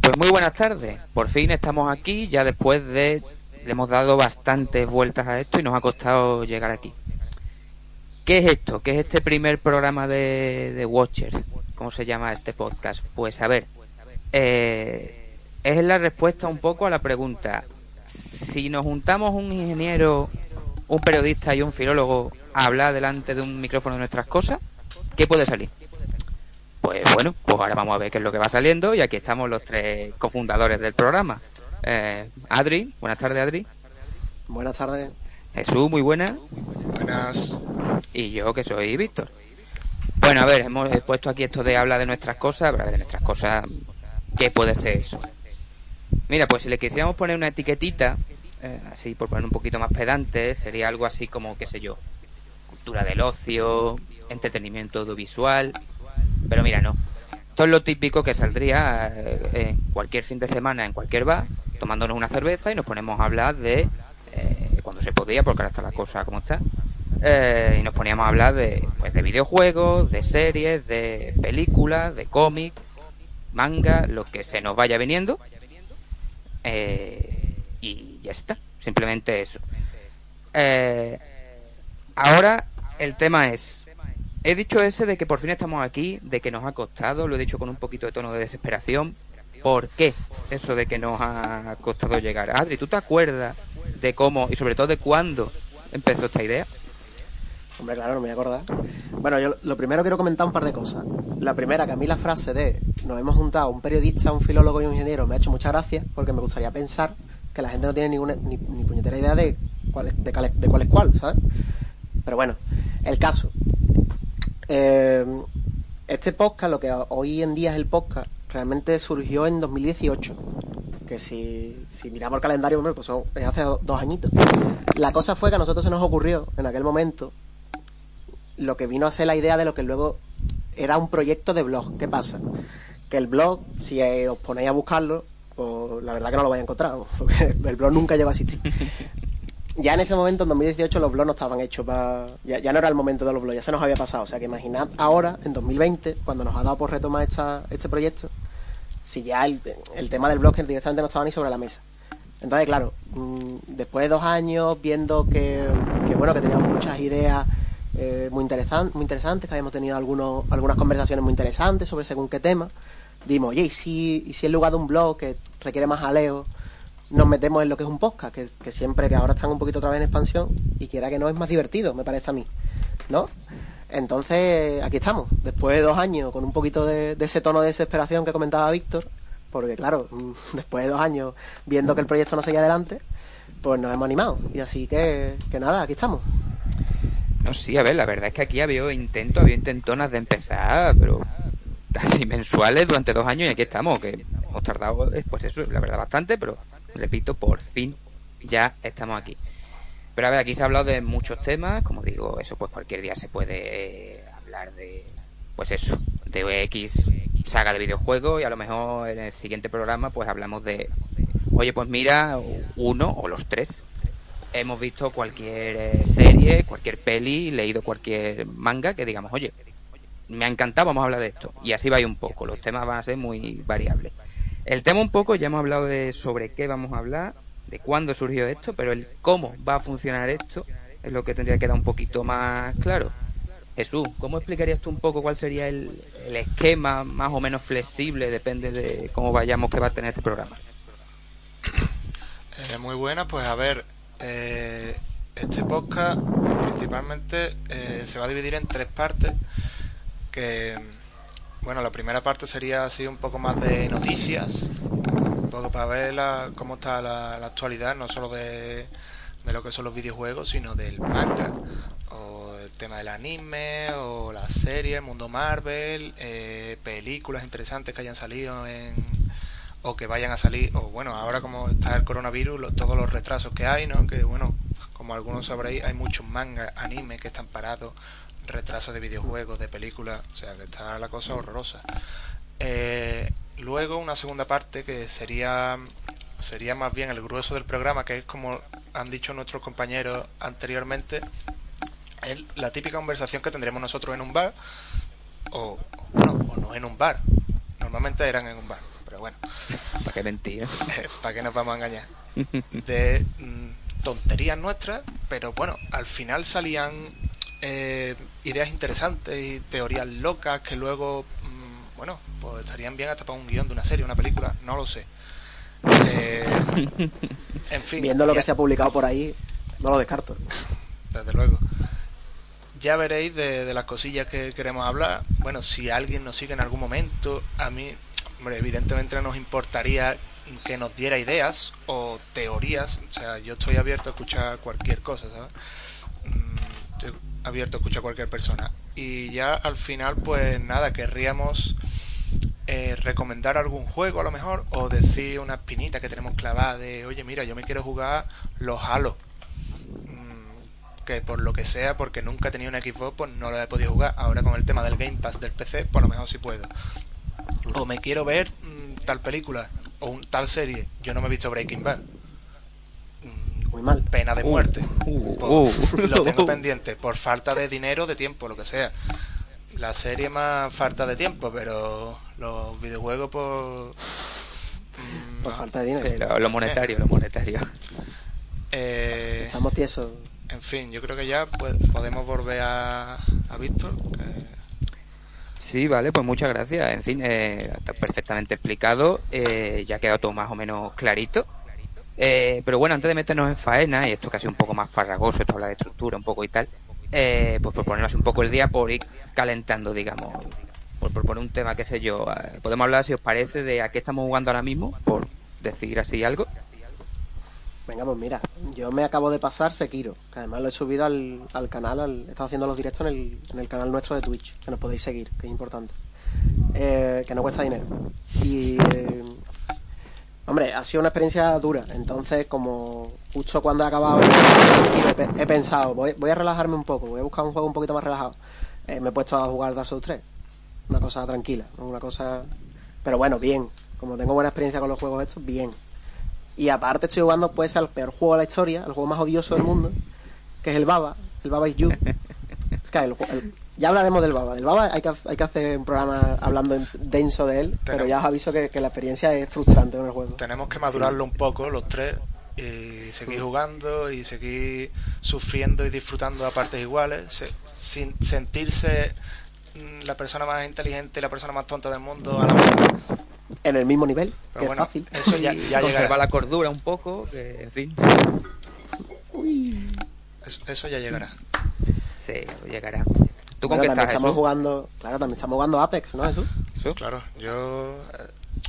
Pues muy buenas tardes. Por fin estamos aquí, ya después de le hemos dado bastantes vueltas a esto y nos ha costado llegar aquí. ¿Qué es esto? ¿Qué es este primer programa de, Watchers? ¿Cómo se llama este podcast? Pues a ver, eh, es la respuesta un poco a la pregunta. Si nos juntamos un ingeniero, un periodista y un filólogo a hablar delante de un micrófono de nuestras cosas, ¿qué puede salir? Pues bueno, pues ahora vamos a ver qué es lo que va saliendo y aquí estamos los tres cofundadores del programa. Eh, Adri, buenas tardes Adri. Buenas tardes. Jesús, muy buena. Buenas. Y yo que soy Víctor. Bueno, a ver, hemos puesto aquí esto de hablar de nuestras cosas, pero de nuestras cosas, ¿qué puede ser eso? Mira, pues si le quisiéramos poner una etiquetita, eh, así por poner un poquito más pedante, sería algo así como, qué sé yo, cultura del ocio, entretenimiento audiovisual, pero mira, no. Esto es lo típico que saldría eh, en cualquier fin de semana, en cualquier bar, tomándonos una cerveza y nos ponemos a hablar de, eh, cuando se podía, porque ahora está la cosa como está, eh, y nos poníamos a hablar de, pues, de videojuegos, de series, de películas, de cómics, manga, lo que se nos vaya viniendo. Eh, y ya está, simplemente eso. Eh, ahora el tema es, he dicho ese de que por fin estamos aquí, de que nos ha costado, lo he dicho con un poquito de tono de desesperación. ¿Por qué eso de que nos ha costado llegar? Adri, ¿tú te acuerdas de cómo y sobre todo de cuándo empezó esta idea? Hombre, claro, no me voy a acordar. Bueno, yo lo primero quiero comentar un par de cosas. La primera, que a mí la frase de nos hemos juntado un periodista, un filólogo y un ingeniero me ha hecho mucha gracia porque me gustaría pensar que la gente no tiene ninguna ni, ni puñetera idea de cuál, es, de, cuál es, de cuál es cuál, ¿sabes? Pero bueno, el caso. Eh, este podcast, lo que hoy en día es el podcast, realmente surgió en 2018. Que si, si miramos el calendario, hombre, pues son, es hace dos añitos. La cosa fue que a nosotros se nos ocurrió en aquel momento lo que vino a ser la idea de lo que luego era un proyecto de blog. ¿Qué pasa? Que el blog, si os ponéis a buscarlo, pues la verdad que no lo vais a encontrar, porque el blog nunca llegó a existir. Ya en ese momento, en 2018, los blogs no estaban hechos para... Ya, ya, no era el momento de los blogs, ya se nos había pasado. O sea, que imaginad ahora, en 2020, cuando nos ha dado por retomar esta, este proyecto, si ya el, el tema del blog directamente no estaba ni sobre la mesa. Entonces, claro, mmm, después de dos años, viendo que, que bueno, que teníamos muchas ideas eh, muy, interesan muy interesantes, que habíamos tenido algunos, algunas conversaciones muy interesantes sobre según qué tema. Dimos, oye, ¿y si, y si en lugar de un blog que requiere más jaleo, nos metemos en lo que es un podcast, que, que, siempre, que ahora están un poquito otra vez en expansión, y quiera que no es más divertido, me parece a mí, ¿no? Entonces, aquí estamos, después de dos años, con un poquito de, de ese tono de desesperación que comentaba Víctor, porque claro, después de dos años, viendo que el proyecto no seguía adelante, pues nos hemos animado, y así que, que nada, aquí estamos. No, sí, a ver, la verdad es que aquí había intento, había intentonas de empezar, pero casi mensuales durante dos años y aquí estamos, que hemos tardado, pues eso, la verdad, bastante, pero repito, por fin ya estamos aquí. Pero a ver, aquí se ha hablado de muchos temas, como digo, eso pues cualquier día se puede eh, hablar de, pues eso, de X saga de videojuegos y a lo mejor en el siguiente programa pues hablamos de, oye, pues mira, uno o los tres. Hemos visto cualquier eh, serie, cualquier peli, leído cualquier manga que digamos, oye, me ha encantado, vamos a hablar de esto. Y así va a ir un poco, los temas van a ser muy variables. El tema un poco, ya hemos hablado de sobre qué vamos a hablar, de cuándo surgió esto, pero el cómo va a funcionar esto es lo que tendría que dar un poquito más claro. Jesús, ¿cómo explicarías tú un poco cuál sería el, esquema más o menos flexible, depende de cómo vayamos que va a tener este programa? Eh, muy buena, pues a ver, eh, este podcast principalmente eh, se va a dividir en tres partes, que bueno, la primera parte sería así un poco más de noticias, un poco para ver la, cómo está la, actualidad, no solo de, de lo que son los videojuegos, sino del manga, o el tema del anime, o la serie, el mundo Marvel, eh, películas interesantes que hayan salido en o que vayan a salir, o bueno, ahora como está el coronavirus, lo, todos los retrasos que hay, ¿no? Que bueno, como algunos sabréis, hay muchos mangas, anime que están parados, retrasos de videojuegos, de películas, o sea que está la cosa horrorosa. Eh, luego una segunda parte que sería sería más bien el grueso del programa, que es como han dicho nuestros compañeros anteriormente, es la típica conversación que tendremos nosotros en un bar, o, bueno, o no en un bar. Normalmente eran en un bar, pero bueno. ¿Para qué mentir? ¿Para qué nos vamos a engañar? De mm, tonterías nuestras, pero bueno, al final salían eh, ideas interesantes y teorías locas que luego, mm, bueno, pues estarían bien hasta para un guion de una serie, una película, no lo sé. Eh, en fin. Viendo lo que se ha publicado por ahí, no lo descarto. desde luego. Ya veréis de, de las cosillas que queremos hablar. Bueno, si alguien nos sigue en algún momento, a mí, hombre, evidentemente nos importaría que nos diera ideas o teorías. O sea, yo estoy abierto a escuchar cualquier cosa, ¿sabes? Mm, Estoy abierto a escuchar cualquier persona. Y ya al final, pues nada, querríamos eh, recomendar algún juego a lo mejor o decir una espinita que tenemos clavada de, oye, mira, yo me quiero jugar los Halo Mm, que por lo que sea, porque nunca he tenido un Xbox, pues no lo he podido jugar. Ahora con el tema del Game Pass del PC, por lo mejor sí puedo. O me quiero ver mm, tal película o un, tal serie. Yo no me he visto Breaking Bad. Mm, Muy mal. Pena de Uh, muerte. uh, Pues, uh. lo tengo pendiente, por falta de dinero, de tiempo, lo que sea. La serie más falta de tiempo, pero los videojuegos por... mm, Por no. falta de dinero. Sí, lo, lo monetario, lo monetario. Eh, Estamos tiesos. En fin, yo creo que ya pues, podemos volver a, a Víctor. que- Sí, vale, pues muchas gracias. En fin, eh, perfectamente explicado. Eh, ya ha quedado todo más o menos clarito. Eh, pero bueno, antes de meternos en faena, y esto casi un poco más farragoso, esto habla de estructura un poco y tal, eh, pues por ponernos un poco el día, por ir calentando, digamos, por proponer un tema, qué sé yo. eh, podemos hablar, si os parece, de a qué estamos jugando ahora mismo, por decir así algo. Venga, pues mira, yo me acabo de pasar Sekiro, que además lo he subido al, al canal, al, he estado haciendo los directos en el, en el canal nuestro de Twitch, que nos podéis seguir, que es importante. Eh, que no cuesta dinero. Y, eh, hombre, ha sido una experiencia dura, entonces como justo cuando he acabado he, he pensado, voy, voy a relajarme un poco, voy a buscar un juego un poquito más relajado. Eh, me he puesto a jugar Dark Souls 3, una cosa tranquila, una cosa... Pero bueno, bien, como tengo buena experiencia con los juegos estos, bien. Y aparte estoy jugando pues al peor juego de la historia, el juego más odioso del mundo, que es el Baba, el Baba is You. Es que el ju- el- ya hablaremos del Baba. Del Baba hay que, ha- hay que hacer un programa hablando en- denso de él, pero ya os aviso que, que la experiencia es frustrante con el juego. tenemos que madurarlo un poco los tres y seguir jugando y seguir sufriendo y disfrutando a partes iguales, se- sin sentirse mm, la persona más inteligente y la persona más tonta del mundo a la vez. En el mismo nivel, Pero que bueno, es fácil. eso ya, ya llegará. la cordura un poco, que, en fin, Eso, eso ya llegará. se llegará. ¿Tú Bueno, con qué estás, estamos Jesús? jugando, claro, también estamos jugando Apex, ¿no, Jesús? Jesús? Claro, yo.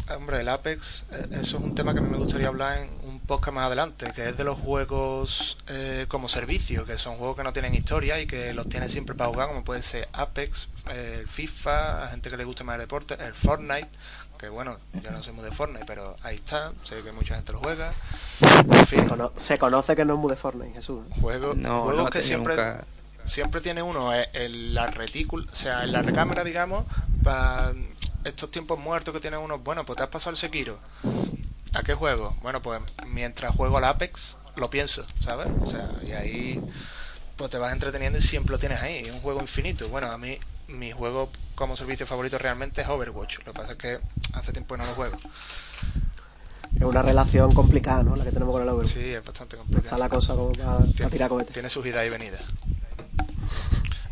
Eh, hombre, el Apex, eh, eso es un tema que a mí me gustaría hablar en un podcast más adelante, que es de los juegos eh, como servicio, que son juegos que no tienen historia y que los tienes siempre para jugar, como puede ser Apex, eh, el FIFA, a gente que le guste más el deporte, el Fortnite, que bueno, yo no soy muy de Fortnite, pero ahí está, sé que mucha gente lo juega. En fin, Cono- se conoce que no es muy de Fortnite, Jesús. ¿eh? juego, No, juegos no que siempre nunca... siempre tiene uno eh, en la retícula, o sea, en la recámara, digamos, para estos tiempos muertos que tiene uno, bueno, pues te has pasado el Sekiro. ¿A qué juego? Bueno, pues mientras juego al Apex, lo pienso, ¿sabes? O sea, y ahí pues te vas entreteniendo y siempre lo tienes ahí, es un juego infinito. Bueno, a mí mi juego como servicio favorito realmente es Overwatch, lo que pasa es que hace tiempo que no lo juego. Es una relación complicada, ¿no? La que tenemos con el Overwatch. Sí, es bastante Está complicado. la cosa como para, para tirar cohetes. Tiene sus idas y venidas.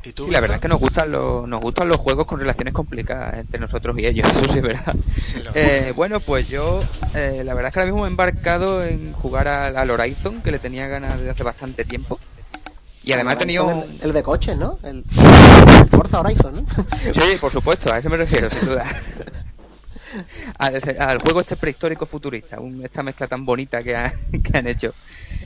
¿Y tú, Sí, la verdad es que nos gustan los, nos gustan los juegos con relaciones complicadas entre nosotros y ellos, eso sí es verdad. Sí, lo- Eh, bueno, pues yo, eh, la verdad es que ahora mismo me he embarcado en jugar al, al Horizon, que le tenía ganas desde hace bastante tiempo. Y además he tenido... El, el de coches, ¿no? El Forza Horizon, ¿no? Sí, por supuesto, a eso me refiero, sin duda. Al, al juego este prehistórico futurista, un- esta mezcla tan bonita que, ha- que han hecho.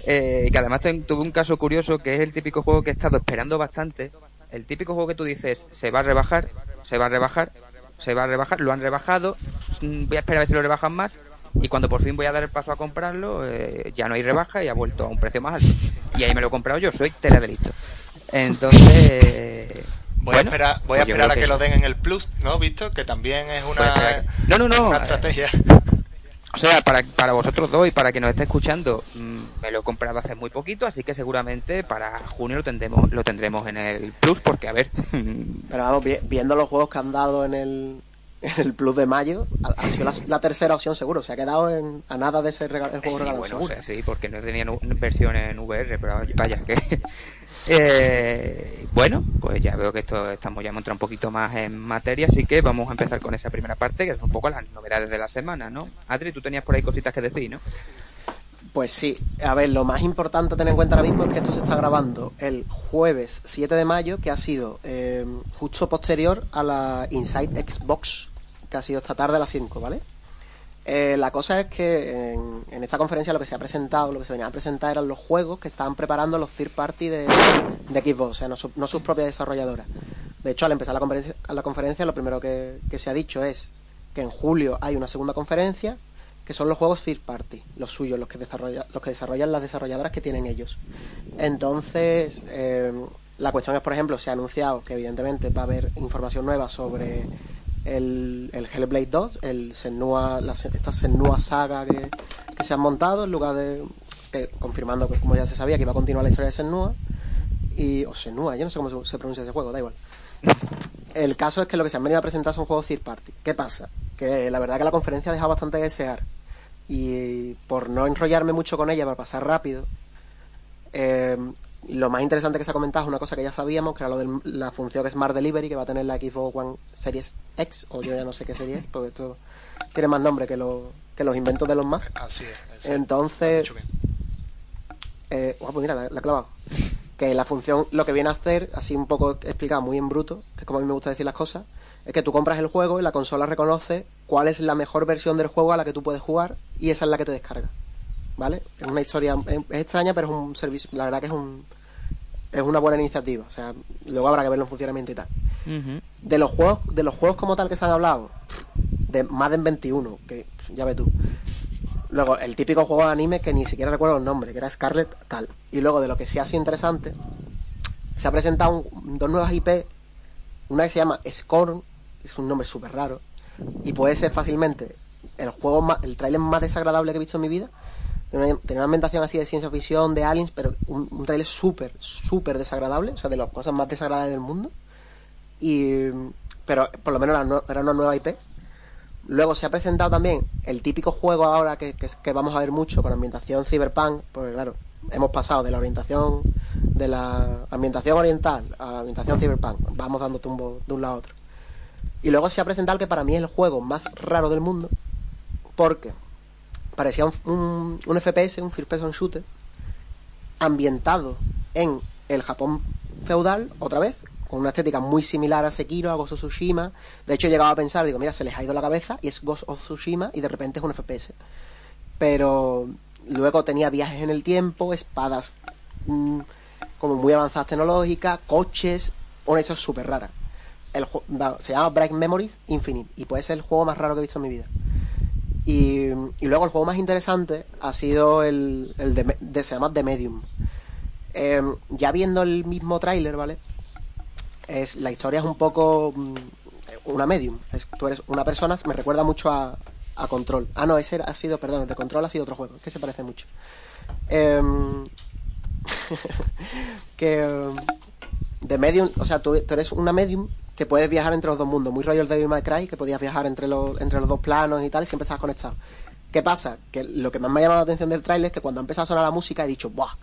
Eh, que además ten- tuve un caso curioso que es el típico juego que he estado esperando bastante. El típico juego que tú dices, se va a rebajar, se va a rebajar, se va a rebajar, lo han rebajado, mm, voy a esperar a ver si lo rebajan más. Y cuando por fin voy a dar el paso a comprarlo, eh, ya no hay rebaja y ha vuelto a un precio más alto. Y ahí me lo he comprado yo, soy tela de listo. Entonces, Voy bueno, a esperar, voy a, pues esperar a que... lo den en el Plus, ¿no, Visto? Que también es una, No, no, no, una eh, estrategia. o sea, para, para vosotros dos y para quien nos esté escuchando, mm, me lo he comprado hace muy poquito, así que seguramente para junio lo tendremos, lo tendremos en el Plus, porque a ver. Pero vamos, viendo los juegos que han dado en el, en el Plus de mayo, ha, sido la, tercera opción seguro, se ha quedado en, a nada de ser el juego regalado seguro. sí, porque no tenían versión en VR, pero vaya, que eh, bueno, pues ya veo que esto estamos ya entrando un poquito más en materia, así que vamos a empezar con esa primera parte, que es un poco las novedades de la semana, ¿no? Adri, tú tenías por ahí cositas que decir, ¿no? Pues sí, a ver, lo más importante a tener en cuenta ahora mismo es que esto se está grabando el jueves 7 de mayo, que ha sido eh, justo posterior a la Inside Xbox, que ha sido esta tarde a las 5, ¿vale? Eh, la cosa es que en, esta conferencia lo que se ha presentado, lo que se venía a presentar eran los juegos que estaban preparando los third party de, Xbox, o sea, no, sus propias desarrolladoras. De hecho, al empezar la conferencia, la conferencia lo primero que, se ha dicho es que en julio hay una segunda conferencia que son los juegos third party, los suyos, los que, que desarrollan las desarrolladoras que tienen ellos. Entonces, eh, la cuestión es, por ejemplo, se ha anunciado que evidentemente va a haber información nueva sobre el, el Hellblade 2, el Senua, esta Senua saga que, se han montado en lugar de que, confirmando que como ya se sabía que iba a continuar la historia de Senua y o Senua, yo no sé cómo se, pronuncia ese juego, da igual. El caso es que lo que se han venido a presentar son juegos third party. ¿Qué pasa? Que la verdad que la conferencia ha dejado bastante de desear y por no enrollarme mucho con ella para pasar rápido, eh, lo más interesante que se ha comentado es una cosa que ya sabíamos, que era lo de la función Smart Delivery que va a tener la Xbox One Series X, o yo ya no sé qué serie es, porque esto tiene más nombre que, lo, que los inventos de los más. Así es. Entonces, eh, pues mira, la, la clavado. Que la función lo que viene a hacer, así un poco explicado, muy en bruto, que es como a mí me gusta decir las cosas, es que tú compras el juego y la consola reconoce cuál es la mejor versión del juego a la que tú puedes jugar y esa es la que te descarga. ¿Vale? Es una historia, es extraña, pero es un servicio, la verdad que es un, es una buena iniciativa. O sea, luego habrá que verlo en funcionamiento y tal. De los juegos, de los juegos como tal que se han hablado, de Madden 21, que ya ves tú. Luego, el típico juego de anime que ni siquiera recuerdo el nombre, que era Scarlet tal. Y luego, de lo que sí ha sido interesante, se ha presentado dos nuevas IP. Una que se llama Scorn, es un nombre súper raro, y puede ser fácilmente el juego el trailer más desagradable que he visto en mi vida tenía una, ambientación así de ciencia ficción, de aliens, pero un, un trailer súper, súper desagradable, o sea, de las cosas más desagradables del mundo. Y, pero por lo menos era, una nueva IP. Luego se ha presentado también el típico juego ahora que, que, vamos a ver mucho con ambientación cyberpunk, porque claro, hemos pasado de la orientación de la ambientación oriental a la ambientación cyberpunk, vamos dando tumbo de un lado a otro. Y luego se ha presentado que para mí es el juego más raro del mundo, porque parecía un, un, FPS, un first person shooter, ambientado en el Japón feudal, otra vez, con una estética muy similar a Sekiro, a Ghost of Tsushima. De hecho, he llegado a pensar, digo, mira, se les ha ido la cabeza y es Ghost of Tsushima y de repente es un FPS. Pero luego tenía viajes en el tiempo, espadas mm, como muy avanzadas tecnológicas, coches, una cosa súper rara. Se llama Bright Memories Infinite y puede ser el juego más raro que he visto en mi vida. Y, luego el juego más interesante ha sido el, el de, se llama The Medium. Em, ya viendo el mismo tráiler, ¿vale? Es, la historia es un poco mm, una medium. tú eres una persona, me recuerda mucho a, a Control. Ah, no, ese ha sido, perdón, el de Control ha sido otro juego, que se parece mucho. Em, que de em, medium, o sea, tú, eres una medium que puedes viajar entre los dos mundos, muy rollo el Devil May Cry, que podías viajar entre los, entre los dos planos y tal, y siempre estabas conectado. ¿Qué pasa? Que lo que más me ha llamado la atención del tráiler es que cuando ha empezado a sonar la música he dicho, ¡buah!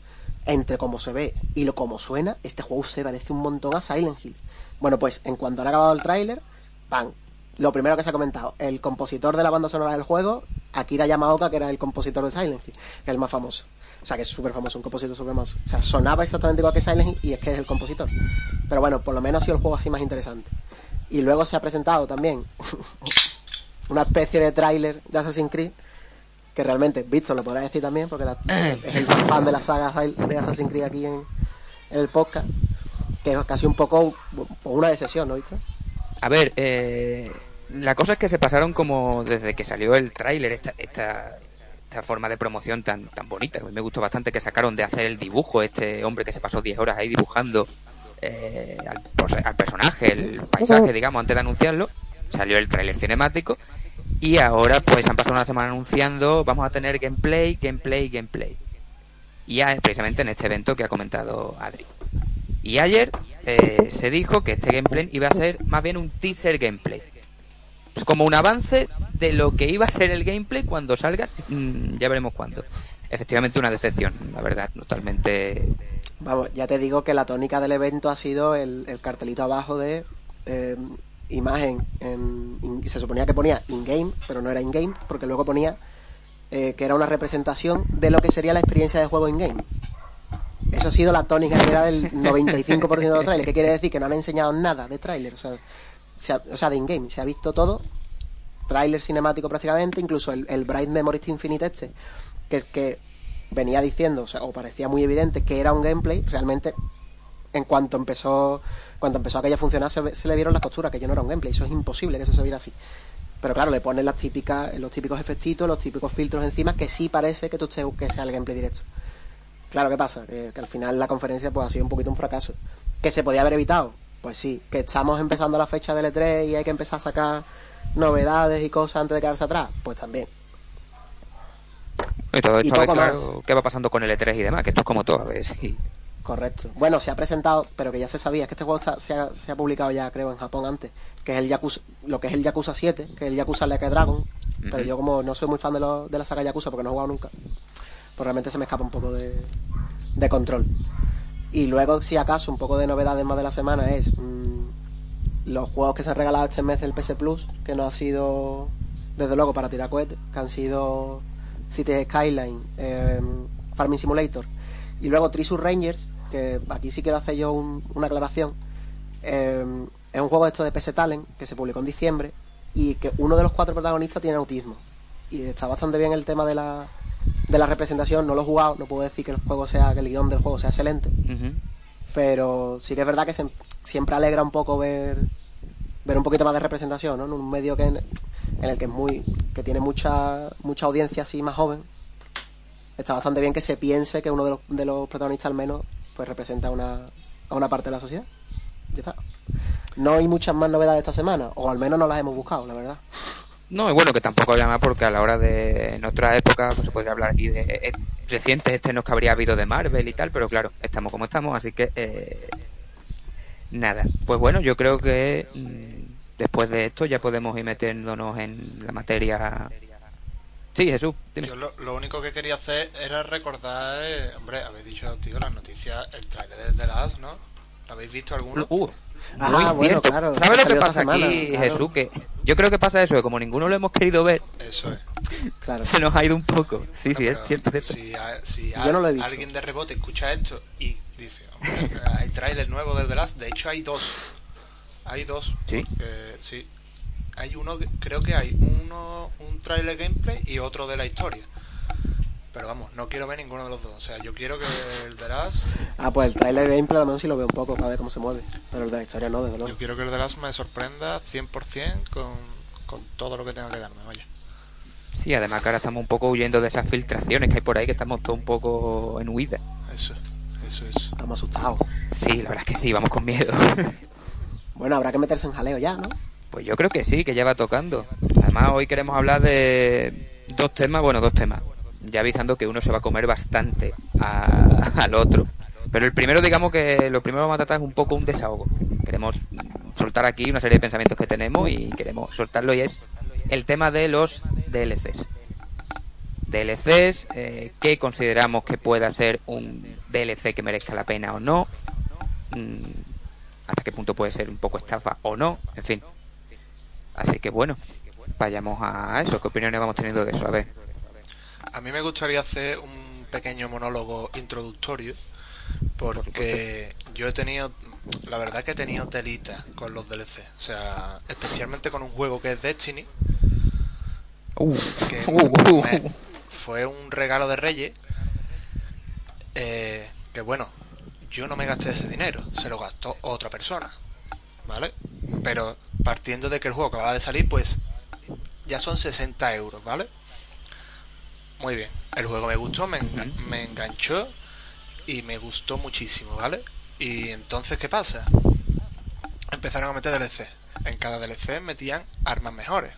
Entre cómo se ve y lo cómo suena, este juego se parece un montón a Silent Hill. Bueno, pues en cuanto ha acabado el tráiler, ¡pam! Lo primero que se ha comentado, el compositor de la banda sonora del juego, Akira Yamaoka, que era el compositor de Silent Hill, que es el más famoso. O sea, que es súper famoso, un compositor súper famoso. O sea, sonaba exactamente igual que Silent Hill y es que es el compositor. Pero bueno, por lo menos ha sido el juego así más interesante. Y luego se ha presentado también una especie de tráiler de Assassin's Creed que realmente visto lo podrá decir también porque es el fan de la saga de Assassin's Creed aquí en, el podcast que es casi un poco una decepción, ¿no, visto? A ver, eh, la cosa es que se pasaron como desde que salió el tráiler esta, esta, esta forma de promoción tan, tan bonita, me gustó bastante que sacaron de hacer el dibujo, este hombre que se pasó 10 horas ahí dibujando eh, al, personaje, el paisaje, digamos, antes de anunciarlo, salió el tráiler cinemático Y ahora pues han pasado una semana anunciando, vamos a tener gameplay, gameplay, gameplay. Y es precisamente en este evento que ha comentado Adri. Y ayer eh, se dijo que este gameplay iba a ser más bien un teaser gameplay. Pues como un avance de lo que iba a ser el gameplay cuando salga, ya veremos cuándo. Efectivamente una decepción, la verdad, totalmente... Vamos, ya te digo que la tónica del evento ha sido el, cartelito abajo de eh, imagen. En, se suponía que ponía in-game, pero no era in-game, porque luego ponía eh, que era una representación de lo que sería la experiencia de juego in-game. Eso ha sido la tónica general del 95% de los trailers, que quiere decir que no han enseñado nada de trailer, o sea, o sea de in-game, se ha visto todo, trailer cinemático prácticamente, incluso el, el Bright Memories Infinite este, que es que venía diciendo, o, parecía muy evidente que era un gameplay, realmente en cuanto empezó cuando empezó aquella a funcionar se, se, le vieron las costuras, que yo no era un gameplay, eso es imposible que eso se viera así. Pero claro, le ponen las típicas, los típicos efectitos, los típicos filtros encima, que sí parece que, tú que sea el gameplay directo. Claro, ¿qué pasa? Que, al final la conferencia pues ha sido un poquito un fracaso. ¿Que se podía haber evitado? Pues sí. ¿Que estamos empezando la fecha del E3 y hay que empezar a sacar novedades y cosas antes de quedarse atrás? Pues también. Y todo esto claro qué va pasando con el E3 y demás, que esto es como todo, a ver si... Correcto. Bueno, se ha presentado, pero que ya se sabía, que este juego se, ha, se, ha, publicado ya, creo, en Japón antes, que es el Yakuza, lo que es el Yakuza 7, que es el Yakuza Like Dragon, pero yo como no soy muy fan de, lo, de la saga Yakuza porque no he jugado nunca, pues realmente se me escapa un poco de, de control. Y luego, si acaso, un poco de novedades más de la semana es mmm, los juegos que se han regalado este mes del PS Plus, que no ha sido, desde luego, para tirar cohetes, que han sido City Skyline, eh, Farming Simulator, y luego Trisus Rangers, que aquí sí quiero hacer yo una aclaración. Eh, es un juego esto de PS Talent que se publicó en diciembre y que uno de los cuatro protagonistas tiene autismo. Y está bastante bien el tema de la, de la representación. No lo he jugado, no puedo decir que el juego sea, que el guion del juego sea excelente. Pero sí que es verdad que siempre alegra un poco ver ver un poquito más de representación, ¿no? En un medio que en, el que es muy que tiene mucha mucha audiencia así más joven. Está bastante bien que se piense que uno de los, de los protagonistas al menos pues representa una, a una parte de la sociedad. Ya está. No hay muchas más novedades esta semana, o al menos no las hemos buscado, la verdad. No, y bueno, que tampoco había más porque a la hora de, en otra época, pues se podría hablar aquí de eh, recientes estrenos que habría habido de Marvel y tal, pero claro, estamos como estamos, así que eh, nada. Pues bueno, yo creo que mm, después de esto ya podemos ir metiéndonos en la materia Sí, Jesús. Yo lo, único que quería hacer era recordar, eh, hombre, habéis dicho, tío, las noticias, el trailer de The Last, ¿no? ¿Lo habéis visto alguno? Uh, ah, bueno, claro. ¿Sabes lo que pasa aquí, Jesús? Que yo creo que pasa eso, que como ninguno lo hemos querido ver, eso es. Claro. se nos ha ido un poco. Sí, sí, es cierto, cierto. Si, si yo no lo he visto. alguien de rebote escucha esto y dice, hombre, hay trailer nuevo de The Last, de hecho hay dos. Hay dos. Sí. sí, hay uno, creo que hay uno, un trailer gameplay y otro de la historia. Pero vamos, no quiero ver ninguno de los dos. O sea, yo quiero que el de las... Ah, pues el trailer gameplay a lo mejor sí lo veo un poco para ver cómo se mueve. Pero el de la historia no, desde luego. Yo quiero que el de las me sorprenda 100% con, con todo lo que tenga que darme, vaya. Sí, además que ahora estamos un poco huyendo de esas filtraciones que hay por ahí, que estamos todo un poco en huida. Eso, eso, eso. Estamos asustados. Sí, la verdad es que sí, vamos con miedo. bueno, habrá que meterse en jaleo ya, ¿no? Pues yo creo que sí, que ya va tocando. Además, hoy queremos hablar de dos temas, bueno, dos temas. Ya avisando que uno se va a comer bastante al otro. Pero el primero, digamos que lo primero que vamos a tratar es un poco un desahogo. Queremos soltar aquí una serie de pensamientos que tenemos y queremos soltarlo y es el tema de los DLCs. DLCs, eh, ¿qué consideramos que pueda ser un DLC que merezca la pena o no? Mm, hasta qué punto puede ser un poco estafa o no, en fin. Así que bueno, vayamos a eso. ¿Qué opiniones vamos teniendo de eso? A ver. A mí me gustaría hacer un pequeño monólogo introductorio porque yo he tenido, la verdad que he tenido telita con los DLC, o sea, especialmente con un juego que es Destiny, uh, que uh, uh. fue un regalo de Reyes, eh, que bueno, yo no me gasté ese dinero, se lo gastó otra persona, ¿vale? Pero partiendo de que el juego acaba de salir, pues ya son 60 euros, ¿vale? Muy bien, el juego me gustó, me, me enganchó y me gustó muchísimo, ¿vale? Y entonces, ¿qué pasa? Empezaron a meter DLC. En cada DLC metían armas mejores.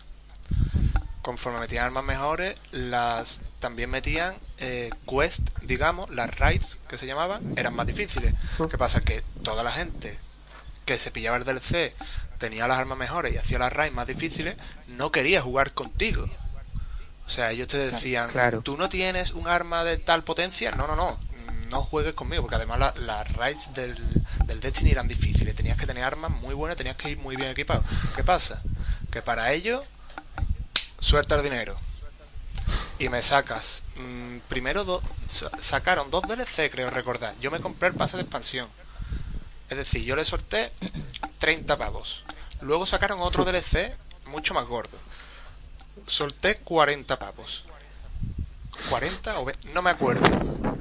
conforme metían armas mejores, las también metían eh, quest, digamos, las raids que se llamaban, eran más difíciles. ¿Qué pasa? Que toda la gente que se pillaba el DLC tenía las armas mejores y hacía las raids más difíciles, no quería jugar contigo. O sea, ellos te decían, tú no tienes un arma de tal potencia, no, no, no, no juegues conmigo, porque además las raids del, del Destiny eran difíciles, tenías que tener armas muy buenas, tenías que ir muy bien equipado. ¿Qué pasa? Que para ello, suelta el dinero. Y me sacas. Mm, primero sacaron dos DLC, creo recordar. Yo me compré el pase de expansión. Es decir, yo le solté 30 pavos. Luego sacaron otro DLC mucho más gordo. Solté 40 pavos. 40 o no me acuerdo.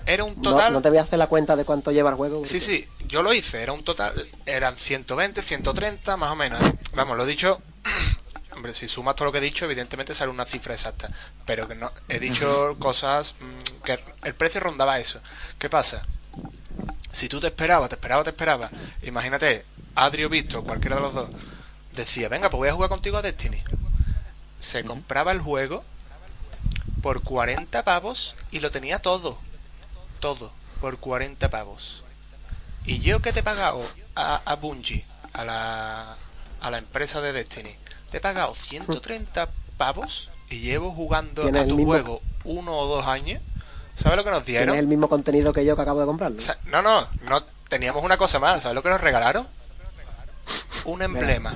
Era un total. No, te voy a hacer la cuenta de cuánto lleva el juego. Sí, sí, yo lo hice. Era un total. Eran 120, 130, más o menos. ¿eh? Vamos, lo he dicho. Hombre, si sumas todo lo que he dicho, evidentemente sale una cifra exacta. Pero que no. He dicho cosas. Mm, que el precio rondaba eso. ¿Qué pasa? Si tú te esperabas, te esperabas, te esperabas. Imagínate, Adrio Visto, cualquiera de los dos, decía: Venga, pues voy a jugar contigo a Destiny. Se compraba el juego por 40 pavos y lo tenía todo. Todo. Por 40 pavos. Y yo que te he pagado a, a Bungie, a la, a la empresa de Destiny, te he pagado 130 pavos y llevo jugando a tu juego uno o dos años. ¿Sabes lo que nos dieron? Tienes el mismo contenido que yo que acabo de comprar. no, no, no, teníamos una cosa más. ¿Sabes lo que nos regalaron? Un emblema.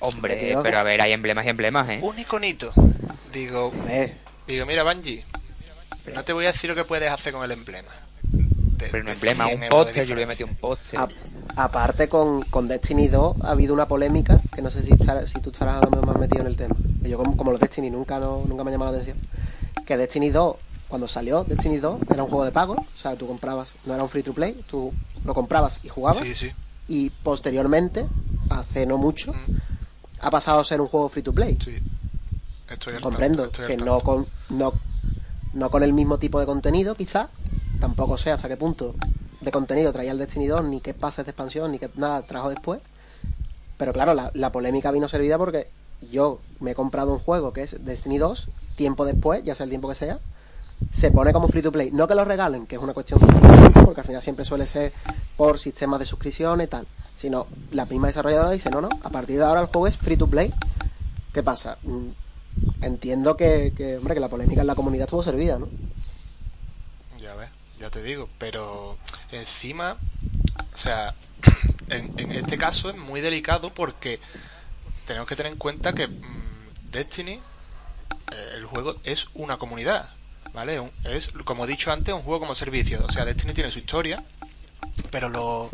Hombre, pero a ver, hay emblemas y emblemas, ¿eh? Un iconito. Digo, digo, mira, Bungie, no te voy a decir lo que puedes hacer con el emblema. pero un emblema, un póster, yo le he metido un póster. aparte, con, con, Destiny 2 ha habido una polémica que no sé si, si tú estarás a lo mejor más metido en el tema. Yo, como, los Destiny, nunca, no, nunca me ha llamado la atención. Que Destiny 2, cuando salió Destiny 2, era un juego de pago. O sea, tú comprabas, no era un free to play, tú lo comprabas y jugabas. Sí, sí. Y posteriormente, hace no mucho, mm. Ha pasado a ser un juego free to play. Sí. Comprendo que no con, no, no con el mismo tipo de contenido, quizá. Tampoco sé hasta qué punto de contenido traía el Destiny 2, ni qué pases de expansión, ni qué nada trajo después. Pero claro, la, la polémica vino servida porque yo me he comprado un juego que es Destiny 2, tiempo después, ya sea el tiempo que sea, se pone como free to play. No que lo regalen, que es una cuestión porque al final siempre suele ser por sistemas de suscripción y tal. Sino la misma desarrolladora dice, no, no, a partir de ahora el juego es free to play. ¿Qué pasa? Mm, entiendo que, que, hombre, que la polémica en la comunidad estuvo servida, ¿no? Ya ves, ya te digo, pero encima, o sea, en, este caso es muy delicado porque tenemos que tener en cuenta que mm, Destiny, eh, el juego es una comunidad, ¿vale? es, como he dicho antes, un juego como servicio. O sea, Destiny tiene su historia, pero lo,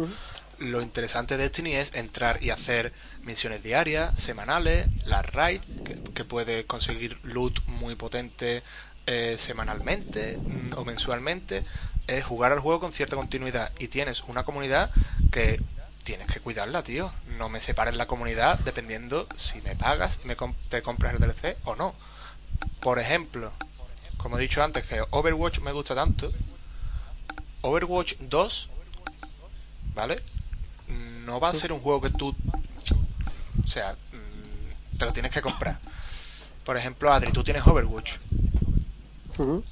lo interesante de Destiny es entrar y hacer misiones diarias, semanales, las raids, que, puedes conseguir loot muy potente eh, semanalmente mm, o mensualmente, es jugar al juego con cierta continuidad y tienes una comunidad que tienes que cuidarla, tío. No me separes la comunidad dependiendo si me pagas y me te compras el DLC o no. Por ejemplo, como he dicho antes que Overwatch me gusta tanto, Overwatch 2, ¿vale? No va a ser un juego que tú. O sea, mm, te lo tienes que comprar. Por ejemplo, Adri, tú tienes Overwatch.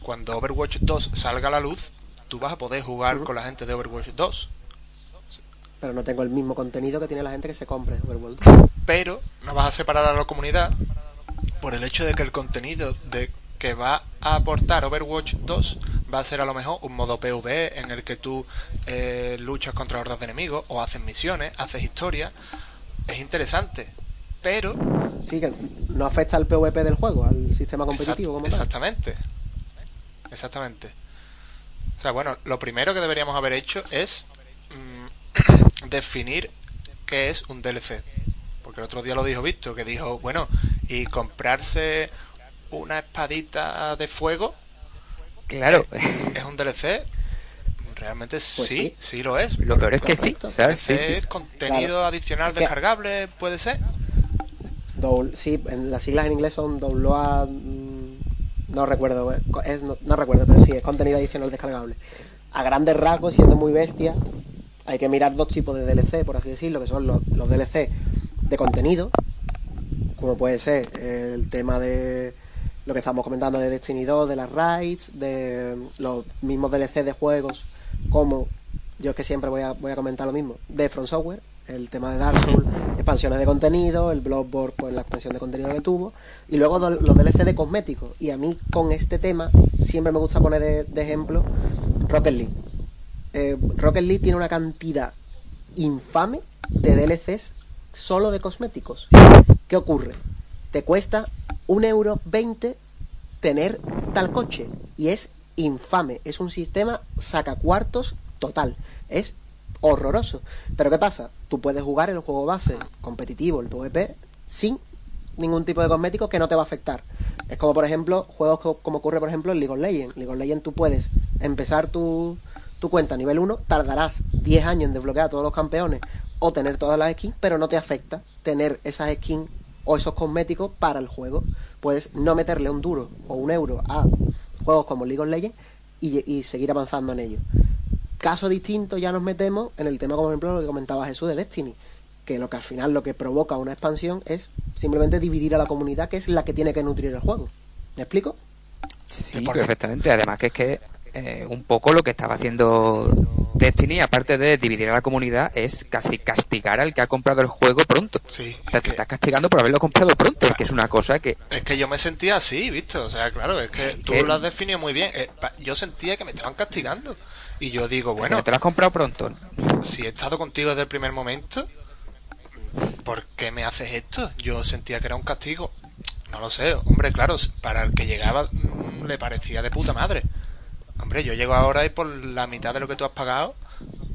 Cuando Overwatch 2 salga a la luz, tú vas a poder jugar con la gente de Overwatch 2. Pero no tengo el mismo contenido que tiene la gente que se compre Overwatch 2. Pero no vas a separar a la comunidad por el hecho de que el contenido de que va a aportar Overwatch 2 va a ser a lo mejor un modo PvE en el que tú eh, luchas contra hordas de enemigos o haces misiones, haces historia. Es interesante, pero... Sí, que no afecta al PvP del juego, al sistema competitivo. como exactamente. Exactamente. O sea, bueno, lo primero que deberíamos haber hecho es mm, definir qué es un DLC. Porque el otro día lo dijo Visto, que dijo, bueno, y comprarse una espadita de fuego. Claro. Es, un DLC. Realmente pues sí, sí, lo es. Lo peor es que sí, ¿sabes? contenido adicional descargable, puede ser. sí, en las siglas en inglés son download. Mm, no recuerdo, es, no, recuerdo, pero sí, es contenido adicional descargable. A grandes rasgos, siendo muy bestia, hay que mirar dos tipos de DLC, por así decirlo, que son los, los DLC de contenido, como puede ser el tema de lo que estamos comentando de Destiny 2, de las raids, de los mismos DLC de juegos, como yo es que siempre voy a, voy a comentar lo mismo, de From Software, el tema de Dark Souls, expansiones de contenido, el Bloodborne, pues la expansión de contenido que tuvo, y luego los DLC de cosméticos. Y a mí con este tema siempre me gusta poner de, ejemplo Rocket League. Eh, Rocket League tiene una cantidad infame de DLCs solo de cosméticos. ¿Qué ocurre? Te cuesta un euro veinte tener tal coche y es infame. Es un sistema sacacuartos total. Es horroroso. Pero ¿qué pasa? Tú puedes jugar el juego base competitivo, el PvP, sin ningún tipo de cosmético que no te va a afectar. Es como, por ejemplo, juegos como ocurre, por ejemplo, en League of Legends. League of Legends tú puedes empezar tu, tu cuenta a nivel 1, tardarás 10 años en desbloquear a todos los campeones o tener todas las skins, pero no te afecta tener esas skins o esos cosméticos para el juego. Puedes no meterle un duro o un euro a juegos como League of Legends y, y seguir avanzando en ellos caso distinto ya nos metemos en el tema, como por ejemplo, lo que comentaba Jesús de Destiny, que lo que al final lo que provoca una expansión es simplemente dividir a la comunidad, que es la que tiene que nutrir el juego. ¿Me explico? Sí, perfectamente. Además que es que eh, un poco lo que estaba haciendo Destiny, aparte de dividir a la comunidad, es casi castigar al que ha comprado el juego pronto. Sí. te estás castigando por haberlo comprado pronto, que es una cosa que... Es que yo me sentía así, ¿visto? O sea, claro, es que tú lo has definido muy bien. Eh, yo sentía que me estaban castigando. Y yo digo, bueno. ¿Te lo has comprado pronto? Si he estado contigo desde el primer momento, ¿por qué me haces esto? Yo sentía que era un castigo. No lo sé, hombre, claro, para el que llegaba mm, le parecía de puta madre. Hombre, yo llego ahora y por la mitad de lo que tú has pagado,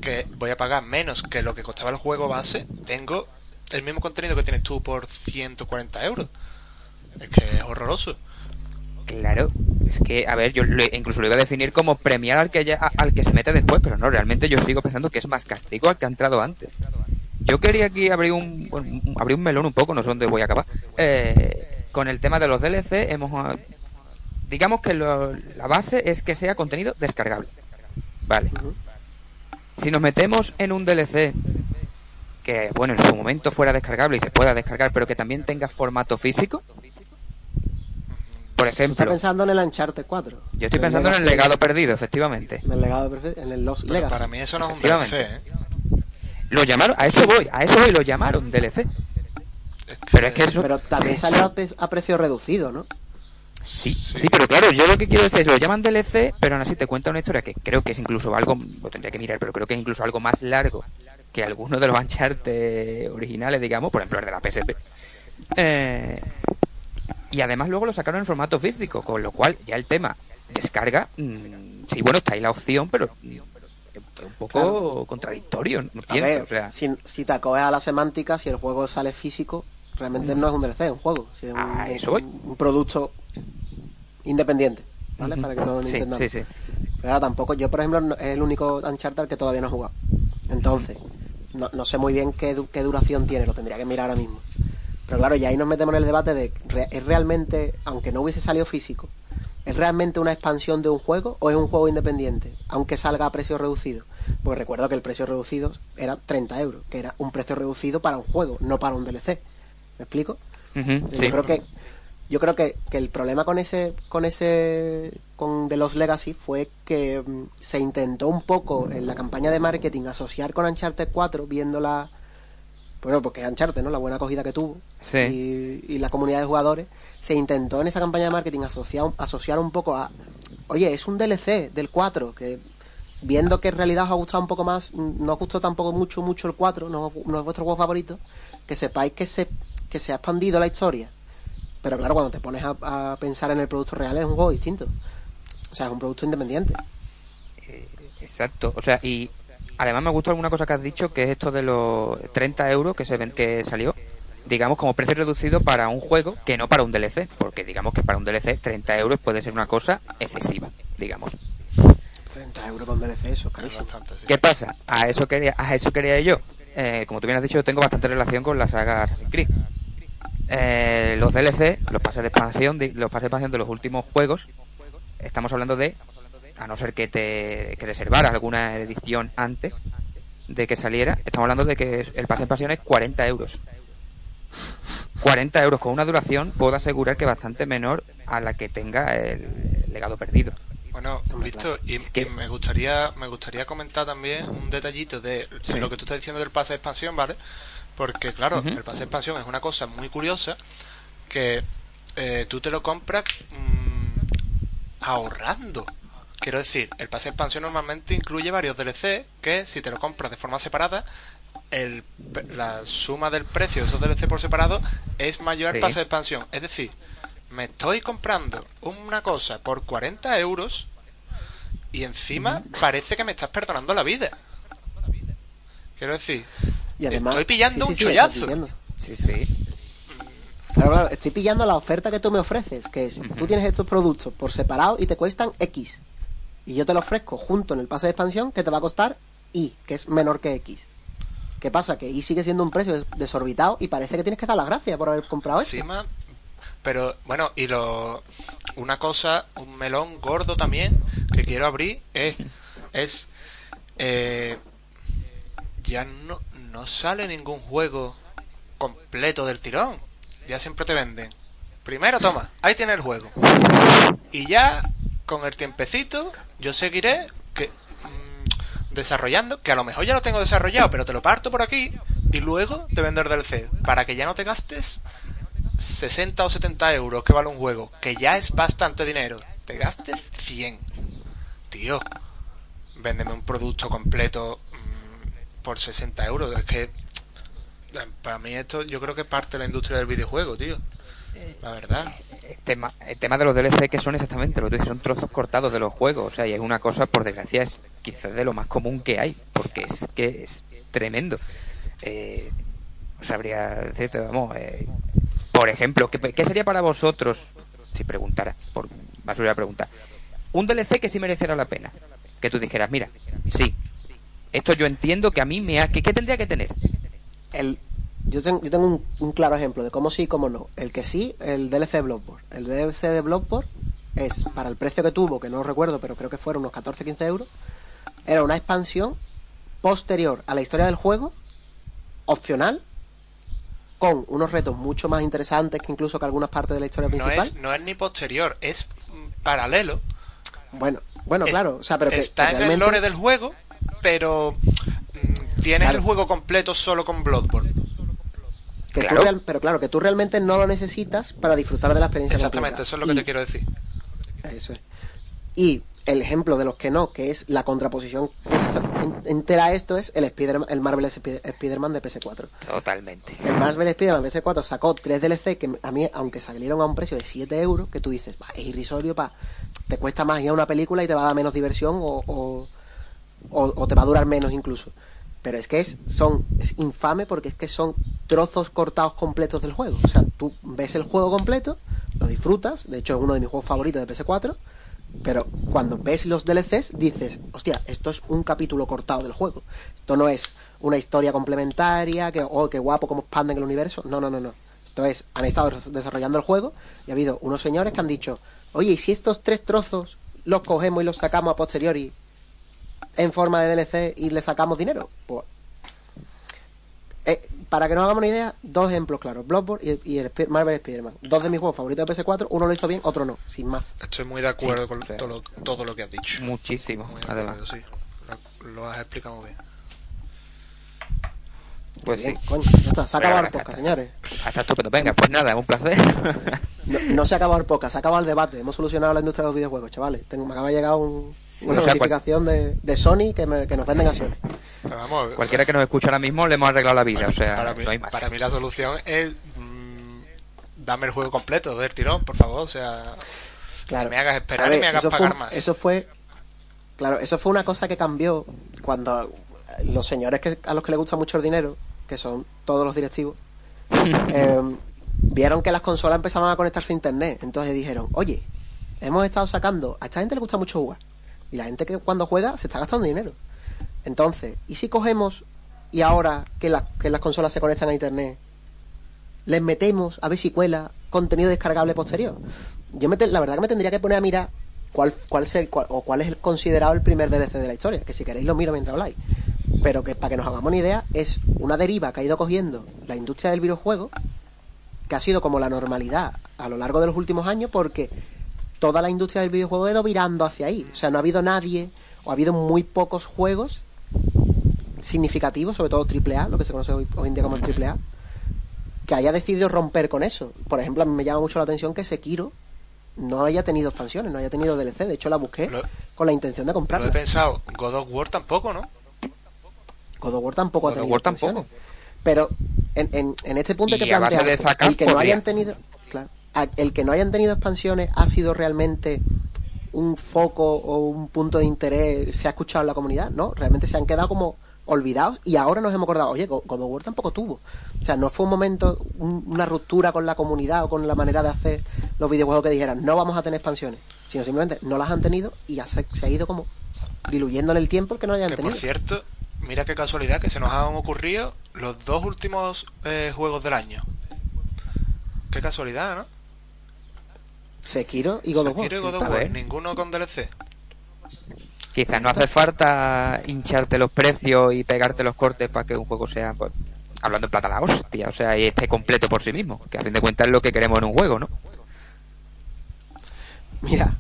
que voy a pagar menos que lo que costaba el juego base, tengo el mismo contenido que tienes tú por 140 euros. Es que es horroroso. Claro, es que, a ver, yo incluso lo iba a definir como premiar al que, al que se mete después, pero no, realmente yo sigo pensando que es más castigo al que ha entrado antes. Yo quería aquí abrir un, abrir un melón un poco, no sé dónde voy a acabar. Eh, con el tema de los DLC, hemos. Digamos que la base es que sea contenido descargable. Vale. Si nos metemos en un DLC que, bueno, en su momento fuera descargable y se pueda descargar, pero que también tenga formato físico, por ejemplo. Estás pensando en el Uncharted 4. Yo estoy pensando en el legado perdido, efectivamente. En el legado perdido, en el Lost Legacy. Para mí eso no es un DLC. ¿eh? Lo llamaron, a eso voy, a eso voy, lo llamaron DLC. Pero es que eso. Pero también salió a precio reducido, ¿no? Sí, sí, pero claro, yo lo que quiero decir es, lo llaman DLC, pero aún así te cuenta una historia que creo que es incluso algo, lo tendría que mirar, pero creo que es incluso algo más largo que algunos de los Uncharted originales, digamos, por ejemplo el de la PSP. Eh, y además luego lo sacaron en formato físico, con lo cual ya el tema descarga, mm, sí, bueno, está ahí la opción, pero mm, un poco contradictorio, no pienso, o sea... si, si, te acoges a la semántica, si el juego sale físico, realmente no es un DLC, es un juego, es un, un, producto independiente, ¿vale? Para que todos sí, sí, sí. Pero tampoco, yo por ejemplo es el único Uncharted que todavía no he jugado. Entonces, no, no sé muy bien qué, qué duración tiene, lo tendría que mirar ahora mismo. Pero claro, ya ahí nos metemos en el debate de, ¿es realmente, aunque no hubiese salido físico, ¿es realmente una expansión de un juego o es un juego independiente, aunque salga a precio reducido? Pues recuerdo que el precio reducido era 30 euros, que era un precio reducido para un juego, no para un DLC. ¿Me explico? Yo creo que yo creo que, que, el problema con ese con ese con The Lost Legacy fue que mm, se intentó un poco en la campaña de marketing asociar con Uncharted 4 viendo la bueno, porque es Uncharted, ¿no? La buena acogida que tuvo. Y, la comunidad de jugadores. Se intentó en esa campaña de marketing asociar, asociar un poco a. Oye, es un DLC del 4, que viendo que en realidad os ha gustado un poco más, no os gustó tampoco mucho, mucho el 4, no, es vuestro juego favorito, que sepáis que se, que se ha expandido la historia. Pero claro, cuando te pones a, pensar en el producto real es un juego distinto. O sea, es un producto independiente. Eh, exacto. O sea, y Además me gustó alguna cosa que has dicho, que es esto de los 30 euros que se ven que salió, digamos como precio reducido para un juego que no para un DLC, porque digamos que para un DLC 30 euros puede ser una cosa excesiva, digamos. 30 euros para un DLC, eso es carísimo. ¿Qué pasa? A eso quería, a eso quería yo. Eh, como tú bien has dicho, tengo bastante relación con la saga Assassin's Creed. Eh, los DLC, los pases de expansión, de, los pases de expansión de los últimos juegos, estamos hablando de a no ser que te que reservaras alguna edición antes de que saliera, estamos hablando de que el pase en pasión es 40 euros. 40 euros con una duración, puedo asegurar que bastante menor a la que tenga el legado perdido. Bueno, visto, y, me gustaría me gustaría comentar también un detallito de lo que tú estás diciendo del pase de expansión, ¿vale? Porque claro, el pase de expansión es una cosa muy curiosa que eh, tú te lo compras mm, ahorrando. Quiero decir, el pase de expansión normalmente incluye varios DLC que si te lo compras de forma separada, el, la suma del precio de esos DLC por separado es mayor al pase de expansión. Es decir, me estoy comprando una cosa por 40 euros y encima parece que me estás perdonando la vida. Quiero decir, y además, estoy pillando un chollazo. Sí, sí. Claro, claro, estoy pillando la oferta que tú me ofreces, que es, tú tienes estos productos por separado y te cuestan X. Y yo te lo ofrezco junto en el pase de expansión que te va a costar Y, que es menor que X. ¿Qué pasa? Que Y sigue siendo un precio desorbitado y parece que tienes que dar las gracias por haber comprado eso. Encima, pero bueno, y lo una cosa, un melón gordo también que quiero abrir es es eh, ya no no sale ningún juego completo del tirón. Ya siempre te venden. Primero toma, ahí tiene el juego. Y ya con el tiempecito yo seguiré que mm, desarrollando, que a lo mejor ya lo tengo desarrollado, pero te lo parto por aquí y luego te vendo el DLC para que ya no te gastes 60 o 70 euros que vale un juego, que ya es bastante dinero, te gastes 100. Tío, véndeme un producto completo por 60 euros. Es que para mí esto yo creo que es parte de la industria del videojuego, tío. La verdad. El tema, el tema de los DLC que son exactamente lo que son trozos cortados de los juegos. O sea, y es una cosa, por desgracia, es quizás de lo más común que hay, porque es que es tremendo. Eh, sabría decirte, vamos, eh, por ejemplo, ¿qué, sería para vosotros, si preguntara, por más una pregunta, un DLC que sí merecerá la pena? Que tú dijeras, mira, sí, esto yo entiendo que a mí me ha... ¿Qué, tendría que tener? El, yo, tengo, yo tengo un, claro ejemplo de cómo sí y cómo no. El que sí, el DLC de Bloodborne. El DLC de Bloodborne es, para el precio que tuvo, que no recuerdo, pero creo que fueron unos 14-15 euros, era una expansión posterior a la historia del juego, opcional, con unos retos mucho más interesantes que incluso que algunas partes de la historia principal. No es, no es ni posterior, es paralelo. Bueno, bueno, claro, o sea, pero que, está en el lore del juego, pero mm, tienes el juego completo solo con Bloodborne. pero claro, que tú realmente no lo necesitas para disfrutar de la experiencia. Exactamente, eso es lo que te quiero decir. Eso es. Y el ejemplo de los que no, que es la contraposición entera a esto, es el, Spider el Marvel Spider-Man de PS4. Totalmente. El Marvel Spider-Man de PS4 sacó tres DLC que a mí, aunque salieron a un precio de 7 euros, que tú dices, es irrisorio, pa, te cuesta más ir a una película y te va a dar menos diversión o, o, te va a durar menos incluso. Pero es que es, son, es infame porque es que son trozos cortados completos del juego. O sea, tú ves el juego completo, lo disfrutas, de hecho es uno de mis juegos favoritos de PS4, pero cuando ves los DLCs dices, hostia, esto es un capítulo cortado del juego. Esto no es una historia complementaria, que, oh, qué guapo cómo expanden el universo. No, no, no, no. Esto es, han estado desarrollando el juego y ha habido unos señores que han dicho, oye, ¿y si estos tres trozos los cogemos y los sacamos a posteriori en forma de DLC y le sacamos dinero? Pues eh, para que nos hagamos una idea, dos ejemplos claros, Bloodborne y, el Marvel Spider-Man. Dos de mis juegos favoritos de PS4, uno lo hizo bien, otro no, sin más. Estoy muy de acuerdo con todo lo, que has dicho. Muchísimo, además. sí. Lo, has explicado bien. Pues sí. Coño, ya está, se ha acabado el podcast, señores. Está estupendo. Venga, pues nada, un placer. No, se ha acabado el podcast, se ha acabado el debate. Hemos solucionado la industria de los videojuegos, chavales. Tengo, me acaba de llegar un, una notificación de, de, Sony que, me, que nos venden acciones. Cualquiera que nos escuche ahora mismo le hemos arreglado la vida, o sea, para mí, no hay más. Para mí la solución es mm, dame el juego completo del tirón, por favor, o sea, claro. me hagas esperar y me hagas pagar más. Eso fue, claro, eso fue una cosa que cambió cuando los señores que, a los que les gusta mucho el dinero, que son todos los directivos, eh, vieron que las consolas empezaban a conectarse a internet, entonces dijeron, oye, hemos estado sacando, a esta gente le gusta mucho jugar, y la gente que cuando juega se está gastando dinero. Entonces, ¿y si cogemos y ahora que, que las consolas se conectan a internet, les metemos a ver si cuela contenido descargable posterior? Yo me la verdad que me tendría que poner a mirar cuál, cuál, es el, o cuál es el considerado el primer DLC de la historia, que si queréis lo miro mientras habláis. Pero que para que nos hagamos una idea, es una deriva que ha ido cogiendo la industria del videojuego que ha sido como la normalidad a lo largo de los últimos años porque toda la industria del videojuego ha ido virando hacia ahí. O sea, no ha habido nadie o ha habido muy pocos juegos significativos, sobre todo AAA, lo que se conoce hoy, hoy en día como el AAA, que haya decidido romper con eso. Por ejemplo, a mí me llama mucho la atención que Sekiro no haya tenido expansiones, no haya tenido DLC. De hecho, la busqué Lo- con la intención de Lo he comprarla. pensado, God of War tampoco, ¿no? God of War tampoco ha God of tenido War tampoco. expansiones. Pero en, en, en este punto Y que a base plantear de sacar, el que no hayan tenido el que no hayan tenido expansiones ha sido realmente un foco o un punto de interés se ha escuchado en la comunidad no realmente se han quedado como olvidados y ahora nos hemos acordado oye Go- God of War tampoco tuvo o sea no fue un momento un- una ruptura con la comunidad o con la manera de hacer los videojuegos que dijeran no vamos a tener expansiones sino simplemente no las han tenido y ya se, se ha ido como diluyendo en el tiempo el que no hayan Que por tenido cierto, mira qué casualidad que se nos han ocurrido los dos últimos eh, juegos del año. Qué casualidad, ¿no? Sekiro y God of War Sekiro y God of A War, ver. ninguno con DLC. Quizás no hace falta hincharte los precios y pegarte los cortes para que un juego sea, pues, hablando en plata la hostia, o sea, y esté completo por sí mismo, que a fin de cuentas es lo que queremos en un juego, ¿no? Mira,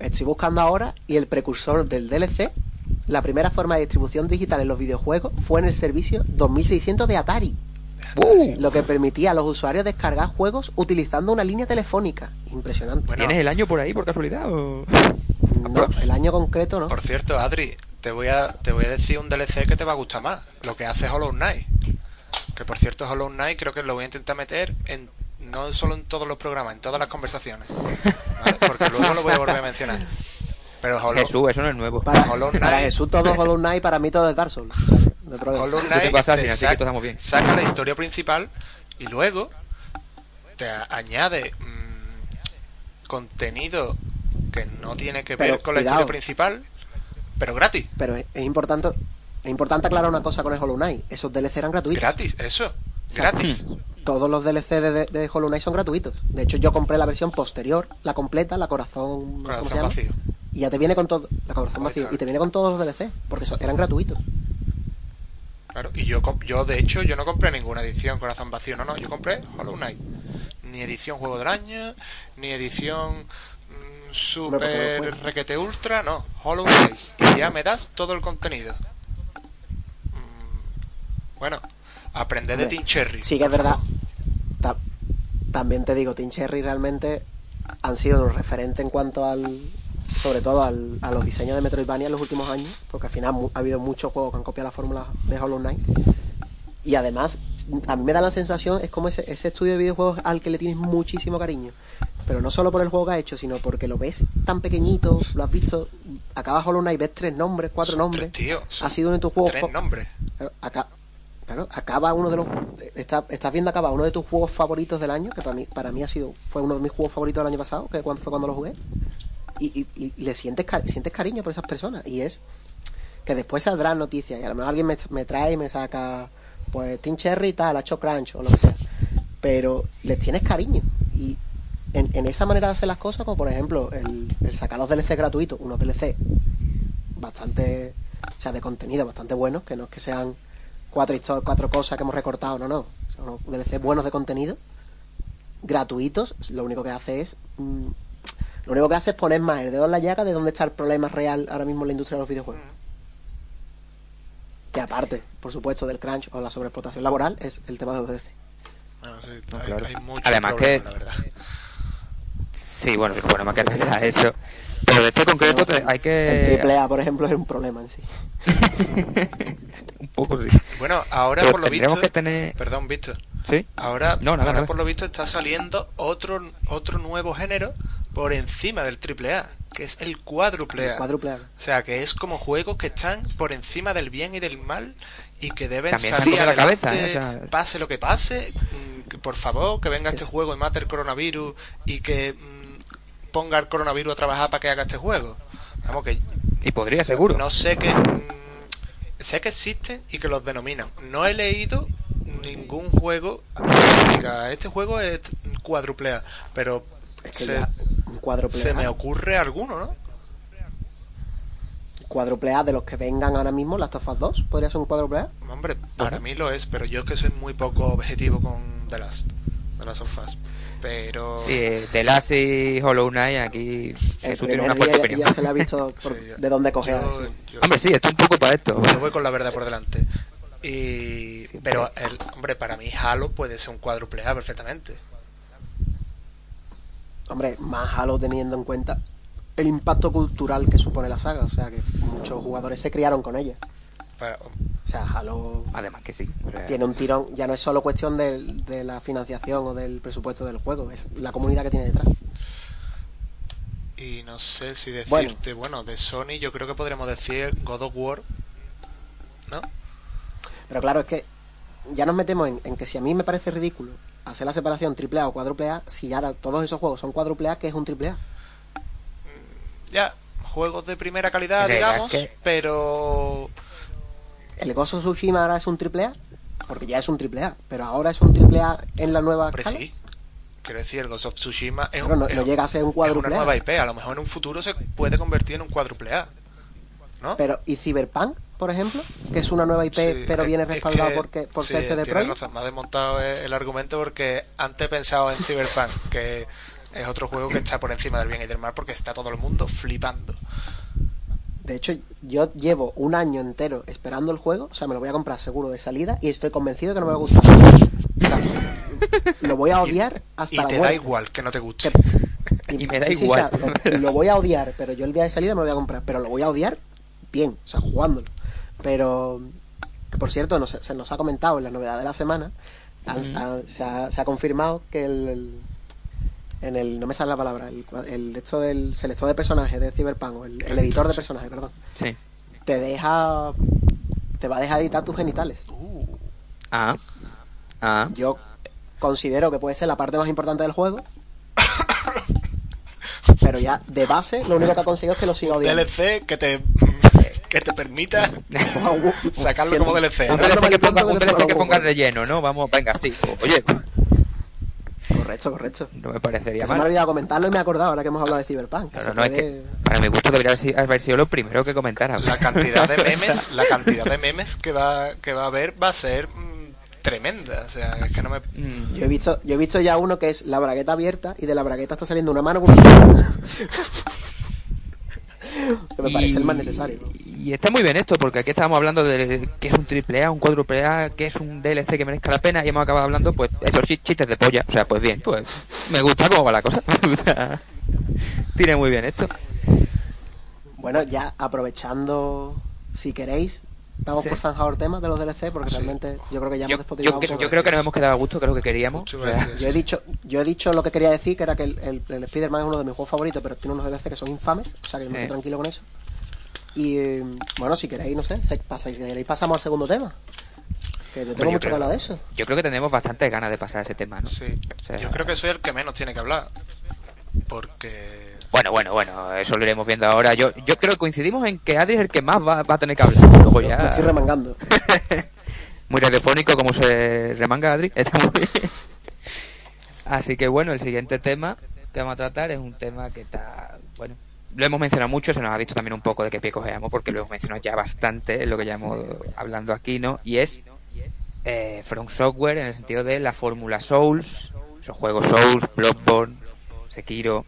estoy buscando ahora y el precursor del DLC, la primera forma de distribución digital en los videojuegos fue en el servicio 2600 de Atari, ¡Uh! lo que permitía a los usuarios descargar juegos utilizando una línea telefónica. Impresionante. Bueno, ¿Tienes el año por ahí por casualidad? o? No, el año concreto no. por cierto, Adri, te voy a te voy a decir un DLC que te va a gustar más, lo que hace Hollow Knight. Que por cierto, Hollow Knight creo que lo voy a intentar meter en no solo en todos los programas, en todas las conversaciones. ¿vale? Porque luego lo voy a volver a mencionar. Pero Hollow, Jesús, eso no es nuevo. Para, Hollow para Knight. Jesús todo es Hollow Knight, para mí todo es Dark Souls. O sea, que no hay problema. Hollow te Knight pasa, te Sina? Así que saca- bien. saca la historia principal y luego te añade mm, contenido que no tiene que ver Pero, con la cuidado. historia principal, pero gratis. Pero es, es importante es importante aclarar una cosa con el Hollow Knight. Esos DLC eran gratuitos. Gratis, eso. sea, Gratis. Todos los DLC de, de, de Hollow Knight son gratuitos. De hecho, yo compré la versión posterior, la completa, la corazón, no sé cómo se Corazón llama. vacío. Y ya te viene con todo, la corazón vacío, claro. y te viene con todos los DLC, porque eran gratuitos. Claro, y yo, yo de hecho, yo no compré ninguna edición Corazón Vacío, no, no, yo compré Hollow Knight. Ni edición Juego del Año, ni edición mm, no Super. Requete Ultra, no, Hollow Knight. Y ya me das todo el contenido. Mm, bueno, aprende de Cherry. Sí que es verdad. Ta- también te digo, Team Cherry realmente han sido un referente en cuanto al, sobre todo al- a los diseños de Metroidvania en los últimos años, porque al final ha habido muchos juegos que han copiado la fórmula de Hollow Knight. Y además, a mí me da la sensación, es como ese, ese estudio de videojuegos al que le tienes muchísimo cariño. Pero no solo por el juego que ha hecho, sino porque lo ves tan pequeñito, lo has visto, acabas Hollow Knight, ves tres nombres, cuatro Son nombres. tres, tío, ha sido uno de tus juegos Tres nombres. Acá, claro, acaba uno de los. Está, estás viendo acaba uno de tus juegos favoritos del año, que para mí, para mí ha sido, fue uno de mis juegos favoritos del año pasado, que cuando, fue cuando lo jugué. Y, y, y- le sientes, sientes cariño por esas personas. Y es que después saldrán noticias, y a lo mejor alguien me, me trae y me saca, pues, Team Cherry y tal, ha hecho Crunch o lo que sea. Pero les tienes cariño. Y en, esa manera de hacer las cosas, como por ejemplo el, sacar los DLC gratuitos, unos DLC bastante, o sea, de contenido bastante buenos, que no es que sean cuatro cuatro cosas que hemos recortado, no, no, son unos DLC buenos de contenido, gratuitos, lo único que hace es, mm, lo único que hace es poner más el dedo en la llaga de dónde está el problema real ahora mismo en la industria de los videojuegos. Que aparte, por supuesto, del crunch o la sobreexplotación laboral, es el tema de los DLC. Bueno, sí, No, hay, claro. hay Además que- la verdad. Sí, bueno, bueno, más que nada eso. Pero de este concreto te- hay El que... triple A, por ejemplo, es un problema en sí. Un poco sí. Bueno, ahora Pero por lo visto... que tener... Perdón, Víctor. ¿Sí? Ahora, No, nada, ahora nada. por lo visto está saliendo otro otro nuevo género por encima del triple A, que es el cuádruple A. Cuádruple A. O sea, que es como juegos que están por encima del bien y del mal y que deben También salir la adelante, cabeza, ¿eh? O sea- pase lo que pase, mm, que por favor, que venga este Es- juego y mate el coronavirus y que mm, ponga el coronavirus a trabajar para que haga este juego. Vamos, que Y podría, seguro. no sé que mm, sé que existen y que los denominan. No he leído ningún juego que diga este juego es cuádruple A, pero Es que se, ya, un cuádruple se A. me ocurre alguno, ¿no? Cuádruple A de los que vengan ahora mismo, Last of Us 2, podría ser un cuádruple A. Hombre, para mí lo es, pero yo es que soy muy poco objetivo con The Last. de las sofás. Pero. Sí, The Last y Hollow Knight aquí Jesús tiene una fuerte opinión. ya se le ha visto por- Sí, yo- de dónde coger. yo- Hombre, sí, esto es un poco para esto. Yo voy con la verdad por delante. Y, pero, el, hombre, para mí Halo puede ser un cuádruple A perfectamente. Hombre, más Halo teniendo en cuenta el impacto cultural que supone la saga. O sea, que muchos jugadores se criaron con ella. O sea, Halo Además que sí. tiene un tirón. Ya no es solo cuestión de, la financiación o del presupuesto del juego, es la comunidad que tiene detrás. y no sé si Bueno. decirte, bueno. de Sony yo creo que podríamos decir God of War. ¿No? Pero claro, es que ya nos metemos en, en que si a mí me parece ridículo hacer la separación AAA o cuádruple A, si ahora todos esos juegos son cuádruple A, ¿qué es un triple A? Ya, juegos de primera calidad, digamos, que- pero... ¿El Gozo Tsushima ahora es un triple A? Porque ya es un triple A, pero ahora es un triple A en la nueva Hombre, sí. Quiero decir, el Ghost of Tsushima es, Pero un- no- es no un- llega a ser un es cuádruple una A. nueva IP. A lo mejor en un futuro se puede convertir en un cuádruple A. ¿No? Pero, ¿y Cyberpunk, por ejemplo? Que es una nueva IP, Sí, pero es- viene es respaldado que- porque, por sí, Detroit. razón, me ha desmontado el, argumento porque antes he pensado en Cyberpunk, que es otro juego que está por encima del bien y del mal porque está todo el mundo flipando. De hecho, yo llevo un año entero esperando el juego, o sea, me lo voy a comprar seguro de salida y estoy convencido que no me va a gustar. O sea, lo voy a odiar hasta y la te da igual que no te guste. Que- Y me da sí, sí, igual. o sea, lo, lo voy a odiar, pero yo el día de salida me lo voy a comprar. Pero lo voy a odiar bien, o sea, jugándolo. Pero, que por cierto, nos- se nos ha comentado en la novedad de la semana, ha- se, ha, se ha confirmado que el, el- en el, no me sale la palabra, el, el esto del selector de personajes de Cyberpunk, o el, el editor de personajes, perdón, Sí. te deja, te va a dejar editar tus genitales. Uh, Ah. Ah. Yo considero que puede ser la parte más importante del juego. Pero ya, de base, lo único que ha conseguido es que lo siga odiando. DLC que te, que te permita sacarlo como DLC. Un ¿no? Hablando DLC que del ponga, un DLC que ponga relleno, ¿no? Vamos, venga, sí. Oye, Correcto, correcto. no me parecería Que se me ha mal. olvidado comentarlo y me he acordado ahora que hemos hablado de Cyberpunk. que No, no, es que para mi gusto debería haber si- haber sido lo primero que comentara. La cantidad de memes, la cantidad de memes que va, que va a haber va a ser mm, tremenda. O sea, es que no me. Mm, Yo he visto, yo he visto ya uno que es la bragueta abierta y de la bragueta está saliendo una mano con una que me parece el más necesario. Y está muy bien esto, porque aquí estábamos hablando de qué es un triple A, un cuádruple A, qué es un DLC que merezca la pena, y hemos acabado hablando, pues, esos chi- chistes de polla. O sea, pues bien, pues, me gusta cómo va la cosa. Me gusta. Tiene muy bien esto. Bueno, ya aprovechando, si queréis, damos Sí. por zanjado el tema de los DLC, porque Sí. realmente yo creo que ya Yo, hemos despotricado yo- yo poco. creo que nos hemos quedado a gusto, creo que queríamos. O sea. Yo he dicho, yo he dicho lo que quería decir, que era que el, el, el Spider-Man es uno de mis juegos favoritos, pero tiene unos DLC que son infames, o sea que yo me quedo tranquilo con eso. Y eh, bueno, si queréis, no sé, si pasáis, si queréis pasamos al segundo tema. Que yo tengo Bueno, yo mucho que hablar de eso. yo creo que tenemos bastantes ganas de pasar a ese tema, ¿no? Sí. O sea- Yo creo que soy el que menos tiene que hablar. Porque. Bueno, bueno, bueno, eso lo iremos viendo ahora. Yo, yo creo que coincidimos en que Adri es el que más va, va a tener que hablar. Luego Me ya... estoy remangando. muy radiofónico como se remanga Adri. Está muy bien. Así que bueno, el siguiente tema que vamos a tratar es un tema que está, bueno, lo hemos mencionado mucho, se nos ha visto también un poco de qué pie cogeamos porque lo hemos mencionado ya bastante en lo que hemos hablando aquí, ¿no? Y es eh, From Software en el sentido de la fórmula Souls, esos juegos Souls, Bloodborne, Sekiro,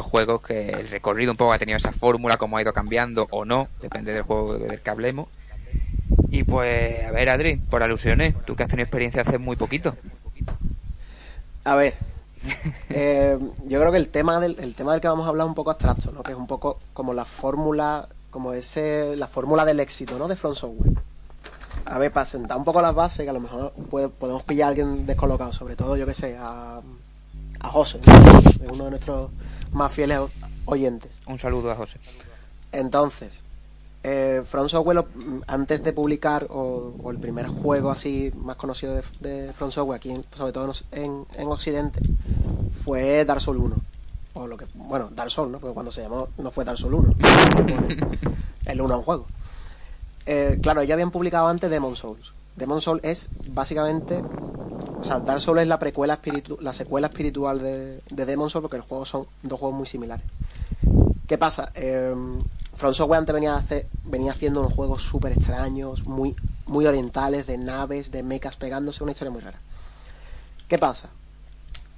juegos que el recorrido un poco ha tenido esa fórmula, cómo ha ido cambiando o no, depende del juego del que hablemos. Y pues, a ver, Adri, por alusiones, tú que has tenido experiencia hace muy poquito. A ver, eh, yo creo que el tema del el tema del que vamos a hablar es un poco abstracto, ¿no? Que es un poco como la fórmula, como ese la fórmula del éxito, ¿no? De Front Software. A ver, para sentar un poco las bases, que a lo mejor podemos pillar a alguien descolocado, sobre todo, yo que sé, a, a José, ¿no? uno de nuestros más fieles oyentes. Un saludo a José. Entonces, eh, From Software, antes de publicar, o, o el primer juego así más conocido de, de From Software, aquí en- sobre todo en, en Occidente, fue Dark Souls 1. O lo que, bueno, Dark Souls, ¿no? Porque cuando se llamó no fue Dark Souls 1. el 1 a un juego. Eh, claro, ellos habían publicado antes Demon Souls. Demon Souls es básicamente. O sea, Dark Souls es la precuela espiritu la secuela espiritual de, de Demon Souls, porque los juegos son dos juegos muy similares. ¿Qué pasa? Eh, From Software antes venía, haciendo unos juegos súper extraños, muy, muy orientales, de naves, de mechas pegándose, una historia muy rara. ¿Qué pasa?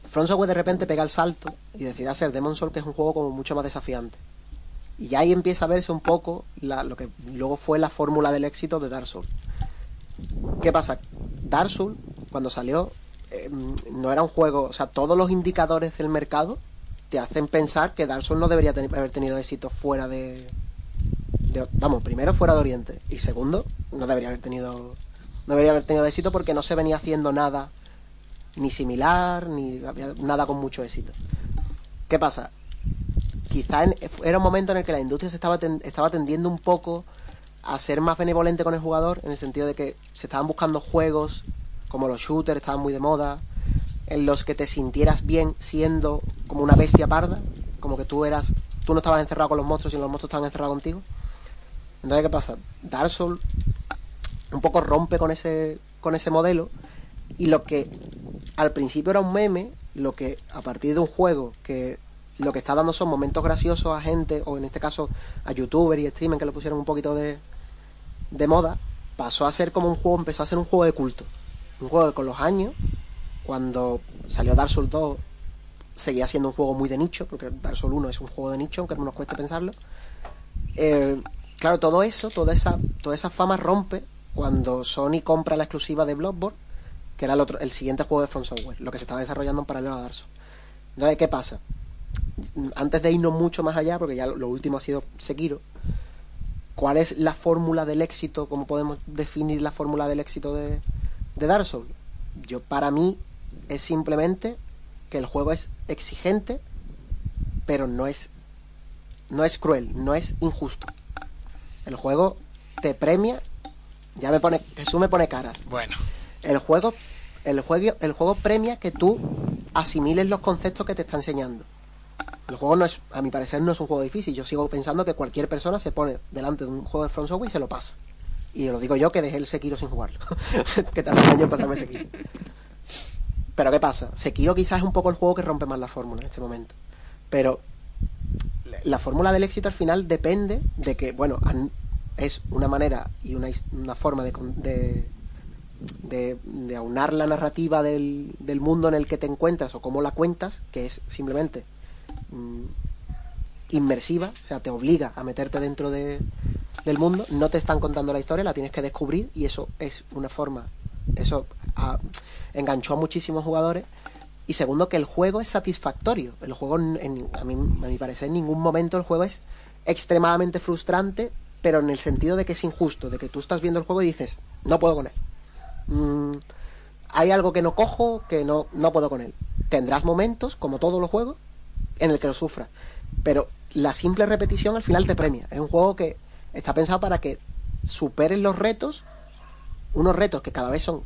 From Software de repente pega el salto y decide hacer Demon Soul, que es un juego como mucho más desafiante. Y ahí empieza a verse un poco lo que luego fue la fórmula del éxito de Dark Souls. ¿Qué pasa? Dark Souls, cuando salió, eh, no era un juego, o sea, todos los indicadores del mercado te hacen pensar que Dark Souls no debería haber tenido éxito fuera de, Vamos, primero fuera de Oriente y segundo, no debería haber tenido no debería haber tenido éxito porque no se venía haciendo nada ni similar, ni nada con mucho éxito. ¿Qué pasa? Quizá en- era un momento en el que la industria se estaba, ten- estaba tendiendo un poco a ser más benevolente con el jugador, en el sentido de que se estaban buscando juegos como los shooters, estaban muy de moda, en los que te sintieras bien siendo como una bestia parda, como que tú eras, tú no estabas encerrado con los monstruos, sino los monstruos estaban encerrados contigo. Entonces, ¿qué pasa? Dark Souls un poco rompe con ese, con ese modelo y lo que al principio era un meme, lo que a partir de un juego que lo que está dando son momentos graciosos a gente, o en este caso a youtubers y streamers que lo pusieron un poquito de, de moda, pasó a ser como un juego, empezó a ser un juego de culto. Un juego que con los años, cuando salió Dark Souls 2, seguía siendo un juego muy de nicho, porque Dark Souls 1 es un juego de nicho, aunque no nos cueste pensarlo. Eh, claro, todo eso, toda esa, toda esa fama rompe cuando Sony compra la exclusiva de Bloodborne, que era el, otro, el siguiente juego de From Software, lo que se estaba desarrollando en paralelo a Dark Souls. Entonces, ¿qué pasa? Antes de irnos mucho más allá, porque ya lo, último ha sido Sekiro, ¿cuál es la fórmula del éxito? ¿Cómo podemos definir la fórmula del éxito de, de Dark Souls? Yo, para mí, es simplemente que el juego es exigente, pero no es, no es cruel, no es injusto. El juego te premia, ya me pone, Jesús me pone caras. Bueno, El juego, el juego, el juego premia que tú asimiles los conceptos que te está enseñando. El juego no es, a mi parecer, no es un juego difícil. Yo sigo pensando que cualquier persona se pone delante de un juego de From Software y se lo pasa. Y lo digo yo que dejé el Sekiro sin jugarlo. que tardé un año en pasarme Sekiro. Pero ¿qué pasa? Sekiro quizás es un poco el juego que rompe más la fórmula en este momento. Pero la fórmula del éxito al final depende de que, bueno, es una manera y una, una forma de, de, de, de aunar la narrativa del, del mundo en el que te encuentras o cómo la cuentas, que es simplemente mm, inmersiva, o sea, te obliga a meterte dentro de, del mundo, no te están contando la historia, la tienes que descubrir y eso es una forma, eso enganchó a muchísimos jugadores. Y segundo, que el juego es satisfactorio. El juego, a, mí, a mi parecer, en ningún momento el juego es extremadamente frustrante, pero en el sentido de que es injusto, de que tú estás viendo el juego y dices, no puedo con él. Mm, hay algo que no cojo, que no, no puedo con él. Tendrás momentos, como todos los juegos, en el que lo sufras. Pero la simple repetición al final te premia. Es un juego que está pensado para que superes los retos, unos retos que cada vez son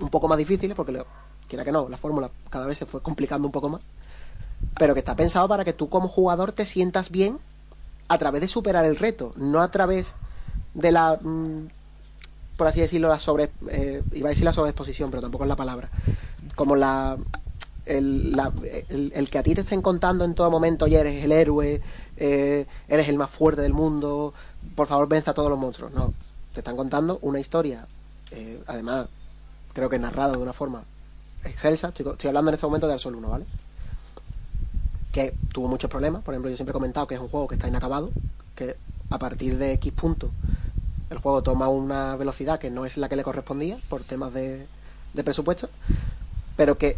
un poco más difíciles, porque quiera que no, la fórmula cada vez se fue complicando un poco más, pero que está pensado para que tú como jugador te sientas bien a través de superar el reto, no a través de la, mm, por así decirlo, la sobre, eh, iba a decir la sobreexposición, pero tampoco es la palabra, como la el, la- el, que a ti te estén contando en todo momento, oye, eres el héroe, eh, eres el más fuerte del mundo, por favor venza a todos los monstruos. No, te están contando una historia, eh, además, creo que narrada de una forma excelsa. Estoy, estoy hablando en este momento de Dark Souls 1, ¿vale? Que tuvo muchos problemas. Por ejemplo, yo siempre he comentado que es un juego que está inacabado, que a partir de X punto el juego toma una velocidad que no es la que le correspondía por temas de presupuesto, pero que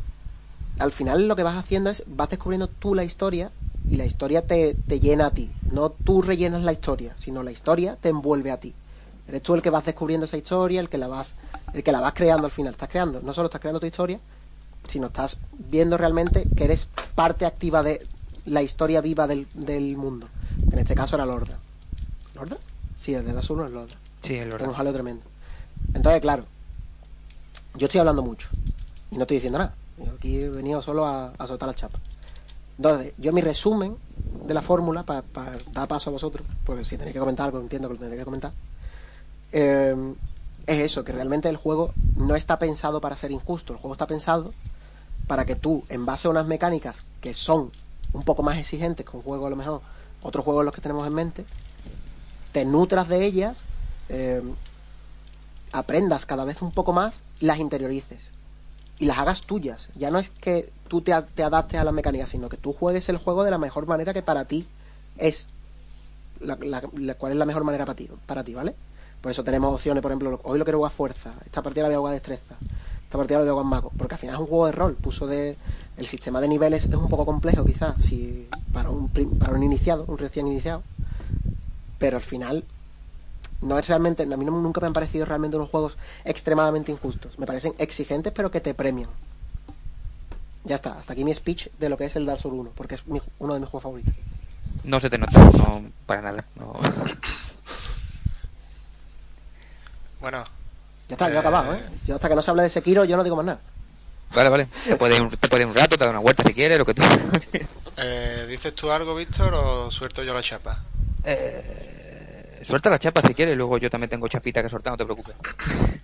al final lo que vas haciendo es vas descubriendo tú la historia y la historia te, te llena a ti. No tú rellenas la historia, sino la historia te envuelve a ti. Eres tú el que vas descubriendo esa historia, el que la vas, el que la vas creando al final. Estás creando, no solo estás creando tu historia, sino estás viendo realmente que eres parte activa de la historia viva del, del mundo. En este caso era Lorda. ¿Lorda? Sí, el de Souls no es Lorda. Sí, es Tengo un jaleo tremendo. Entonces, claro, yo estoy hablando mucho y no estoy diciendo nada. Yo aquí he venido solo a, a soltar la chapa. Entonces, yo mi resumen de la fórmula, para dar paso a vosotros, porque si tenéis que comentar algo, entiendo que lo tendréis que comentar, eh, es eso, que realmente el juego no está pensado para ser injusto, el juego está pensado para que tú, en base a unas mecánicas que son un poco más exigentes que un juego a lo mejor, otros juegos los que tenemos en mente, te nutras de ellas, eh, aprendas cada vez un poco más y las interiorices. Y las hagas tuyas. Ya no es que tú te, te adaptes a las mecánicas, sino que tú juegues el juego de la mejor manera que para ti es. La, la- la- ¿Cuál es la mejor manera para ti, para ti, ¿vale? Por eso tenemos opciones, por ejemplo, hoy lo quiero jugar fuerza, esta partida la voy a jugar destreza, esta partida la voy a jugar mago, porque al final es un juego de rol, puso de... El sistema de niveles es un poco complejo quizás, si para un, para un iniciado, un recién iniciado, pero al final no es realmente, a mí no- nunca me han parecido realmente unos juegos extremadamente injustos, me parecen exigentes pero que te premian. Ya está, hasta aquí mi speech de lo que es el Dark Souls 1, porque es mi- uno de mis juegos favoritos. No se te nota, no, para nada. No. Bueno, Ya está, yo he Eh, acabado, ¿eh? Yo hasta que no se hable de Sekiro yo no digo más nada. Vale, vale. Te puedes, ir un- te puedes ir un rato, te das una vuelta si quieres, lo que tú. eh, ¿dices tú algo, Víctor, o suelto yo la chapa? Eh, suelta la chapa si quieres, luego yo también tengo chapita que soltar, no te preocupes.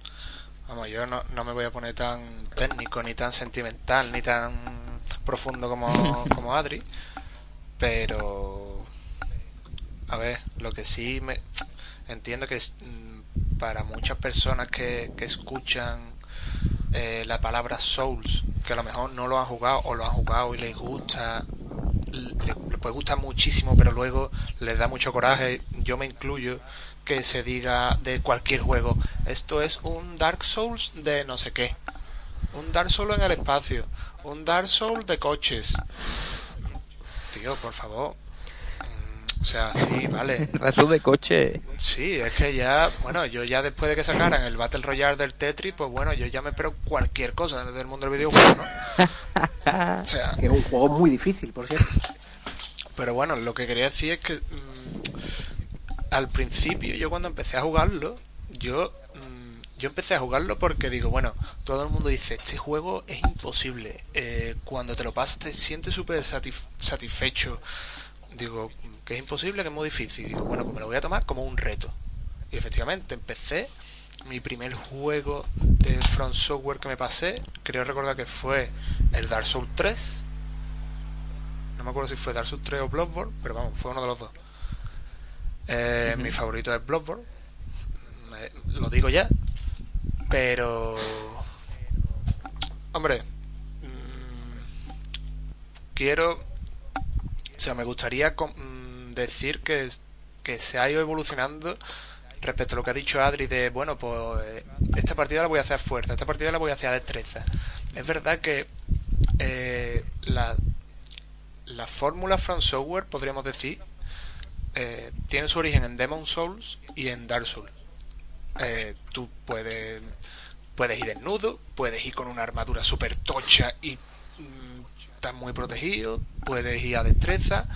Vamos, yo no, no me voy a poner tan técnico, ni tan sentimental, ni tan profundo como, como Adri, pero... A ver, lo que sí me entiendo que es, mm, para muchas personas que, que escuchan eh, la palabra Souls, que a lo mejor no lo han jugado o lo han jugado y les gusta, le, puede gustar muchísimo, pero luego les da mucho coraje, yo me incluyo, que se diga de cualquier juego, esto es un Dark Souls de no sé qué, un Dark Souls en el espacio, un Dark Souls de coches. Tío, por favor. O sea, sí, vale. Razón de coche. Sí, es que ya, bueno, yo ya después de que sacaran el Battle Royale del Tetris, pues bueno, yo ya me espero cualquier cosa del mundo del videojuego, ¿no? O sea, Que es un juego muy difícil, por cierto. pero bueno, lo que quería decir es que mm, al principio, yo cuando empecé a jugarlo, yo mm, yo empecé a jugarlo porque digo, bueno, todo el mundo dice, este juego es imposible. Eh, cuando te lo pasas te sientes súper satisfecho. Digo, que es imposible, que es muy difícil. Digo, bueno, pues me lo voy a tomar como un reto. Y efectivamente, empecé mi primer juego de From Software que me pasé, creo recordar que fue el Dark Souls 3. No me acuerdo si fue Dark Souls 3 o Bloodborne, pero vamos, fue uno de los dos. Eh, Mi favorito es Bloodborne. Me- lo digo ya. Pero... Hombre. mm, quiero... O sea, me gustaría decir que, que se ha ido evolucionando respecto a lo que ha dicho Adri de, bueno, pues eh, esta partida la voy a hacer fuerza, esta partida la voy a hacer a destreza. Es verdad que eh, la, la fórmula From Software, podríamos decir, eh, tiene su origen en Demon Souls y en Dark Souls. Eh, tú puedes, puedes ir desnudo, puedes ir con una armadura super tocha y estás muy protegido, puedes ir a destreza,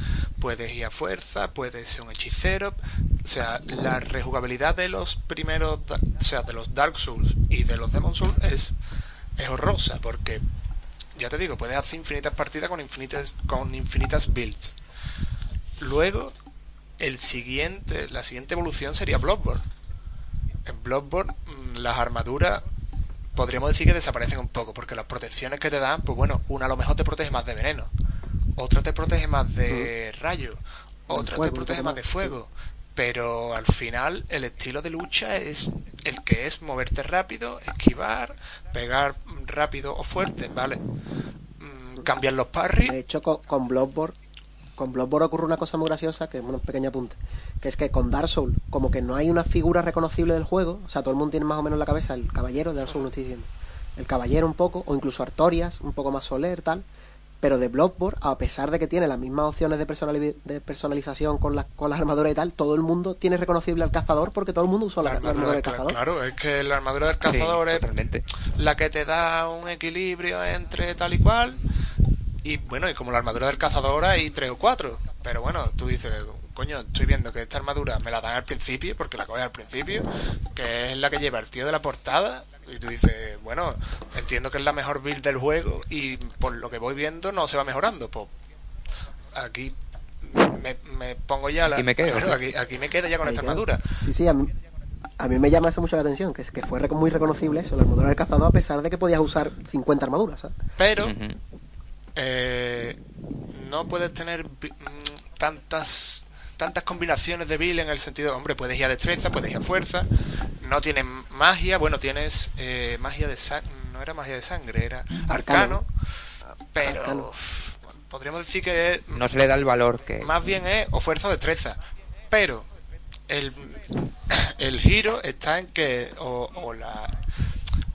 puedes ir a fuerza, puedes ser un hechicero. O sea, la rejugabilidad de los primeros, o sea, de los Dark Souls y de los Demon Souls es, es horrorosa porque, ya te digo, puedes hacer infinitas partidas con infinitas, con infinitas builds. Luego, el siguiente, la siguiente evolución sería Bloodborne. En Bloodborne, mm, las armaduras podríamos decir que desaparecen un poco, porque las protecciones que te dan, pues bueno, una a lo mejor te protege más de veneno, otra te protege más de rayo, otra fuego, te protege más de más, fuego. Pero al final el estilo de lucha es el que es moverte rápido, esquivar, pegar rápido o fuerte, ¿vale? Mm, cambiar los parries. De hecho, con, con Bloodborne, con Bloodborne ocurre una cosa muy graciosa, que es un pequeño apunte, que es que con Dark Souls, como que no hay una figura reconocible del juego, o sea, todo el mundo tiene más o menos en la cabeza el caballero de Dark Souls, no estoy diciendo, el caballero un poco, o incluso Artorias, un poco más Soler, tal, pero de Bloodborne, a pesar de que tiene las mismas opciones de, personali- de personalización con, las con las armaduras y tal, todo el mundo tiene reconocible al cazador porque todo el mundo usa la, la armadura del cazador. claro, es que la armadura del Sí, cazador es totalmente. la que te da un equilibrio entre tal y cual. Y bueno, y como la armadura del cazador hay tres o cuatro. Pero bueno, tú dices, coño, estoy viendo que esta armadura me la dan al principio, porque la coges al principio, que es la que lleva el tío de la portada. Y tú dices, bueno, entiendo que es la mejor build del juego y por lo que voy viendo no se va mejorando. Pues aquí me, me pongo ya la... Aquí me quedo. claro, aquí, aquí me quedo ya con Ahí esta armadura. Sí, sí, a mí, a mí me llama eso mucho la atención, que es que fue muy reconocible eso, la armadura del cazador, a pesar de que podías usar 50 armaduras, ¿sabes? Pero... eh, no puedes tener mm, tantas tantas combinaciones de build en el sentido, hombre, puedes ir a destreza, puedes ir a fuerza, no tienes magia, bueno, tienes eh, magia de sa- mm, no era magia de sangre, era Arcano. arcano, pero Arcano. podríamos decir que No se le da el valor que. más bien es o fuerza o destreza. Pero el, el giro está en que, o, o la,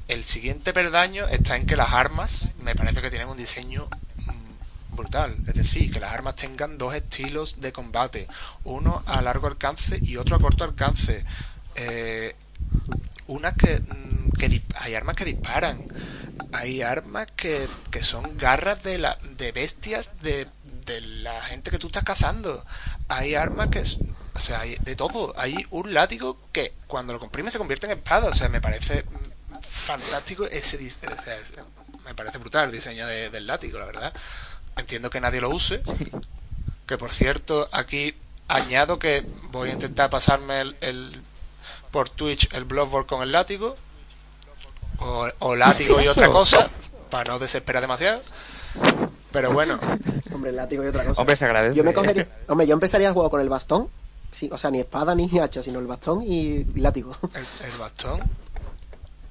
el siguiente perdaño está en que las armas me parece que tienen un diseño brutal. Es decir, que las armas tengan dos estilos de combate. Uno a largo alcance y otro a corto alcance. Eh, unas que, mm, hay armas que disparan hay armas que, que son garras de la de bestias de, la gente que tú estás cazando hay armas que o sea hay de todo hay un látigo que cuando lo comprime se convierte en espada o sea me parece mm, fantástico ese o sea, me parece brutal el diseño de- del látigo la verdad entiendo que nadie lo use que por cierto aquí añado que voy a intentar pasarme el, el- por Twitch el Bloodborne con el látigo o, o látigo y otra cosa para no desesperar demasiado pero bueno Hombre, el látigo y otra cosa. Hombre, se agradece. Yo me cogería, hombre, yo empezaría el juego con el bastón. Sí, o sea, ni espada ni hacha, sino el bastón y, y látigo. el, el bastón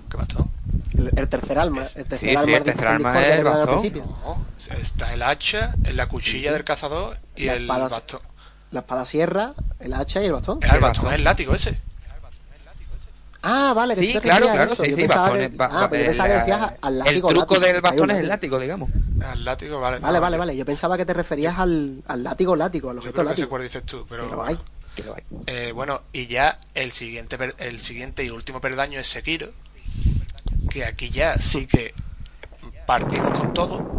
¿qué bastón? El, el tercer alma. El tercer sí, alma, el tercer alma es el al bastón. no está el hacha la cuchilla del cazador y La el espada- bastón La espada sierra, el hacha y el bastón. El el bastón bastón. es el látigo ese Ah, vale. que Sí, tú te claro, claro, eso. sí, Yo sí, pensaba bastones, que- ba- ah, pero yo pensaba que el- decías al El látigo. truco látigo. del bastón es el látigo. digamos. el látigo vale Vale, no, vale, vale. Yo pensaba que te referías al, al látigo látigo, al yo objeto que látigo. dices tú pero Que lo bueno. hay. Que lo hay. Eh, bueno, y ya el siguiente, per- el siguiente y último perdaño es Sekiro, que aquí ya sí que partimos con todo.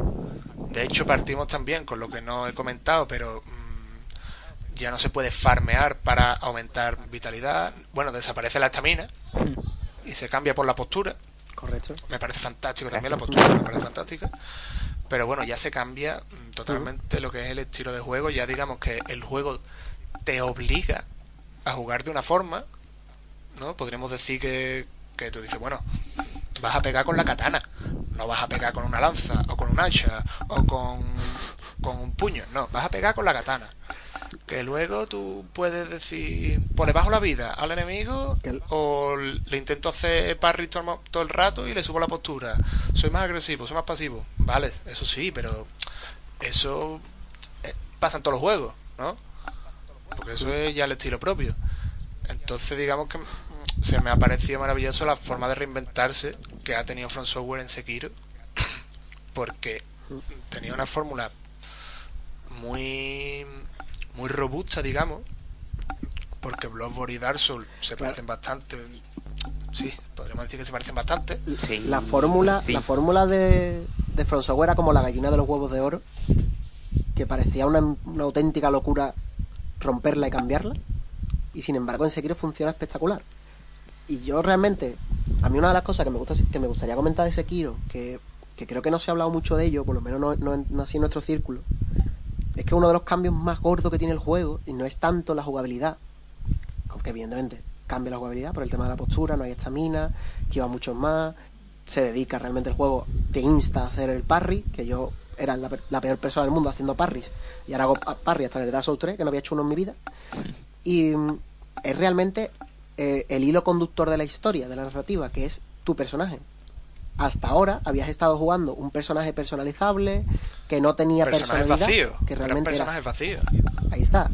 De hecho, partimos también con lo que no he comentado, pero mm, ya no se puede farmear para aumentar vitalidad. Bueno, desaparece la estamina y se cambia por la postura. Correcto. Me parece fantástico también la postura, me parece fantástica. Pero bueno, ya se cambia mm, totalmente lo que es el estilo de juego. Ya digamos que el juego te obliga a jugar de una forma, ¿no? Podríamos decir que, que tú dices, bueno, vas a pegar con la katana, no vas a pegar con una lanza, o con un hacha, o con, con un puño, no, vas a pegar con la katana. Que luego tú puedes decir, pues le bajo la vida al enemigo, o le intento hacer parry todo, el rato y le subo la postura. Soy más agresivo, soy más pasivo. Vale, eso sí, pero eso eh, pasa en todos los juegos, ¿no? Porque eso es ya el estilo propio. Entonces, digamos que se me ha parecido maravilloso la forma de reinventarse que ha tenido From Software en Sekiro. Porque tenía una fórmula muy muy robusta, digamos. Porque Bloodborne y Dark Souls se Claro. parecen bastante. Sí, podríamos decir que se parecen bastante. Sí, La fórmula, sí. la fórmula de, de From Software era como la gallina de los huevos de oro, que parecía una, una auténtica locura romperla y cambiarla, y sin embargo en Sekiro funciona espectacular. Y yo realmente, a mí una de las cosas que me gusta que me gustaría comentar de Sekiro, que, que creo que no se ha hablado mucho de ello, por lo menos no, no, no así en nuestro círculo, es que uno de los cambios más gordos que tiene el juego, y no es tanto la jugabilidad, aunque evidentemente cambia la jugabilidad por el tema de la postura, no hay estamina, que va mucho más, se dedica realmente el juego, te insta a hacer el parry, que yo era la, la peor persona del mundo haciendo parries, y ahora hago pa- parry hasta en el Dark Souls 3, que no había hecho uno en mi vida, y mm, es realmente eh, el hilo conductor de la historia, de la narrativa, que es tu personaje. Hasta ahora habías estado jugando un personaje personalizable, que no tenía Personajes personalidad, vacíos. que realmente era vacíos. Ahí está.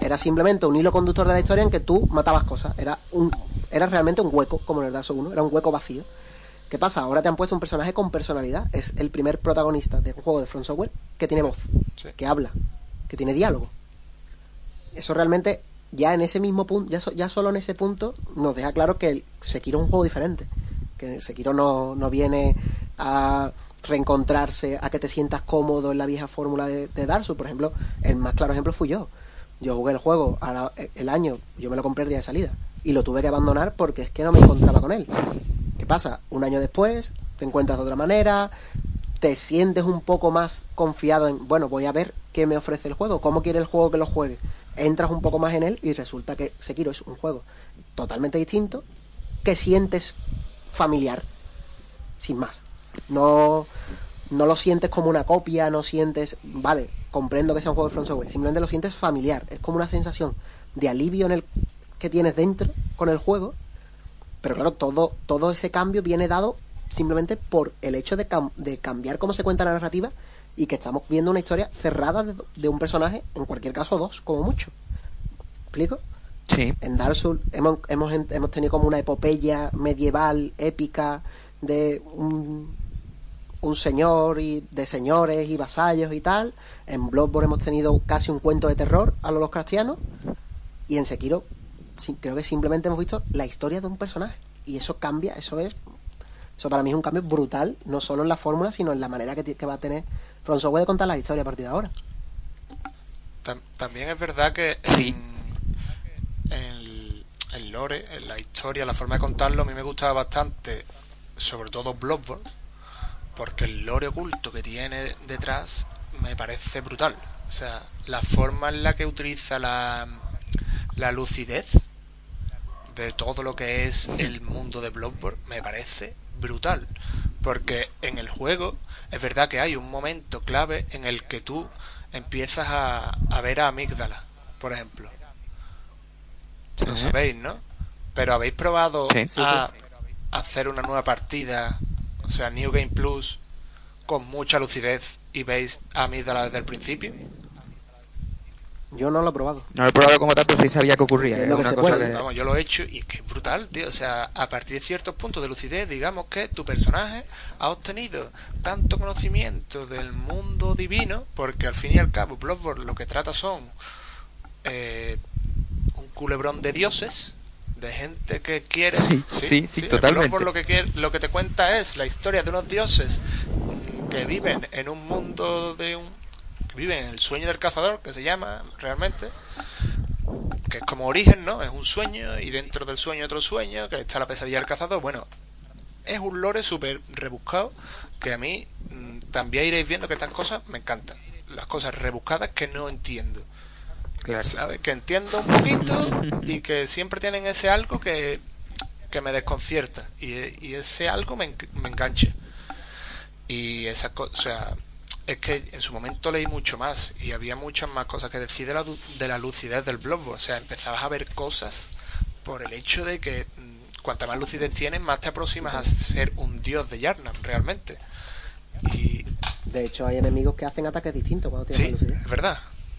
Era simplemente un hilo conductor de la historia en que tú matabas cosas. Era un era realmente un hueco, como en el Dark Souls 1. Era un hueco vacío. ¿Qué pasa? Ahora te han puesto un personaje con personalidad. Es el primer protagonista de un juego de Front Software que tiene voz, Sí. que habla, que tiene diálogo. Eso realmente, ya en ese mismo punto, ya, so- ya solo en ese punto, nos deja claro que el Sekiro es un juego diferente. Que Sekiro no, no viene a reencontrarse, a que te sientas cómodo en la vieja fórmula de, de. Por ejemplo, el más claro ejemplo fui yo. Yo jugué el juego ahora, el año, yo me lo compré el día de salida. Y lo tuve que abandonar porque es que no me encontraba con él. ¿Qué pasa? Un año después, te encuentras de otra manera, te sientes un poco más confiado en, bueno, voy a ver qué me ofrece el juego, cómo quiere el juego que lo juegue. Entras un poco más en él y resulta que Sekiro es un juego totalmente distinto que sientes familiar, sin más. No, no lo sientes como una copia, no sientes, vale, comprendo que sea un juego de From Software, simplemente lo sientes familiar, es como una sensación de alivio en el que tienes dentro con el juego, pero claro, todo, todo ese cambio viene dado simplemente por el hecho de, de cambiar cómo se cuenta la narrativa y que estamos viendo una historia cerrada de, un personaje, en cualquier caso dos, como mucho. ¿Explico? Sí. En Dark Souls hemos, hemos, hemos tenido como una epopeya medieval, épica, de un, un señor y de señores y vasallos y tal. En Bloodborne hemos tenido casi un cuento de terror a los cristianos. Y en Sekiro creo que simplemente hemos visto la historia de un personaje. Y eso cambia, eso es... Eso para mí es un cambio brutal, no solo en la fórmula, sino en la manera que, que va a tener From Software de contar la historia a partir de ahora. También es verdad que sí. en, el lore, en la historia, la forma de contarlo, a mí me gustaba bastante, sobre todo Bloodborne, porque el lore oculto que tiene detrás me parece brutal. O sea, la forma en la que utiliza la, la lucidez de todo lo que es el mundo de Bloodborne me parece brutal. Porque en el juego es verdad que hay un momento clave en el que tú empiezas a, a ver a Amígdala, por ejemplo. Lo sabéis, ¿no? Pero habéis probado a hacer una nueva partida o sea, New Game Plus con mucha lucidez y veis a Amígdala desde el principio. Yo no lo he probado. No lo he probado como tal, pero sí sabía que ocurría. yo lo he hecho y es que es brutal, tío. O sea, a partir de ciertos puntos de lucidez, digamos que tu personaje ha obtenido tanto conocimiento del mundo divino, porque al fin y al cabo Bloodborne lo que trata son eh, un culebrón de dioses, de gente que quiere. Sí, sí, sí, totalmente. Por lo que, lo que te cuenta es la historia de unos dioses que viven en un mundo de un. Que viven en el sueño del cazador, que se llama realmente. Que es como origen, ¿no? Es un sueño y dentro del sueño otro sueño, que está la pesadilla del cazador. Bueno, es un lore súper rebuscado que a mí mm, también iréis viendo que estas cosas me encantan. Las cosas rebuscadas que no entiendo. Que entiendo un poquito y que siempre tienen ese algo que, me desconcierta y, ese algo me, me engancha. Y esa cosa, o sea, es que en su momento leí mucho más y había muchas más cosas que decir de la, de la lucidez del blog. O sea, empezabas a ver cosas por el hecho de que mm, cuanta más lucidez tienes, más te aproximas a ser un dios de Yarnam, realmente. Y... De hecho, hay enemigos que hacen ataques distintos cuando tienes lucidez. Es verdad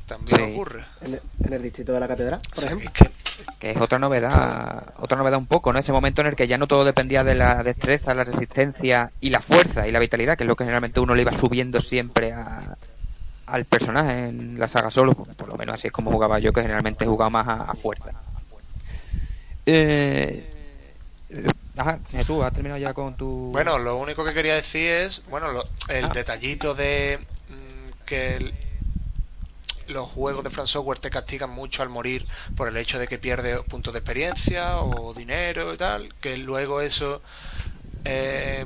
también ocurre. En el, distrito de la catedral, por ejemplo. Que... es otra novedad, otra novedad un poco, ¿no? Ese momento en el que ya no todo dependía de la destreza, la resistencia y la fuerza y la vitalidad, que es lo que generalmente uno le iba subiendo siempre al personaje en la saga solo, por lo menos así es como jugaba yo, que generalmente jugaba más a, fuerza. Eh... Ajá, Jesús, ¿has terminado ya con tu...? Bueno, lo único que quería decir es, bueno, el ah. detallito de mm, que los juegos de From Software te castigan mucho al morir por el hecho de que pierdes puntos de experiencia o dinero y tal, que luego eso eh,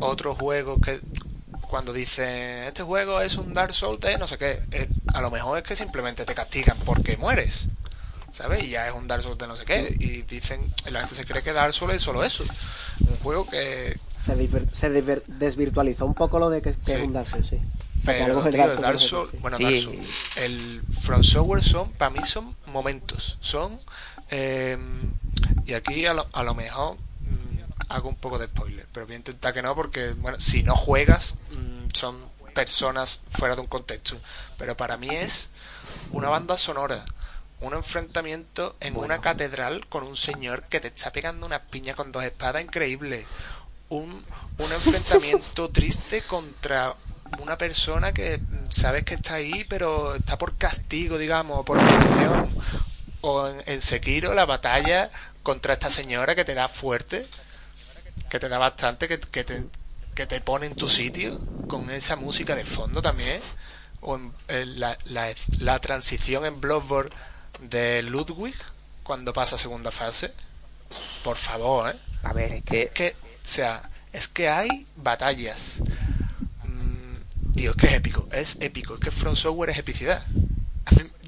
otros juegos que cuando dicen este juego es un Dark Souls de no sé qué, eh, a lo mejor es que simplemente te castigan porque mueres. ¿sabes? Y ya es un Dark Souls de no sé qué. Y dicen, la gente se cree que Dark Souls es solo eso. Un juego que. Se, desvirtualizó un poco lo de que, es un Dark Souls, sí. Pero, Dark Souls, bueno, Dark Souls, el From Software son, para mí son momentos, son, eh, y aquí a lo, a lo mejor mm, hago un poco de spoiler, pero voy a intentar que no, porque, bueno, si no juegas, mm, son personas fuera de un contexto, pero para mí es una banda sonora, un enfrentamiento en una catedral con un señor que te está pegando una piña con dos espadas increíble, un, un enfrentamiento triste contra una persona que sabes que está ahí, pero está por castigo, digamos, por obligación. O en, Sekiro, la batalla contra esta señora que te da fuerte, que te da bastante, que, que, te, que te pone en tu sitio, con esa música de fondo también. O en, la, la, la transición en Bloodborne de Ludwig, cuando pasa a segunda fase. Por favor, ¿eh? A ver, es que... Es que, o sea, es que hay batallas Tío, es que es épico, es épico, es que Front Software es epicidad.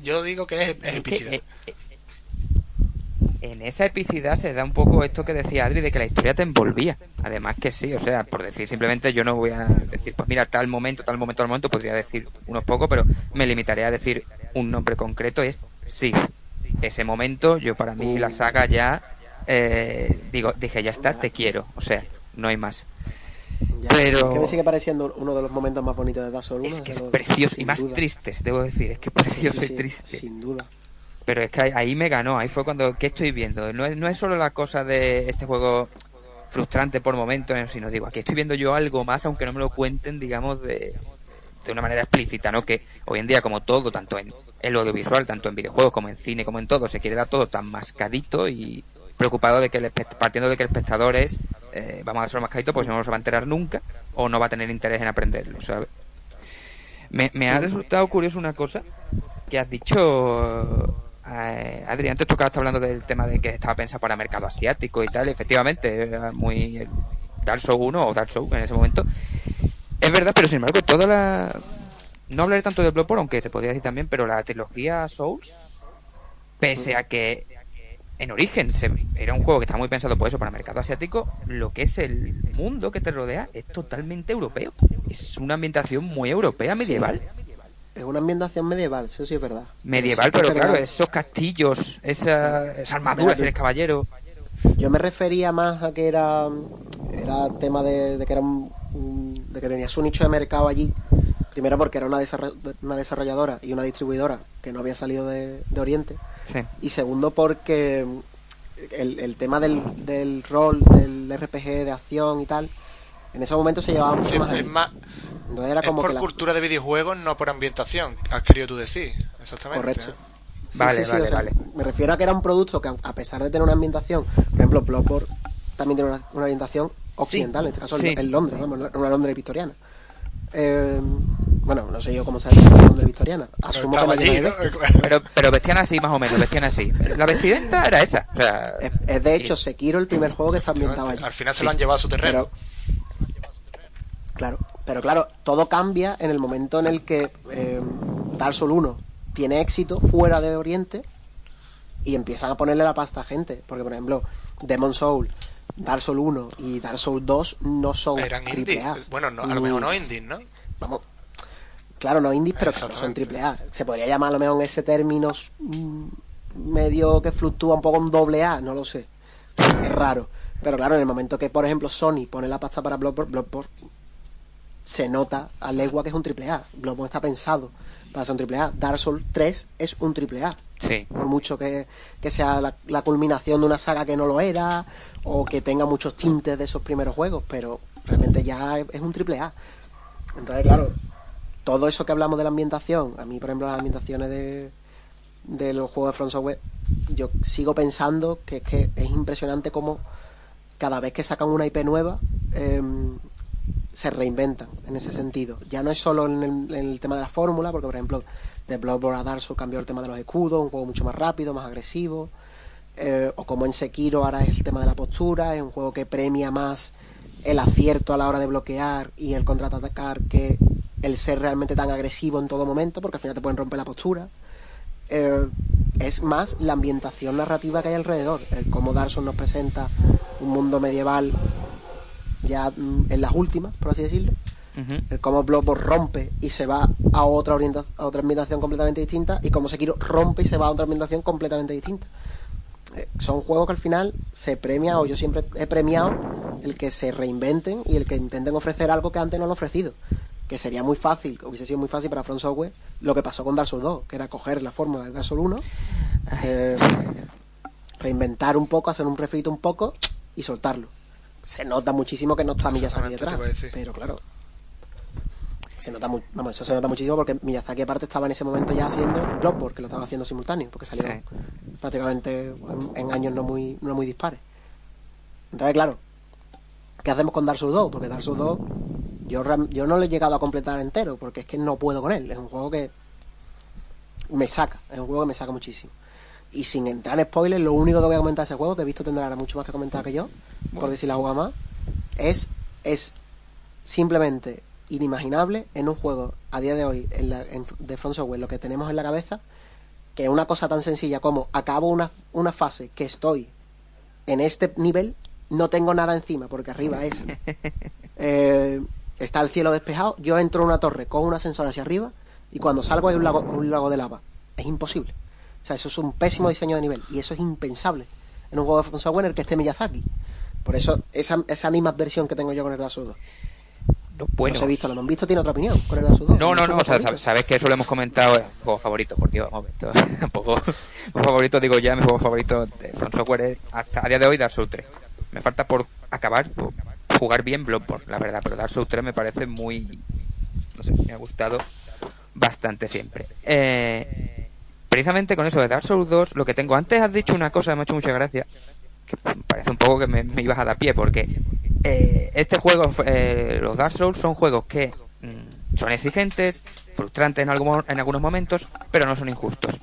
Yo digo que es, epicidad. Eh, eh, en esa epicidad se da un poco esto que decía Adri de que la historia te envolvía. Además que sí, o sea, por decir simplemente yo no voy a decir, pues mira, tal momento, tal momento, tal momento, podría decir unos pocos, pero me limitaré a decir un nombre concreto, es sí. Ese momento, yo para mí la saga ya, eh, digo, dije, ya está, te quiero. O sea, no hay más. Ya, Pero- es que me sigue pareciendo uno de los momentos más bonitos de Dark Souls 1. Es que es precioso y más duda. tristes, debo decir, es que es precioso sí, y triste. Sin duda. Pero es que ahí, ahí me ganó, ahí fue cuando, ¿qué estoy viendo? No es, no es solo la cosa de este juego frustrante por momentos, sino digo, aquí estoy viendo yo algo más, aunque no me lo cuenten, digamos, de, de una manera explícita, ¿no? Que hoy en día, como todo, tanto en el audiovisual, tanto en videojuegos como en cine, como en todo, se quiere dar todo tan mascadito y preocupado de que el partiendo de que el espectador es, eh, vamos a hacerlo mascadito porque si no, se va a enterar nunca o no va a tener interés en aprenderlo, ¿sabes? Me, ha resultado curioso una cosa que has dicho, eh, Adri, antes estabas hablando del tema de que estaba pensado para mercado asiático y tal, efectivamente, muy el Dark Souls 1 o Dark Souls en ese momento. Es verdad, pero sin embargo, toda la... No hablaré tanto de Bloodborne, aunque se podría decir también, pero la trilogía Souls, pese a que en origen se- era un juego que estaba muy pensado por eso, para mercado asiático, lo que es el mundo que te rodea es totalmente europeo. Es una ambientación muy europea, medieval. Es una ambientación medieval, eso sí es verdad. Medieval, Sí, pero claro, verdad. esos castillos, esa, esa armadura, eres caballero. Yo me refería más a que era era tema de, de que era un, un- de que tenía su nicho de mercado allí. Primero porque era una, desarro- una desarrolladora y una distribuidora que no había salido de, de Oriente. Sí. Y segundo porque el, el tema del, del rol, del RPG de acción y tal, en ese momento se llevaba mucho Sí, más. es más, Entonces era es como por que la- cultura de videojuegos, no por ambientación, has querido tú decir. Exactamente. Correcto. ¿eh? Sí, Vale, sí, sí, vale, o sea, vale. Me refiero a que era un producto que, a pesar de tener una ambientación, por ejemplo, Bloodborne también tiene una, una orientación occidental, en este caso sí. en Londres, vamos, una Londres victoriana. Eh, bueno, no sé yo cómo se Londres victoriana. Pero Asumo que no allí, de. Pero, pero vestían así, más o menos, vestían así. La vestimenta era esa. O sea, Es, es, de hecho Sekiro el primer juego que está ambientado allí. Al final se Sí. lo han llevado a su terreno. Pero, claro, pero claro, todo cambia en el momento en el que eh, Dark Souls 1 tiene éxito fuera de Oriente y empiezan a ponerle la pasta a gente. Porque, por ejemplo, Demon Soul, Dark Souls 1 y Dark Souls 2 no son Eran triple. A. Bueno, no, a lo mejor no indies, ¿no? Vamos. Claro, no indies, pero que no son triple A. Se podría llamar a lo mejor ese término mm, medio que fluctúa un poco en doble A, no lo sé. Es raro. Pero claro, en el momento que, por ejemplo, Sony pone la pasta para Bloodborne, Bloodborne se nota a legua que es un triple A. Bloodborne está pensado para ser un triple A. Dark Souls 3 es un triple A. sí. Por mucho que, que sea la, culminación de una saga que no lo era, o que tenga muchos tintes de esos primeros juegos, pero realmente ya es, un triple A. Entonces, claro, todo eso que hablamos de la ambientación, a mí, por ejemplo, las ambientaciones de, de los juegos de Front Software, yo sigo pensando que es que es impresionante cómo cada vez que sacan una IP nueva, em, se reinventan en ese sentido. Ya no es solo en el tema de la fórmula, porque por ejemplo, de Bloodborne a Dark cambió el tema de los escudos, un juego mucho más rápido, más agresivo. eh, o como en Sekiro ahora es el tema de la postura, es un juego que premia más el acierto a la hora de bloquear y el contraatacar que el ser realmente tan agresivo en todo momento, porque al final te pueden romper la postura. Eh, es más la ambientación narrativa que hay alrededor, el cómo Dark Souls nos presenta un mundo medieval ya mm, en las últimas, por así decirlo, El cómo Bloodborne rompe y se va a otra orienta- a otra ambientación completamente distinta y cómo Sekiro rompe y se va a otra ambientación completamente distinta. Eh, son juegos que al final se premia o yo siempre he premiado el que se reinventen y el que intenten ofrecer algo que antes no han ofrecido. Que sería muy fácil, hubiese sido muy fácil para Front Software lo que pasó con Dark Souls 2, que era coger la forma del Dark Souls 1, eh, reinventar un poco, hacer un refrito un poco y soltarlo. Se nota muchísimo que no está Miyazaki detrás, pero claro, se nota vamos, eso se nota muchísimo porque Miyazaki aparte estaba en ese momento ya haciendo Bloodborne, que lo estaba haciendo simultáneo, porque salió Sí. prácticamente en, en años no muy, no muy dispares. Entonces, claro, ¿qué hacemos con Dark Souls 2? Porque Dark Souls 2 yo, yo no lo he llegado a completar entero, porque es que no puedo con él. Es un juego que me saca, es un juego que me saca muchísimo. Y sin entrar en spoilers, lo único que voy a comentar de ese juego, que he visto tendrá ahora mucho más que comentar que yo, porque si la juega más, es, es simplemente inimaginable en un juego a día de hoy en la, en- de Front Software lo que tenemos en la cabeza que una cosa tan sencilla como acabo una, una fase que estoy en este nivel no tengo nada encima porque arriba es eh, está el cielo despejado yo entro en una torre cojo un ascensor hacia arriba y cuando salgo hay un lago, un lago de lava. Es imposible. O sea eso es un pésimo diseño de nivel y eso es impensable en un juego de Front Software en el que esté Miyazaki. Por eso, esa, esa versión que tengo yo con el Dark Souls 2. Bueno. No he visto, lo hemos visto, tiene otra opinión con el Dark Souls 2. No, no, no, o sea, sabes que eso lo hemos comentado en juego favorito, porque vamos, esto, poco, favorito, digo ya, mi juego favorito de From Software es hasta a día de hoy Dark Souls 3. Me falta por acabar, por jugar bien Bloodborne, la verdad, pero Dark Souls 3 me parece muy, no sé, me ha gustado bastante siempre. Eh, precisamente con eso de Dark Souls 2, lo que tengo, antes has dicho una cosa, me ha hecho mucha gracia, parece un poco que me, ibas a dar pie, porque eh, este juego, eh, los Dark Souls son juegos que mm, son exigentes, frustrantes en, en algunos momentos, pero no son injustos.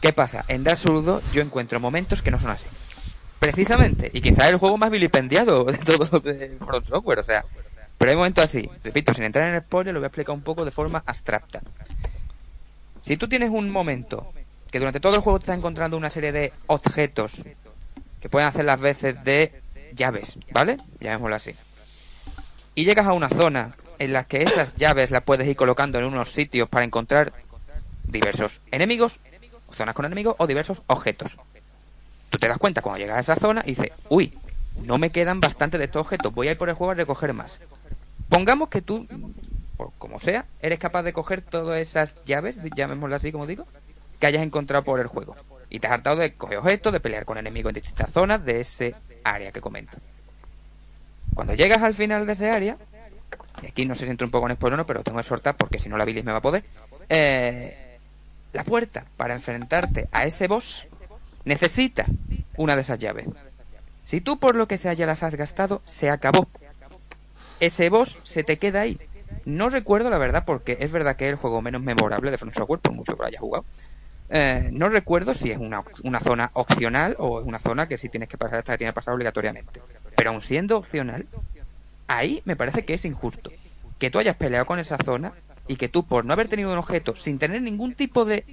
¿Qué pasa? En Dark Souls 2 yo encuentro momentos que no son así. Precisamente, y quizás el juego más vilipendiado de todo de Software, o sea, pero hay momentos así, repito, sin entrar en el spoiler, lo voy a explicar un poco de forma abstracta. Si tú tienes un momento que durante todo el juego estás encontrando una serie de objetos que pueden hacer las veces de llaves, ¿vale? Llamémoslo así. Y llegas a una zona en la que esas llaves las puedes ir colocando en unos sitios para encontrar diversos enemigos, zonas con enemigos o diversos objetos. Tú te das cuenta cuando llegas a esa zona y dices, uy, no me quedan bastante de estos objetos, voy a ir por el juego a recoger más. Pongamos que tú, por como sea, eres capaz de coger todas esas llaves, llamémoslo así como digo, que hayas encontrado por el juego. Y te has hartado de coger objetos, de pelear con enemigos en distintas zonas de ese área que comento. Cuando llegas al final de ese área, y aquí no sé si entro un poco en spoiler no, pero tengo que soltar porque si no la bilis me va a poder. Eh, la puerta para enfrentarte a ese boss necesita una de esas llaves. Si tú por lo que sea ya las has gastado, se acabó. Ese boss se te queda ahí. No recuerdo la verdad porque es verdad que es el juego menos memorable de From Software por mucho que lo haya jugado. Eh, no recuerdo si es una, una, zona opcional o es una zona que si tienes que pasar, esta que tiene que pasar obligatoriamente. Pero aun siendo opcional, ahí me parece que es injusto. Que tú hayas peleado con esa zona y que tú, por no haber tenido un objeto, sin tener ningún tipo de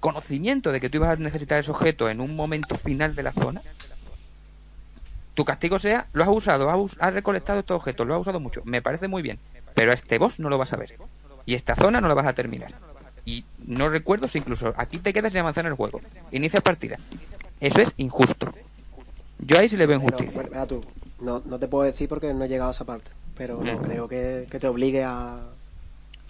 conocimiento de que tú ibas a necesitar ese objeto en un momento final de la zona, tu castigo sea, lo has usado, has, recolectado estos objetos, lo has usado mucho, me parece muy bien, pero a este boss no lo vas a ver. Y esta zona no la vas a terminar. Y no recuerdo si incluso aquí te quedas sin avanzar en el juego. Inicias partida. Eso es injusto. Yo ahí sí le veo injusticia. no, no te puedo decir porque no he llegado a esa parte. Pero no creo que, te obligue a,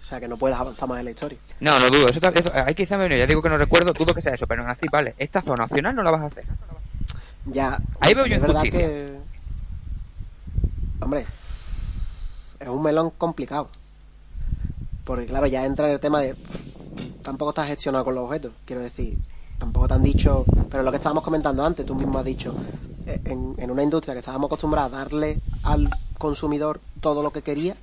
o sea, que no puedas avanzar más en la historia. No, no dudo. Eso, eso, hay quizá, ya digo que no recuerdo, dudo que sea eso, pero así, vale. Esta zona opcional no la vas a hacer. Ya. Ahí veo yo es verdad que. Hombre, es un melón complicado. Porque, claro, ya entra en el tema de tampoco estás gestionado con los objetos, quiero decir. Tampoco te han dicho, pero lo que estábamos comentando antes, tú mismo has dicho, eh, en, una industria que estábamos acostumbrados a darle al consumidor todo lo que quería,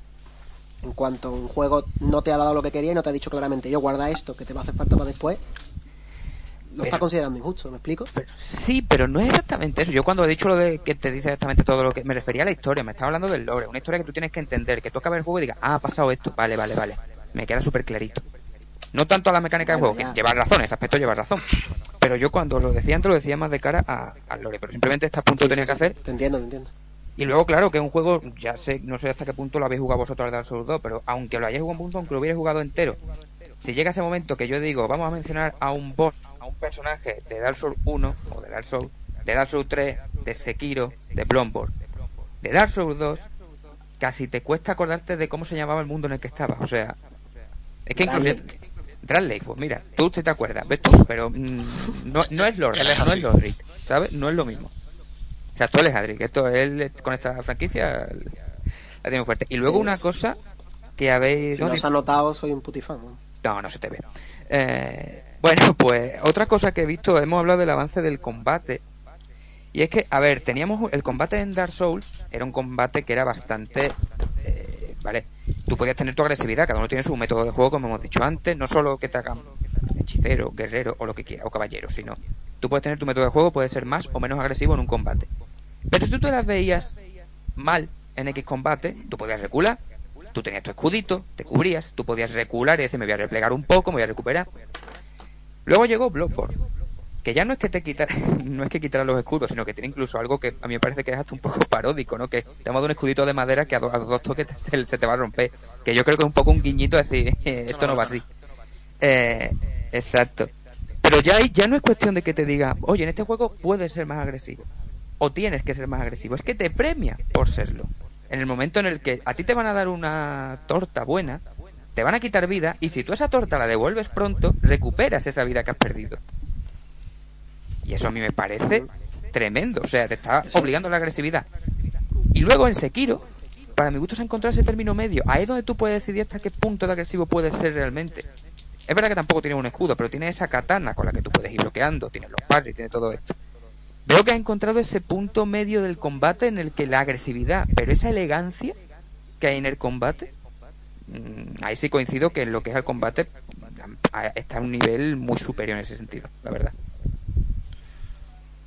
en cuanto un juego no te ha dado lo que quería y no te ha dicho claramente, yo guarda esto que te va a hacer falta para después, lo está considerando injusto, ¿me explico? sí, pero no es exactamente eso. Yo cuando he dicho lo de que te dice exactamente todo lo que... Me refería a la historia, me estaba hablando del lore. Una historia que tú tienes que entender, que tú acabas el juego y digas, ah, ha pasado esto, vale, vale, vale. Me queda súper clarito. No tanto a la mecánica del juego, que lleva razón, ese aspecto lleva razón. Pero yo cuando lo decía antes lo decía más de cara a, lore, pero simplemente este punto tenía que hacer. Te entiendo, te entiendo. Y luego, claro, que es un juego, ya sé, no sé hasta qué punto lo habéis jugado vosotros al Dark Souls 2, pero aunque lo hayáis jugado un punto, aunque lo hubierais jugado entero, si llega ese momento que yo digo, vamos a mencionar a un boss, a un personaje de Dark Souls 1, o de Dark Souls, de Dark Souls 3, de Sekiro, de Bloodborne, de Dark Souls 2, casi te cuesta acordarte de cómo se llamaba el mundo en el que estabas. O sea, es que incluso Lake, pues mira, tú te acuerdas, ves tú, pero mm, no, no es Lord, no es Lord ¿sabes? No es lo mismo. O sea, tú eres Adric, esto él con esta franquicia la tiene fuerte. Y luego una cosa que habéis... Si no, has notado, soy un putifán. ¿no? no, se te ve. Eh, bueno, pues otra cosa que he visto, hemos hablado del avance del combate. Y es que, a ver, teníamos el combate en Dark Souls, era un combate que era bastante... Eh, vale, tú podías tener tu agresividad, cada uno tiene su método de juego, como hemos dicho antes, no solo que te hagan hechicero, guerrero o lo que quieras, o caballero, sino tú puedes tener tu método de juego, puede ser más o menos agresivo en un combate. Pero si tú te las veías mal en X combate, tú podías recular, tú tenías tu escudito, te cubrías, tú podías recular y decir, me voy a replegar un poco, me voy a recuperar. Luego llegó Bloodborne, que ya no es que te quitara, no es que quitara los escudos, sino que tiene incluso algo que a mí me parece que es hasta un poco paródico, ¿no? Que te ha dado un escudito de madera que a, dos toques se te va a romper. Que yo creo que es un poco un guiñito decir, esto no va así. Eh, exacto. Pero ya, ya no es cuestión de que te diga, oye, en este juego puede ser más agresivo. o tienes que ser más agresivo, es que te premia por serlo. En el momento en el que a ti te van a dar una torta buena, te van a quitar vida y si tú esa torta la devuelves pronto, recuperas esa vida que has perdido. Y eso a mí me parece tremendo, o sea, te está obligando a la agresividad. Y luego en Sekiro, para mi gusto es encontrar ese término medio. Ahí es donde tú puedes decidir hasta qué punto de agresivo puedes ser realmente. Es verdad que tampoco tiene un escudo, pero tiene esa katana con la que tú puedes ir bloqueando, tiene los y tiene todo esto. Veo que ha encontrado ese punto medio del combate en el que la agresividad, pero esa elegancia que hay en el combate, mm, ahí sí coincido que en lo que es el combate está a un nivel muy superior en ese sentido, la verdad.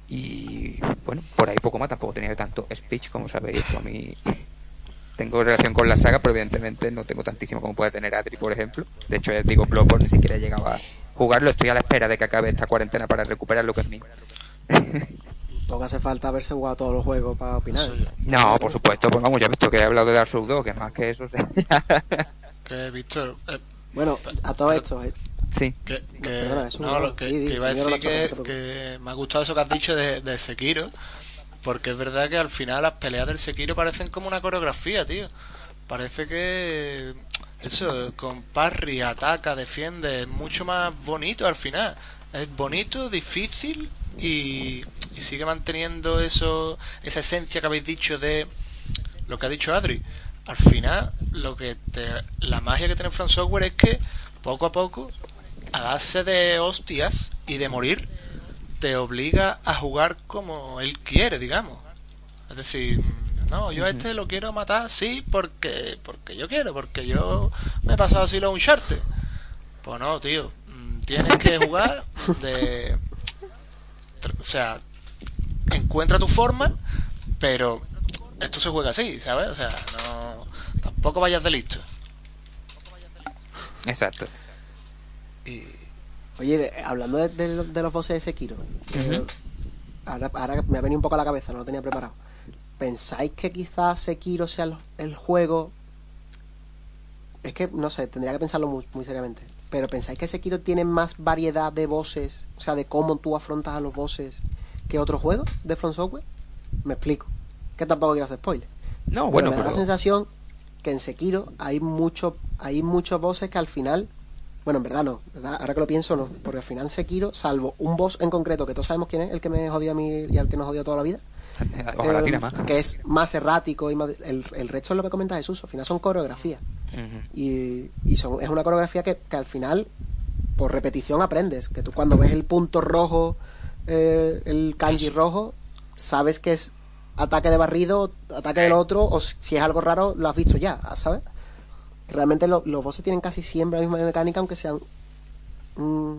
Y bueno, por ahí poco más, tampoco tenía tanto speech como sabéis, a mí tengo relación con la saga, pero evidentemente no tengo tantísimo como puede tener Adri, por ejemplo. De hecho, digo, Bloodborne ni siquiera he llegado a jugarlo, estoy a la espera de que acabe esta cuarentena para recuperar lo que es mío. Tampoco hace falta haberse jugado todos los juegos para opinar. No, por supuesto, pues vamos, ya he visto que he hablado de Dark Souls 2, que más que eso. que Víctor. Eh, bueno, a todo esto. Eh. Sí. Que, no, lo que, iba a decir que, que, me ha gustado eso que has dicho de, de Sekiro. Porque es verdad que al final las peleas del Sekiro parecen como una coreografía, tío. Parece que. Eso, con parry, ataca, defiende, es mucho más bonito al final. Es bonito, difícil y, sigue manteniendo eso, esa esencia que habéis dicho de lo que ha dicho Adri. Al final, lo que la magia que tiene From Software es que poco a poco, a base de hostias y de morir, te obliga a jugar como él quiere, digamos. Es decir, no, yo a este lo quiero matar, sí, porque porque yo quiero, porque yo me he pasado así lo Uncharted. Pues no, tío, mm, tienes que jugar de o sea, encuentra tu forma, pero esto se juega así, ¿sabes? O sea, no, tampoco vayas de listo. Exacto. Y... Oye, hablando de, los bosses de Sekiro, ahora, me ha venido un poco a la cabeza, no lo tenía preparado. ¿Pensáis que quizás Sekiro sea el, juego? Es que, no sé, tendría que pensarlo muy, muy seriamente. Pero pensáis que Sekiro tiene más variedad de voces, o sea, de cómo tú afrontas a los bosses que otros juegos de From Software. Me explico. Que tampoco quiero hacer spoiler. No, bueno, me da la sensación que en Sekiro hay mucho, hay muchos bosses que al final, bueno, en verdad no, ahora que lo pienso no, porque al final Sekiro, salvo un boss en concreto que todos sabemos quién es, el que me jodió a mí y al que nos jodió toda la vida, eh, que es más errático y el, el resto es lo que comenta Jesús, al final son coreografías. Y, son, es una coreografía que, al final, por repetición, aprendes. Que tú cuando ves el punto rojo, eh, el kanji rojo, sabes que es ataque de barrido, ataque del otro, o si es algo raro, lo has visto ya, ¿sabes? Realmente los bosses tienen casi siempre la misma mecánica, aunque sean mm,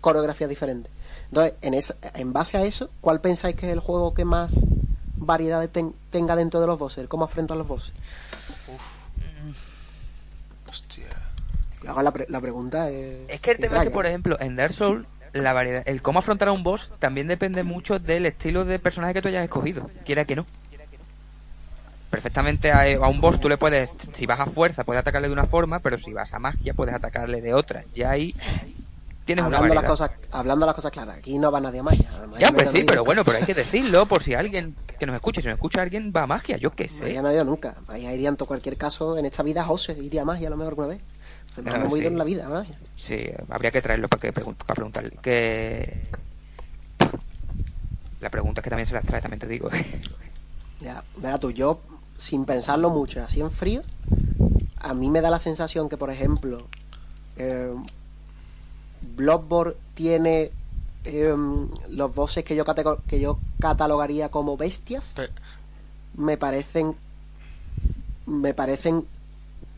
coreografías diferentes. Entonces, en, esa, en base a eso, ¿cuál pensáis que es el juego que más variedad tenga dentro de los bosses? ¿Cómo afrontan los bosses? la, la pregunta es. Es que el tema es que, por ejemplo, en Dark Souls, la variedad, el cómo afrontar a un boss también depende mucho del estilo de personaje que tú hayas escogido, quiera que no. Perfectamente a, un boss tú le puedes, si vas a fuerza, puedes atacarle de una forma, pero si vas a magia, puedes atacarle de otra. Ya ahí tienes hablando una las cosas Hablando las cosas claras, aquí no va nadie a magia. ya, pues sí, pero bueno, pero hay que decirlo por si alguien que nos escuche, si nos escucha alguien va a magia, yo qué sé. ya no ha ido nunca. Magia iría en cualquier caso, en esta vida José iría a magia a lo mejor alguna vez. Ah, muy en la vida, ¿verdad? Sí, habría que traerlo para, que para preguntarle. Que... La pregunta es que también se las trae, también te digo. ya, mira tú, yo, sin pensarlo mucho, así en frío, a mí me da la sensación que, por ejemplo, eh, Bloodborne tiene em, los bosses que yo, que yo catalogaría como bestias. Me parecen me parecen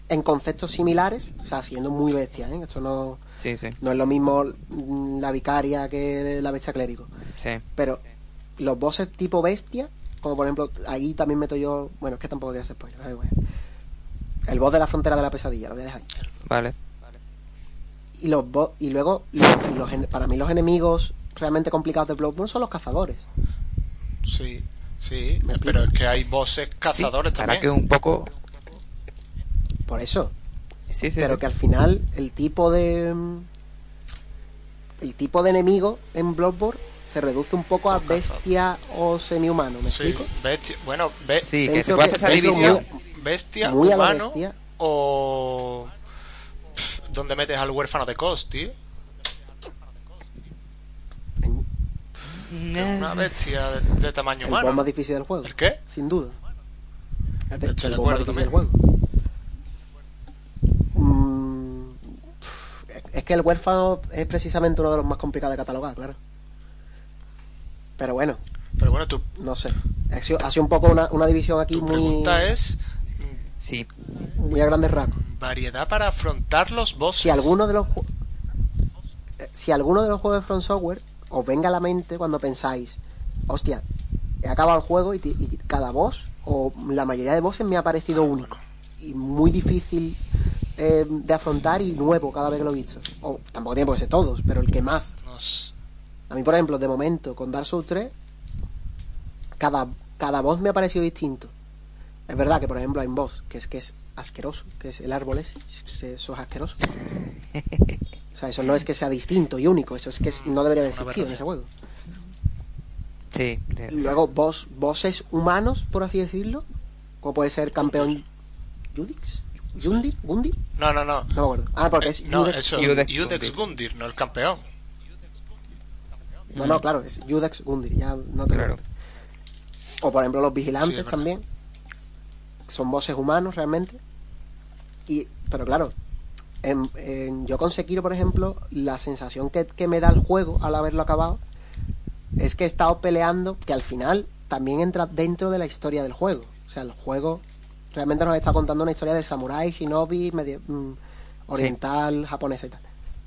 en conceptos similares, o sea, siendo muy bestia, ¿eh? Esto no, no es lo mismo la vicaria que la bestia clérigo. Pero los bosses tipo bestia, como por ejemplo, ahí también meto yo, bueno, es que tampoco quiero hacer spoiler, el boss de la frontera de la pesadilla, lo voy a dejar. Vale. Y los y luego para mí los enemigos realmente complicados de Bloodborne son los cazadores. Sí, sí, pero es que hay bosses cazadores también. que un poco por eso. Pero que al final el tipo de. El tipo de enemigo en Bloodborne se reduce un poco a bestia o semi-humano, ¿me Sí, explico? bestia. Bueno, be- Sí, que Dentro se puede hacer esa que- dentro división. muy- bestia, muy a la humano bestia. o... Pff, ¿Dónde metes al huérfano de Cos, tío? En- Una bestia de, de tamaño el humano. más difícil del juego. ¿El qué? Sin duda. El, Estoy de el acuerdo difícil del también. juego. Mm, es que el huérfano es precisamente uno de los más complicados de catalogar, claro. Pero bueno, Pero bueno, tu, no sé. Ha sido, ha sido un poco una, una división aquí tu muy, pregunta es Sí, muy a grandes rasgos. variedad para afrontar los bosses. Si alguno de los eh, si alguno de los juegos de From Software os venga a la mente cuando pensáis, hostia, he acabado el juego y, ti- y cada boss o la mayoría de bosses me ha parecido único y muy difícil eh, de afrontar y nuevo cada vez que lo he visto. O tampoco tiene por qué ser todos, pero el que más. Nos- A mí, por ejemplo, de momento con Dark Souls 3 cada cada boss me ha parecido distinto. Es verdad que, por ejemplo, hay un boss que es que es asqueroso, que es el árbol ese, eso es asqueroso. O sea, eso no es que sea distinto y único, eso es que no debería haber existido en ese juego. sí. Y luego, boss, bosses humanos, por así decirlo, como puede ser campeón Judix, Jundir, Gundir, No, no, no. no me acuerdo. Ah, porque es Eh, no, eso. Gundir, no el campeón. No, no, claro, es Judex Gundir, ya no te lo- Claro. O por ejemplo los Sí, vigilantes también. Son bosses humanos realmente. Y, pero claro, en, en Yo con Sekiro, por ejemplo, la sensación que, que me da el juego al haberlo acabado es que he estado peleando, que al final también entra dentro de la historia del juego. O sea, el juego realmente nos está contando una historia de samurái, shinobi, medio- mm, oriental, japonesa y tal.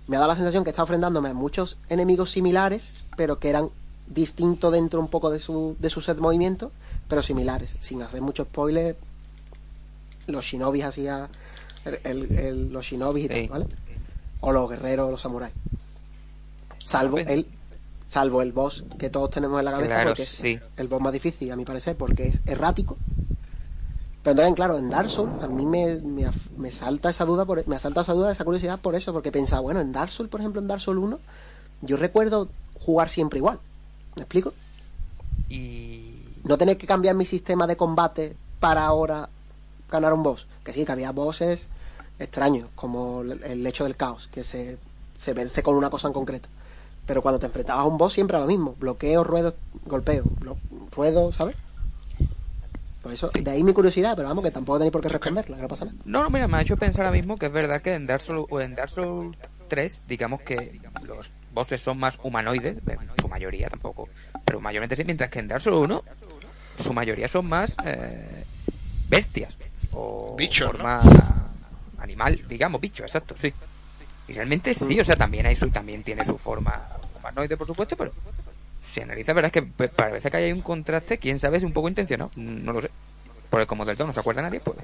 Me ha dado la sensación que enfrentándome a muchos enemigos similares, pero que eran distintos dentro un poco de su, de su set de movimiento, pero similares. Sin hacer mucho spoiler, los shinobis hacía el, el- los shinobis y tal, ¿vale? O los guerreros, los samuráis. Salvo el salvo el boss que todos tenemos en la cabeza Claro, porque es sí. el boss más difícil a mi parecer porque es errático pero entonces claro en Dark Souls a mí me, me, me salta esa duda por, me ha saltado esa duda esa curiosidad por eso porque pensaba bueno en Dark Souls por ejemplo en Dark Souls 1 yo recuerdo jugar siempre igual ¿me explico? Y. no tener que cambiar mi sistema de combate para ahora ganar un boss. Que sí, que había bosses extraños, como el- hecho del caos, que se, se vence con una cosa en concreto. Pero cuando te enfrentabas a un boss siempre era lo mismo. Bloqueo, ruedo, golpeo. ruedo, ¿sabes? Por eso, Sí. de ahí mi curiosidad, pero vamos, que tampoco tenéis por qué responderla, que no pasa nada. No, no, mira, me ha hecho pensar ahora mismo que es verdad que en Dark Souls, o en Dark Souls 3, digamos que los bosses son más humanoides, en su mayoría tampoco, pero mayormente sí, mientras que en Dark Souls 1, su mayoría son más eh, bestias. O Bichos, forma animal, digamos, bicho, exacto, sí. Y realmente sí, o sea, también hay su, también tiene su forma humanoide, por supuesto, pero si analiza, verdad es que parece que hay un contraste, quién sabe, es un poco intencionado, no lo sé. Porque como del todo no se acuerda nadie, pues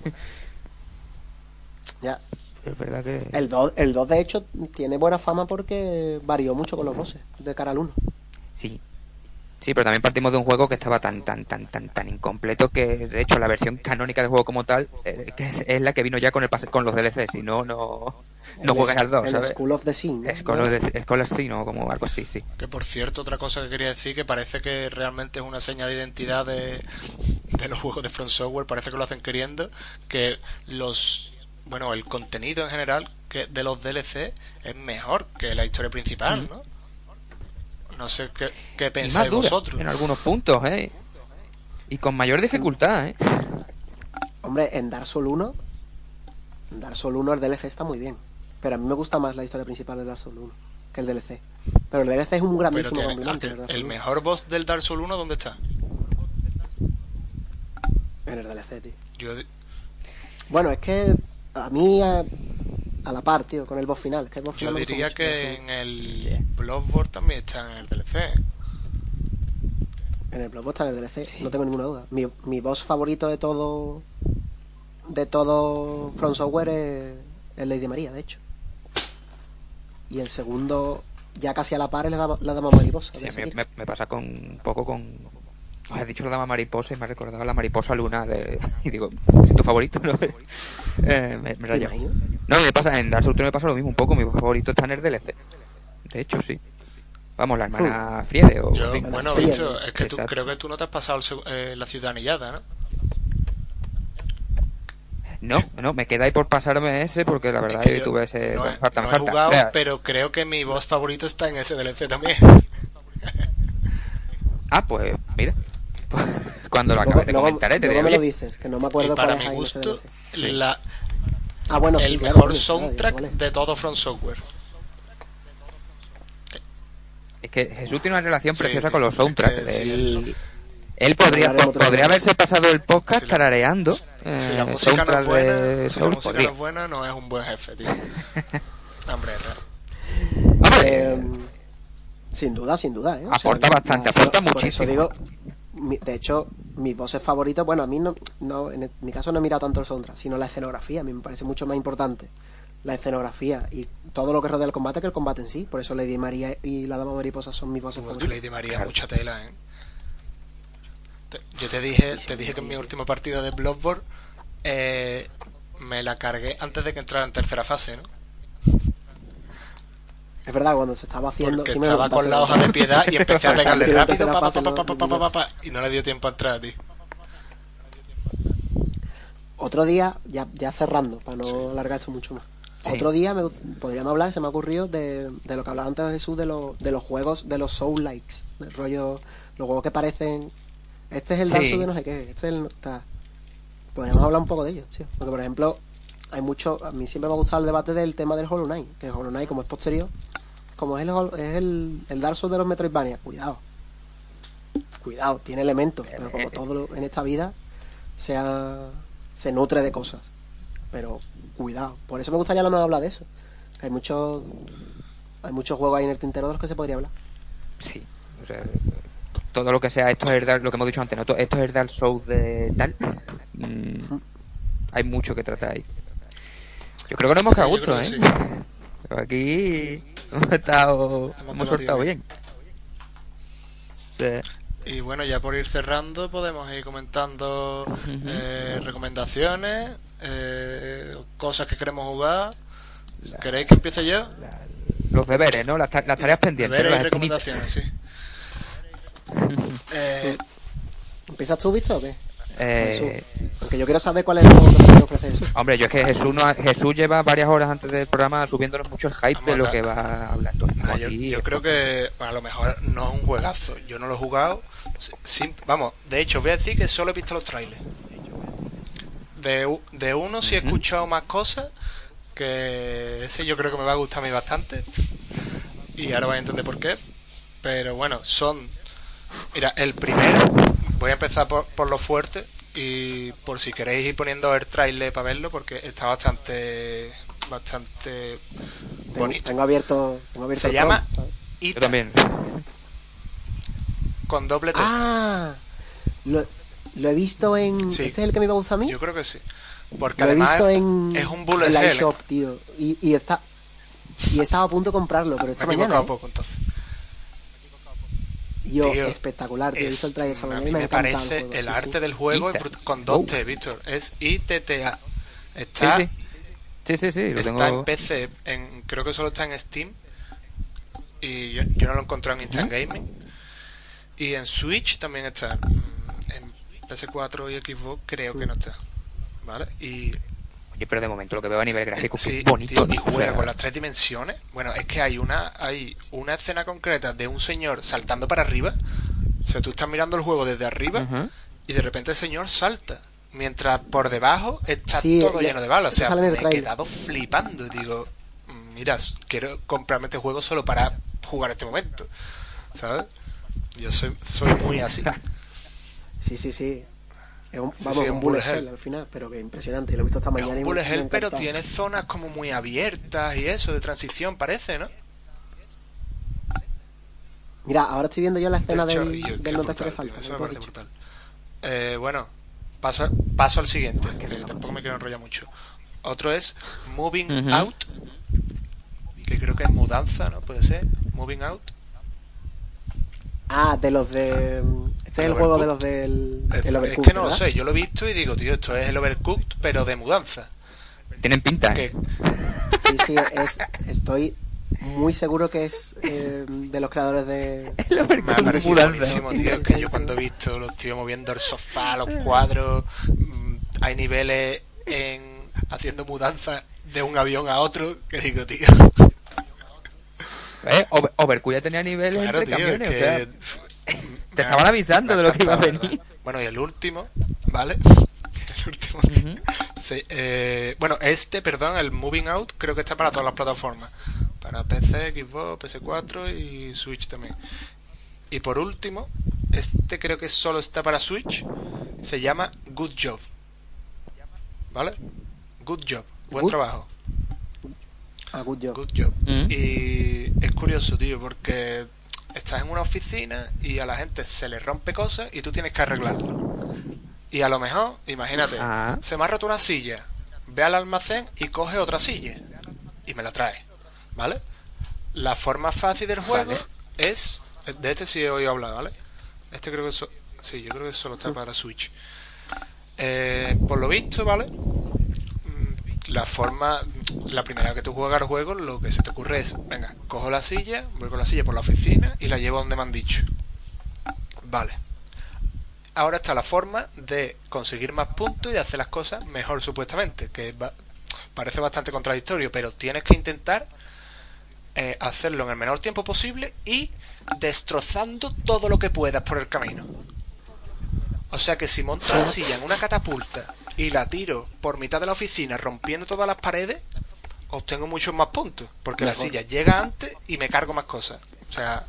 Ya. es verdad que... El 2, el 2 de hecho, tiene buena fama porque varió mucho con los bosses de cara al 1. Sí. Sí, pero también partimos de un juego que estaba tan, tan, tan, tan, tan incompleto que, de hecho, la versión canónica del juego como tal, eh, que es, es la que vino ya con el pase, con los DLC, si no, no, no El- juegas al 2, el ¿sabes? School of the Sea. ¿no? Es con los de- es con los sí, ¿no? Como algo así, sí. Que por cierto, otra cosa que quería decir, que parece que realmente es una señal de identidad de, de los juegos de From Software, parece que lo hacen queriendo, que los, bueno, el contenido en general que de los DLC es mejor que la historia principal, ¿no? No sé qué, qué Y más dura vosotros. en algunos puntos, ¿eh? Y con mayor dificultad, ¿eh? Hombre, en Dark Souls 1, en Dark Souls 1 el DLC está muy bien. Pero a mí me gusta más la historia principal de Dark Souls 1 que el DLC. Pero el DLC es un Pero grandísimo tiene- complemento. el, del Dark el Souls 1. mejor boss del Dark Souls 1, ¿dónde está? En el DLC, tío. Yo, Bueno, es que a mí, a, a la par, tío, con el boss final. Es que el boss yo final diría mucho, que sí. en el Bloodborne también está en el DLC. En el Bloodborne está en el DLC, no tengo ninguna duda. Mi, mi boss favorito de todo. De todo From Software es, es Lady María, de hecho. Y el segundo, ya casi a la par, es la dama, la dama mariposa. Sí, me, Sekiro. me- me pasa con un poco con... Os he dicho la dama mariposa y me ha recordado la mariposa luna de... Y digo, ¿es tu favorito? ¿no? Eh, me, me he ¿Te rayado. imaginas? No, me pasa, en Dark Souls 3 me pasa lo mismo un poco, mi favorito está en el DLC. De hecho, sí. Vamos, la hermana Friede o... Yo, en fin. bueno, Friede. bicho, es que tú, creo que tú no te has pasado el eh, la ciudad anillada, ¿no? No, no, me queda ahí por pasarme ese porque la verdad Es que yo tuve ese... no, falta, no he falta. jugado, O sea, pero creo que mi voz favorito está en ese DLC también. Ah, pues mira. Cuando lo acabes te luego- comentaré, te diré, me lo dices, que no me Y acuerdo para cuál mi es gusto. Sí. la, Ah, bueno, sí, el claro, mejor coño, claro, sé soundtrack de todo From Software. es que Jesús tiene una relación Sí, preciosa con los es que soundtracks. sí, él, él podría, podría haberse pasado el podcast Si la- tarareando Si eh, la música no soundtrack es buena, de si la Soul, música podría. no es buena, no es un buen jefe, tío. Hombre, Hombre, Eh, sin duda, sin duda. ¿eh? O Aporta bastante, por aporta por eso muchísimo. digo, de hecho, mis voces favoritas, bueno, a mí no, no, en el- mi caso no he mirado tanto el soundtrack, sino la escenografía. A mí me parece mucho más importante la escenografía y todo lo que rodea el combate que el combate en sí. Por eso Lady María y la Dama Mariposa son mis voces que favoritas. Lady María, Claro. mucha tela, ¿eh? Te- Yo te dije, te dije que en mi última partida de Bloodborne eh, me la cargué antes de que entrara en tercera fase, ¿no? Es verdad, cuando se estaba haciendo. Porque sí me estaba con la hoja de piedad y empecé a pegarle rápido pa, pa, pa, no- pa, pa, pa, no- pa, pa, y no le dio tiempo a entrar, tío. Otro día, ya, ya cerrando, para no alargar esto mucho más. Sí. Otro día me, podríamos hablar, se me ha ocurrido, de, de lo que hablaba antes Jesús, de, lo- de los juegos, de los Soul Likes, del rollo, los juegos que parecen. Este es el Sí. Dark Souls de no sé qué, este es el. Está. Podríamos hablar un poco de ellos, tío. Porque, por ejemplo, hay mucho. A mí siempre me ha gustado el debate del tema del Hollow Knight, que el Hollow Knight, como es posterior, como es el, es el, el Dark Souls de los Metroidvania, cuidado. Cuidado, tiene elementos, pero como todo lo- en esta vida, sea, se nutre de cosas. Pero cuidado. Por eso me gustaría mejor hablar de eso. Que hay muchos hay muchos juegos ahí en el tintero de los que se podría hablar. Sí, o sea, todo lo que sea, esto es Dark, lo que hemos dicho antes, ¿no? To- esto es Dark Souls de tal. mm, hay mucho que tratar ahí. Yo creo que nos hemos Sí, quedado a yo gusto, ¿eh? sí. Pero aquí hemos estado, hemos bien. bien. Sí. Y bueno, ya por ir cerrando, podemos ir comentando eh, recomendaciones, eh, cosas que queremos jugar. ¿Queréis que empiece yo? Los deberes, ¿no? Las, ta- las tareas pendientes, Deberes las y recomendaciones, sí. Eh, ¿Empiezas tú, Víctor, o qué? Eh, Jesús. Porque yo quiero saber cuál es el juego que te ofrece Jesús. hombre, yo es que Jesús, no ha- Jesús lleva varias horas antes del programa subiéndonos mucho el hype Vamos de lo que va a hablar. Entonces, Ah, yo, creo que bueno, a lo mejor no es un juegazo. Yo no lo he jugado. Vamos, de hecho, voy a decir que solo he visto los trailers. De, de uno sí he escuchado más cosas. Que ese yo creo que me va a gustar a mí bastante. Y ahora vais a entender por qué. Pero bueno, son. Mira, el primero. Voy a empezar por, por lo fuerte. Y por si queréis ir poniendo el trailer para verlo. Porque está bastante. Bastante. Tengo, bonito. tengo abierto, tengo abierto Se el llama yo también. con doble T. Ah, lo, lo he visto en. Sí. ¿Ese es el que me iba a gustar a mí? Yo creo que sí. Porque Lo he además visto en. es un bullet en la hell. eShop, tío. Y, y está. Y estaba a punto de comprarlo, pero Me esta he mañana. equivocado ¿eh? poco entonces. Yo, Tío, espectacular, tío. He visto el trailer a mí me, parece el, juego, el sí, arte sí. del juego es con dos Oh. T, Víctor. Es ITTA. Está, sí. Sí, sí, sí, lo está tengo. en PC, en, creo que solo está en Steam. Y yo, yo no lo he encontrado en Instant Gaming. Y en Switch también está. En PS4 y Xbox creo que no está. ¿Vale? Y pero de momento lo que veo a nivel gráfico es que Sí, es bonito. tío, y juega sea, con las tres dimensiones. Bueno, es que hay una hay una escena concreta de un señor saltando para arriba. O sea, tú estás mirando el juego desde arriba y de repente el señor salta. Mientras por debajo está Sí, todo ya- lleno de balas. O sea, me he quedado flipando. Digo, "Mm, mira, quiero comprarme este juego solo para jugar este momento. ¿Sabes? Yo soy, soy muy así. Sí, sí, sí. Es un, vamos, sí, un, un bullet hell. hell al final, pero que impresionante. Lo he visto esta Es mañana y un bullet me hell, pero tiene zonas como muy abiertas y eso, de transición, parece, ¿no? Mira, ahora estoy viendo yo la escena De hecho, del, y el- del notacho que salta. tío, brutal. Eh, bueno, paso, paso al siguiente, qué que tampoco me quiero enrollar mucho. Otro es Moving Ujú. Out, que creo que es mudanza, ¿no? Puede ser. Moving Out. Ah, de los de. Este es el El juego de Overcooked. los del. Es, el es Overcooked, que no lo sé, yo lo he visto y digo, tío, esto es el Overcooked, pero de mudanza. Tienen pinta, ¿eh? Sí, sí, es, estoy. muy seguro que es eh, de los creadores de... El Me ha Overcooked parecido buenísimo, tío. Es que yo cuando he visto los tíos moviendo el sofá, los cuadros, mm, hay niveles en haciendo mudanza de un avión a otro, que digo, tío. Eh, Over- Overcooked ya tenía niveles Claro, entre tío, camiones, es o sea, que... te estaban avisando de lo que iba a venir. Bueno, y el último, ¿vale? El último. Sí, eh, bueno, este, perdón, el Moving Out, creo que está para todas las plataformas. Para PC, Xbox, PS4 y Switch también. Y por último, este creo que solo está para Switch. Se llama Good Job. ¿Vale? Good Job. Buen Good- trabajo. A Good Job. Good Job. Mm. Y es curioso, tío, porque estás en una oficina y a la gente se le rompe cosas y tú tienes que arreglarlo. Y a lo mejor, imagínate, Ah. se me ha roto una silla, ve al almacén y coge otra silla y me la trae, ¿vale? La forma fácil del juego Vale. es, de este sí he oído hablar, ¿vale? Este creo que so- sí, yo creo que solo está para Switch. Eh, por lo visto, ¿vale? La forma, la primera que tú juegas al juego, lo que se te ocurre es, venga, cojo la silla, voy con la silla por la oficina y la llevo donde me han dicho. Vale. Ahora está la forma de conseguir más puntos y de hacer las cosas mejor supuestamente, que va- parece bastante contradictorio, pero tienes que intentar eh, hacerlo en el menor tiempo posible y destrozando todo lo que puedas por el camino. O sea que si monto la silla en una catapulta y la tiro por mitad de la oficina rompiendo todas las paredes, obtengo muchos más puntos, porque la silla llega antes y me cargo más cosas. O sea,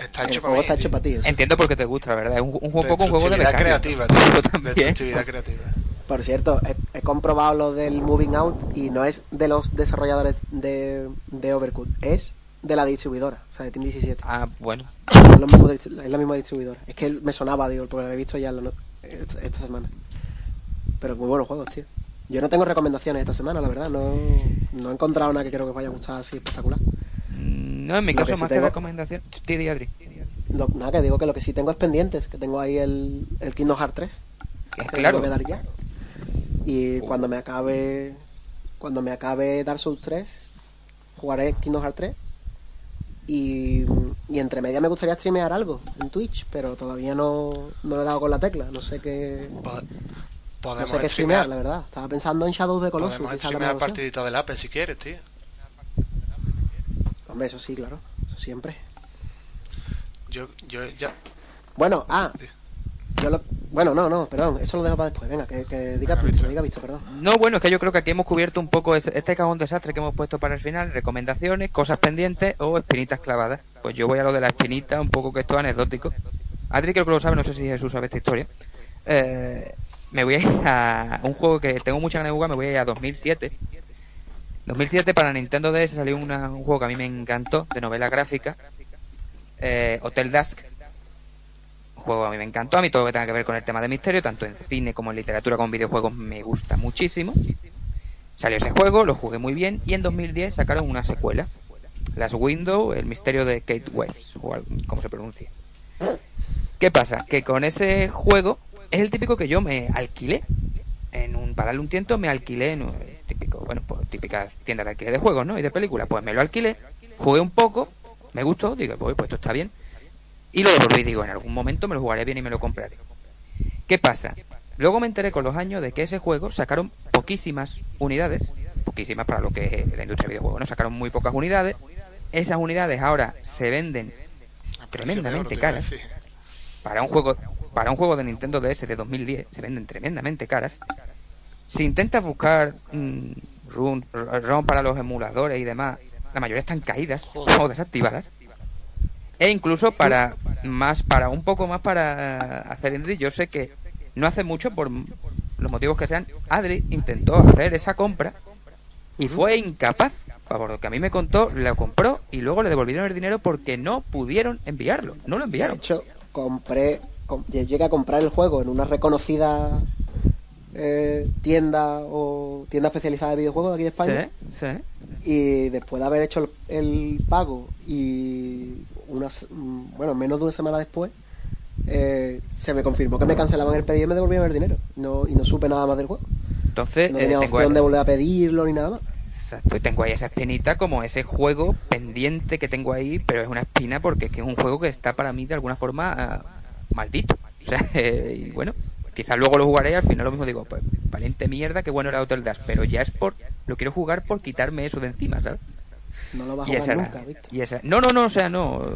está El hecho juego para está mí, hecho tío. para ti. eso. Entiendo por qué te gusta, la verdad. Es un, un juego- poco un juego de becario. creativa. Destructividad creativa. Por cierto, he, he comprobado lo del Moving Out y no es de los desarrolladores de, de Overcooked, es de la distribuidora, o sea, de Team 17. Ah, bueno. Es, lo mismo distri- es la misma distribuidora. Es que me sonaba, digo, porque lo había visto ya la no- esta, semana. Pero muy buenos juegos, tío. Yo no tengo recomendaciones esta semana, la verdad. No, no he encontrado nada que creo que vaya a gustar así espectacular. Mm, No, en mi caso, que sí más que tengo- recomendación. Adri. Lo- nada, que digo que lo que sí tengo es pendientes, que tengo ahí el, el Kingdom Hearts 3. Es que claro. tengo que dar ya. Y cuando me acabe cuando me acabe Dark Souls 3, jugaré Kingdom Hearts 3. Y, y entre media me gustaría streamear algo en Twitch, pero todavía no, no he dado con la tecla. No sé qué, Pod- no sé qué streamear, la verdad. Estaba pensando en Shadow de Colossus. podemos streamear partidita del Ape si quieres, tío. Hombre, eso sí, claro. Eso siempre. Yo, yo ya. Bueno, ah. Yo lo, bueno, no, no, perdón. Eso lo dejo para después. Venga, que, que diga Venga, visto, diga visto, perdón. No, bueno, es que yo creo que aquí hemos cubierto un poco este cajón desastre que hemos puesto para el final, recomendaciones, cosas pendientes o espinitas clavadas. Pues yo voy a lo de la espinita, un poco que esto es anecdótico. Adri creo que lo sabe, no sé si Jesús sabe esta historia. Eh, me voy a ir a un juego que tengo mucha ganas de jugar, me voy a ir a 2007. 2007 para Nintendo DS salió una- un juego que a mí me encantó, de novela gráfica, eh, Hotel Dusk. Juego a mí me encantó, a mí todo lo que tenga que ver con el tema de misterio, tanto en cine como en literatura como en videojuegos me gusta muchísimo. Salió ese juego, lo jugué muy bien y en 2010 sacaron una secuela. Las Window, el misterio de Kate Wells, o algo- como se pronuncia. ¿Qué pasa? Que con ese juego es el típico que yo me alquilé. En un, para darle un tiento me alquilé en un- típico, bueno, pues típicas tiendas de alquiler de juegos, ¿no? Y de películas. Pues me lo alquilé, jugué un poco, me gustó, digo, pues esto está bien. Y lo devolví, digo, en algún momento me lo jugaré bien y me lo compraré. ¿Qué pasa? Luego me enteré con los años de que ese juego sacaron poquísimas unidades, poquísimas para lo que es la industria de videojuegos, ¿no? Sacaron muy pocas unidades. Esas unidades ahora se venden Tremendamente caras. para un juego para un juego de Nintendo DS de 2010 se venden tremendamente caras. Si intentas buscar mm, ROM, para los emuladores y demás, la mayoría están caídas o desactivadas. E incluso para más para un poco más para hacer Henry, yo sé que no hace mucho por los motivos que sean, Adri intentó hacer esa compra y fue incapaz. Por lo que a mí me contó, lo compró y luego le devolvieron el dinero porque no pudieron enviarlo. No lo De enviaron. hecho, compré, com- llegué a comprar el juego en una reconocida eh, tienda o tienda especializada de videojuegos de aquí de España. Sí, sí. Y después de haber hecho el, el pago y unas, mm, bueno, menos de una semana después, eh, se me confirmó que me cancelaban el pedido y me devolvían el dinero. No, y no supe nada más del juego. Entonces, No eh, tenía tengo, opción de volver a pedirlo ni nada más. Exacto, y tengo ahí esa espinita como ese juego pendiente que tengo ahí, pero es una espina porque es que es un juego que está para mí de alguna forma ah, maldito. O sea, y bueno, quizás luego lo jugaré y al final lo mismo digo, pues valiente mierda, qué bueno era Outer Dash, pero ya es por, lo quiero jugar por quitarme eso de encima, ¿sabes? No lo vas a jugar nunca, ¿viste? y esa- no, no, no, o sea, no,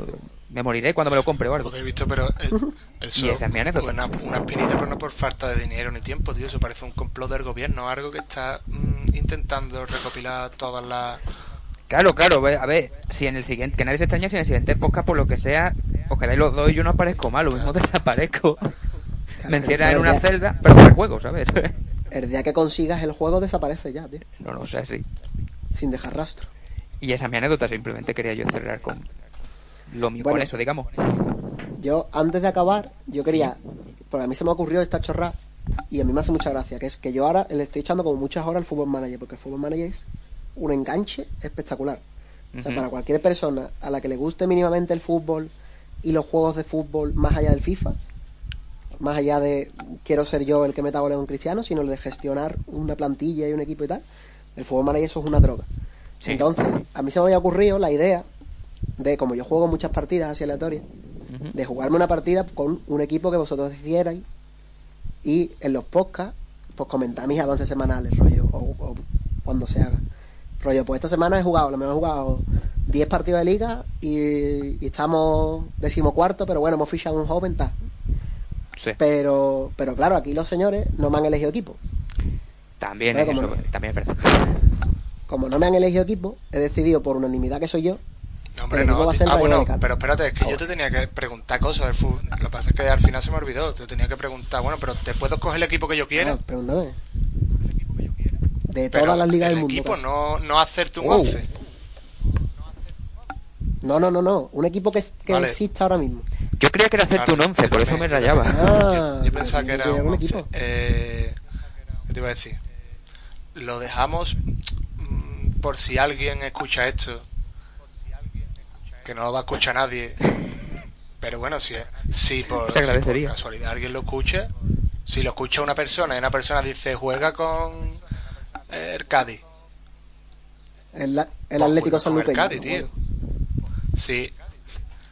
me moriré cuando me lo compre o algo. Pues he visto, pero eh, eso Y esa es mi anécdota. Una, una espinita, pero no por falta de dinero ni tiempo, tío. Eso parece un complot del gobierno, algo que está mm, intentando recopilar todas las. Claro, claro, a ver, si en el siguiente, que nadie se extraña si en el siguiente podcast, por lo que sea, os quedáis los dos y yo no aparezco mal, lo mismo desaparezco. Me encierran en una celda, pero con el juego, ¿sabes? El día que consigas el juego desaparece ya, tío. no, no, o sea, sí. Sin dejar rastro. Y esa es mi anécdota, simplemente quería yo cerrar con lo mío, Bueno. con eso, digamos. Yo, antes de acabar, yo quería. Porque a mí se me ocurrió esta chorra y a mí me hace mucha gracia. Que es que yo ahora le estoy echando como muchas horas al Fútbol Manager. Porque el Fútbol Manager es un enganche espectacular. O sea, para cualquier persona a la que le guste mínimamente el fútbol y los juegos de fútbol más allá del FIFA, más allá de quiero ser yo el que meta goles a un cristiano, sino el de gestionar una plantilla y un equipo y tal, el fútbol manager eso es una droga. Sí. Entonces, a mí se me había ocurrido la idea de, como yo juego muchas partidas así aleatorias, de jugarme una partida con un equipo que vosotros decidierais y en los podcasts, pues comentar mis avances semanales, rollo, o, o cuando se haga. Rollo, pues esta semana he jugado, lo mejor he jugado 10 partidos de liga y, y estamos decimocuarto, pero bueno, hemos fichado un joven, tal. Sí. Pero, pero claro, aquí los señores no me han elegido equipo. También, Claro, eso, no. también es verdad. Como no me han elegido equipo, he decidido por unanimidad que soy yo. No, hombre, El equipo no. va a ser Ah, bueno, pero espérate, es que Ah, yo te tenía que preguntar cosas del fútbol. Lo que pasa es que al final se me olvidó. Te tenía que preguntar, bueno, pero ¿te puedo coger el equipo que yo quiera? Ah, pregúntame. De Pero todas las ligas el del mundo. equipo, casi. no, no hacerte un Wow. once. No, no, no, no. Un equipo que, que Vale. exista ahora mismo. Yo creía que era hacerte Claro, un 11, yo por eso me rayaba. Ah, yo, yo pensaba yo que era un equipo. Eh, ¿Qué te iba a decir? Lo dejamos por si alguien escucha esto. Que no lo va a escuchar nadie. Pero bueno, si, si, por, Se si por casualidad alguien lo escucha, si lo escucha una persona y una persona dice juega con el Cádiz. El, la- el Pues Atlético el Sanluqueño. Cádiz, tío. Sí,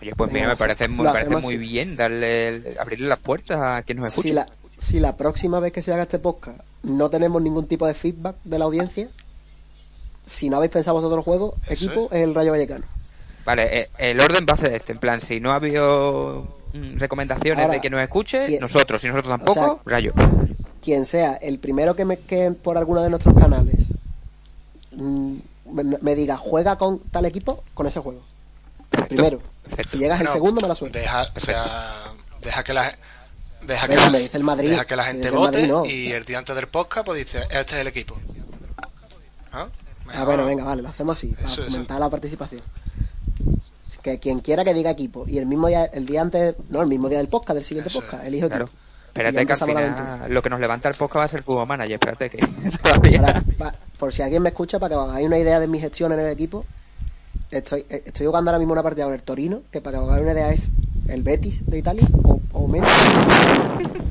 Oye, pues mira, me parece, me parece muy bien darle, el- abrirle las puertas a quien nos escuche. Si la, si la próxima vez que se haga este podcast no tenemos ningún tipo de feedback de la audiencia, si no habéis pensado vosotros el juego, equipo es. el Rayo Vallecano. Vale, eh, el orden va a ser este, en plan, si no ha habido mm, recomendaciones Ahora, de que nos escuche, ¿quién- nosotros, si nosotros tampoco, o sea, rayo. Quien sea el primero que me que por alguno de nuestros canales mm, me, me diga juega con tal equipo, con ese juego. El primero. perfecto. Si llegas el segundo, me la suelto. Deja, o sea, deja que la deja que Venga, la, me dice el Madrid, deja que la me gente vote Madrid, no. y el día antes del podcast pues dice, este es el equipo. ¿Ah? Ah, bueno, venga, vale, lo hacemos así, para Eso, eso. fomentar la participación. Que quien quiera que diga equipo y el mismo día, el día antes, no, el mismo día del podcast, del siguiente Eso podcast, es. elijo Claro. equipo. Espérate que al final lo que nos levanta el podcast va a ser el fútbol manager. Espérate que todavía. Por si alguien me escucha, para que os hagáis una idea de mi gestión en el equipo, estoy, eh, estoy jugando ahora mismo una partida con el Torino, que para que os hagáis una idea es el Betis de Italia, o, o menos.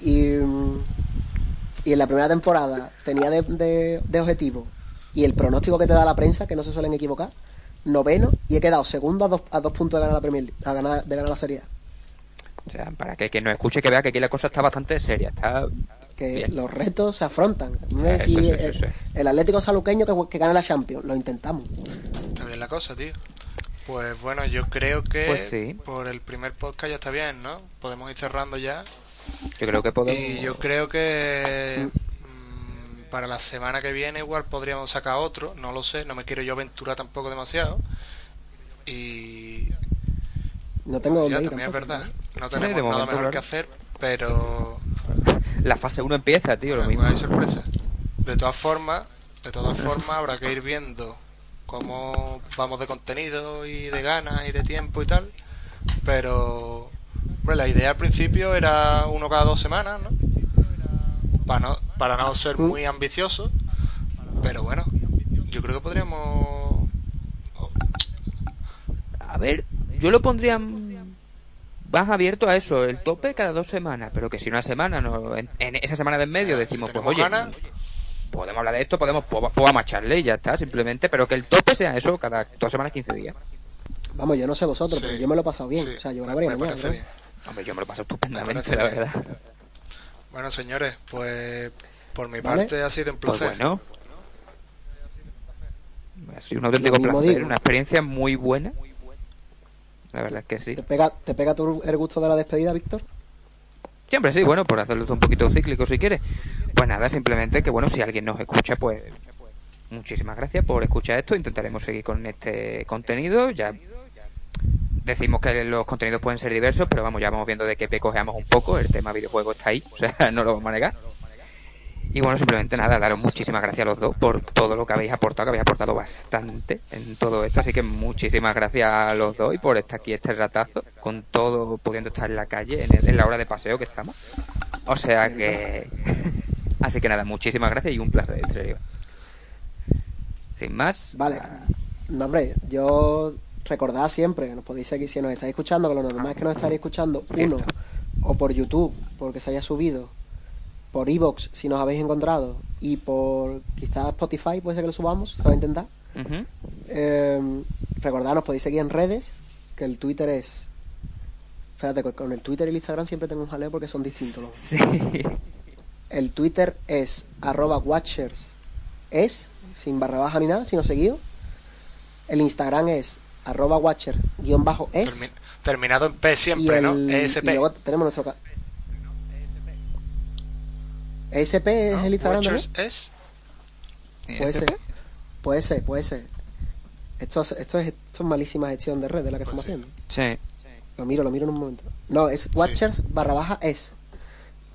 Y, y en la primera temporada tenía de, de- de objetivo, y el pronóstico que te da la prensa, que no se suelen equivocar, noveno, y he quedado segundo a dos, a dos puntos de ganar la Premier League, a ganar, de ganar la Serie A. O sea, para que quien nos escuche que vea que aquí la cosa está bastante seria. Está. que Bien. los retos se afrontan. Sí, el, sí, sí. el Atlético Saluqueño que, que gane la Champions, lo intentamos. Está bien la cosa, tío. Pues bueno, yo creo que Pues sí. por el primer podcast ya está bien, ¿no? Podemos ir cerrando ya. Yo creo que podemos. Y yo creo que para la semana que viene igual podríamos sacar otro, no lo sé, no me quiero yo aventurar tampoco demasiado. Y No tengo ya también es verdad, ¿no? tenemos de nada momento, mejor claro. que hacer, pero La fase 1 empieza, tío, lo Bueno, mismo. hay sorpresa. De todas formas, de todas formas habrá que ir viendo cómo vamos de contenido y de ganas y de tiempo y tal. Pero hombre, la idea al principio era uno cada dos semanas, ¿no? Para no, para no ser muy ambicioso. Pero bueno, yo creo que podríamos... A ver, yo lo pondría mm, más abierto a eso, el tope cada dos semanas, pero que si una semana, no, en, en esa semana de en medio Si decimos, pues oye, ganas, podemos hablar de esto, podemos, a echarle y ya está, simplemente, pero que el tope sea eso cada dos semanas, 15 días. Vamos, yo no sé vosotros, Sí. pero yo me lo he pasado bien. Sí, O sea, yo me mañana. ¿no? Hombre, yo me lo paso Me estupendamente, la bien. Bueno, señores, pues por mi Vale. parte ha sido un Pues placer. bueno. Ha sido un auténtico placer, digo. una experiencia muy buena. La verdad es que sí. ¿Te pega, ¿Te pega tu- el gusto de la despedida, Víctor? Siempre sí, bueno, por hacerlo un poquito cíclico si quieres. Pues nada, simplemente que bueno, si alguien nos escucha, pues muchísimas gracias por escuchar esto. Intentaremos seguir con este contenido. Ya decimos que los contenidos pueden ser diversos, pero vamos, ya vamos viendo de qué pe cojeamos un poco. El tema videojuego está ahí, o sea, no lo vamos a negar. Y bueno, simplemente nada, daros muchísimas gracias a los dos por todo lo que habéis aportado, que habéis aportado bastante en todo esto. Así que muchísimas gracias a los dos y por estar aquí este ratazo, con todo pudiendo estar en la calle, en, el- en la hora de paseo que estamos. O sea que. Así que nada, muchísimas gracias y un placer, en serio. Sin más. Vale. No, hombre, yo recordad siempre que nos podéis seguir si nos estáis escuchando, que lo normal es que nos estaréis escuchando, uno, o por YouTube, porque se haya subido, por Evox, si nos habéis encontrado, y por quizás Spotify, puede ser que lo subamos, se va a intentar. Eh, recordad, nos podéis seguir en redes, que el Twitter es... Espérate, con- con el Twitter y el Instagram siempre tengo un jaleo porque son distintos los Sí. El Twitter es arroba watchers es, sin barra baja ni nada, sino seguido. El Instagram es arroba watchers guion bajo es. Termi- terminado en P y, siempre, el, ¿no? y ESP. luego tenemos nuestro... ca- ESP es ¿no? el Instagram Watchers también. es Puede ser. Puede ser, puede ser. Esto, es- esto, es, esto es malísima gestión de red de la que Pues estamos sí. haciendo. Sí. Lo miro, lo miro en un momento. No, es Watchers barra baja es.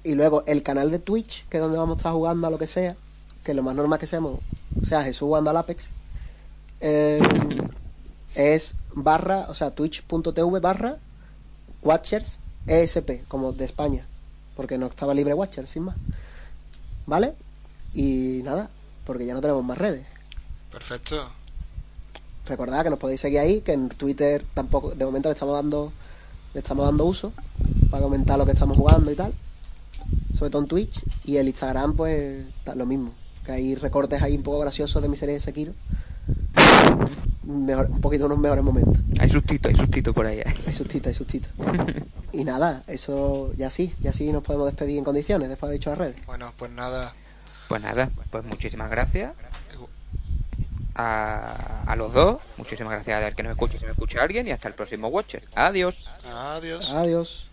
Y luego el canal de Twitch, que es donde vamos a estar jugando a lo que sea, que lo más normal que seamos, o sea, Jesús jugando al Apex, eh, es barra, o sea, twitch.tv barra Watchers ESP, como de España, porque no estaba libre Watchers, sin más. ¿Vale? Y nada, porque ya no tenemos más redes. perfecto. Recordad que nos podéis seguir ahí, que en Twitter tampoco, de momento le estamos dando, le estamos dando uso para comentar lo que estamos jugando y tal. Sobre todo en Twitch. Y el Instagram, pues, lo mismo. Que hay recortes ahí un poco graciosos de mi serie de Sekiro. Mejor, un poquito unos mejores momentos. Hay sustito, hay sustito por ahí. ¿eh? Hay sustito, hay sustito. Y nada, eso ya sí, ya sí nos podemos despedir en condiciones después de dicho las redes. Bueno, pues nada. Pues nada, pues muchísimas gracias a, a los dos. Muchísimas gracias a el que nos escuche, si nos escucha alguien. Y hasta el próximo Watcher. Adiós. Adiós. Adiós.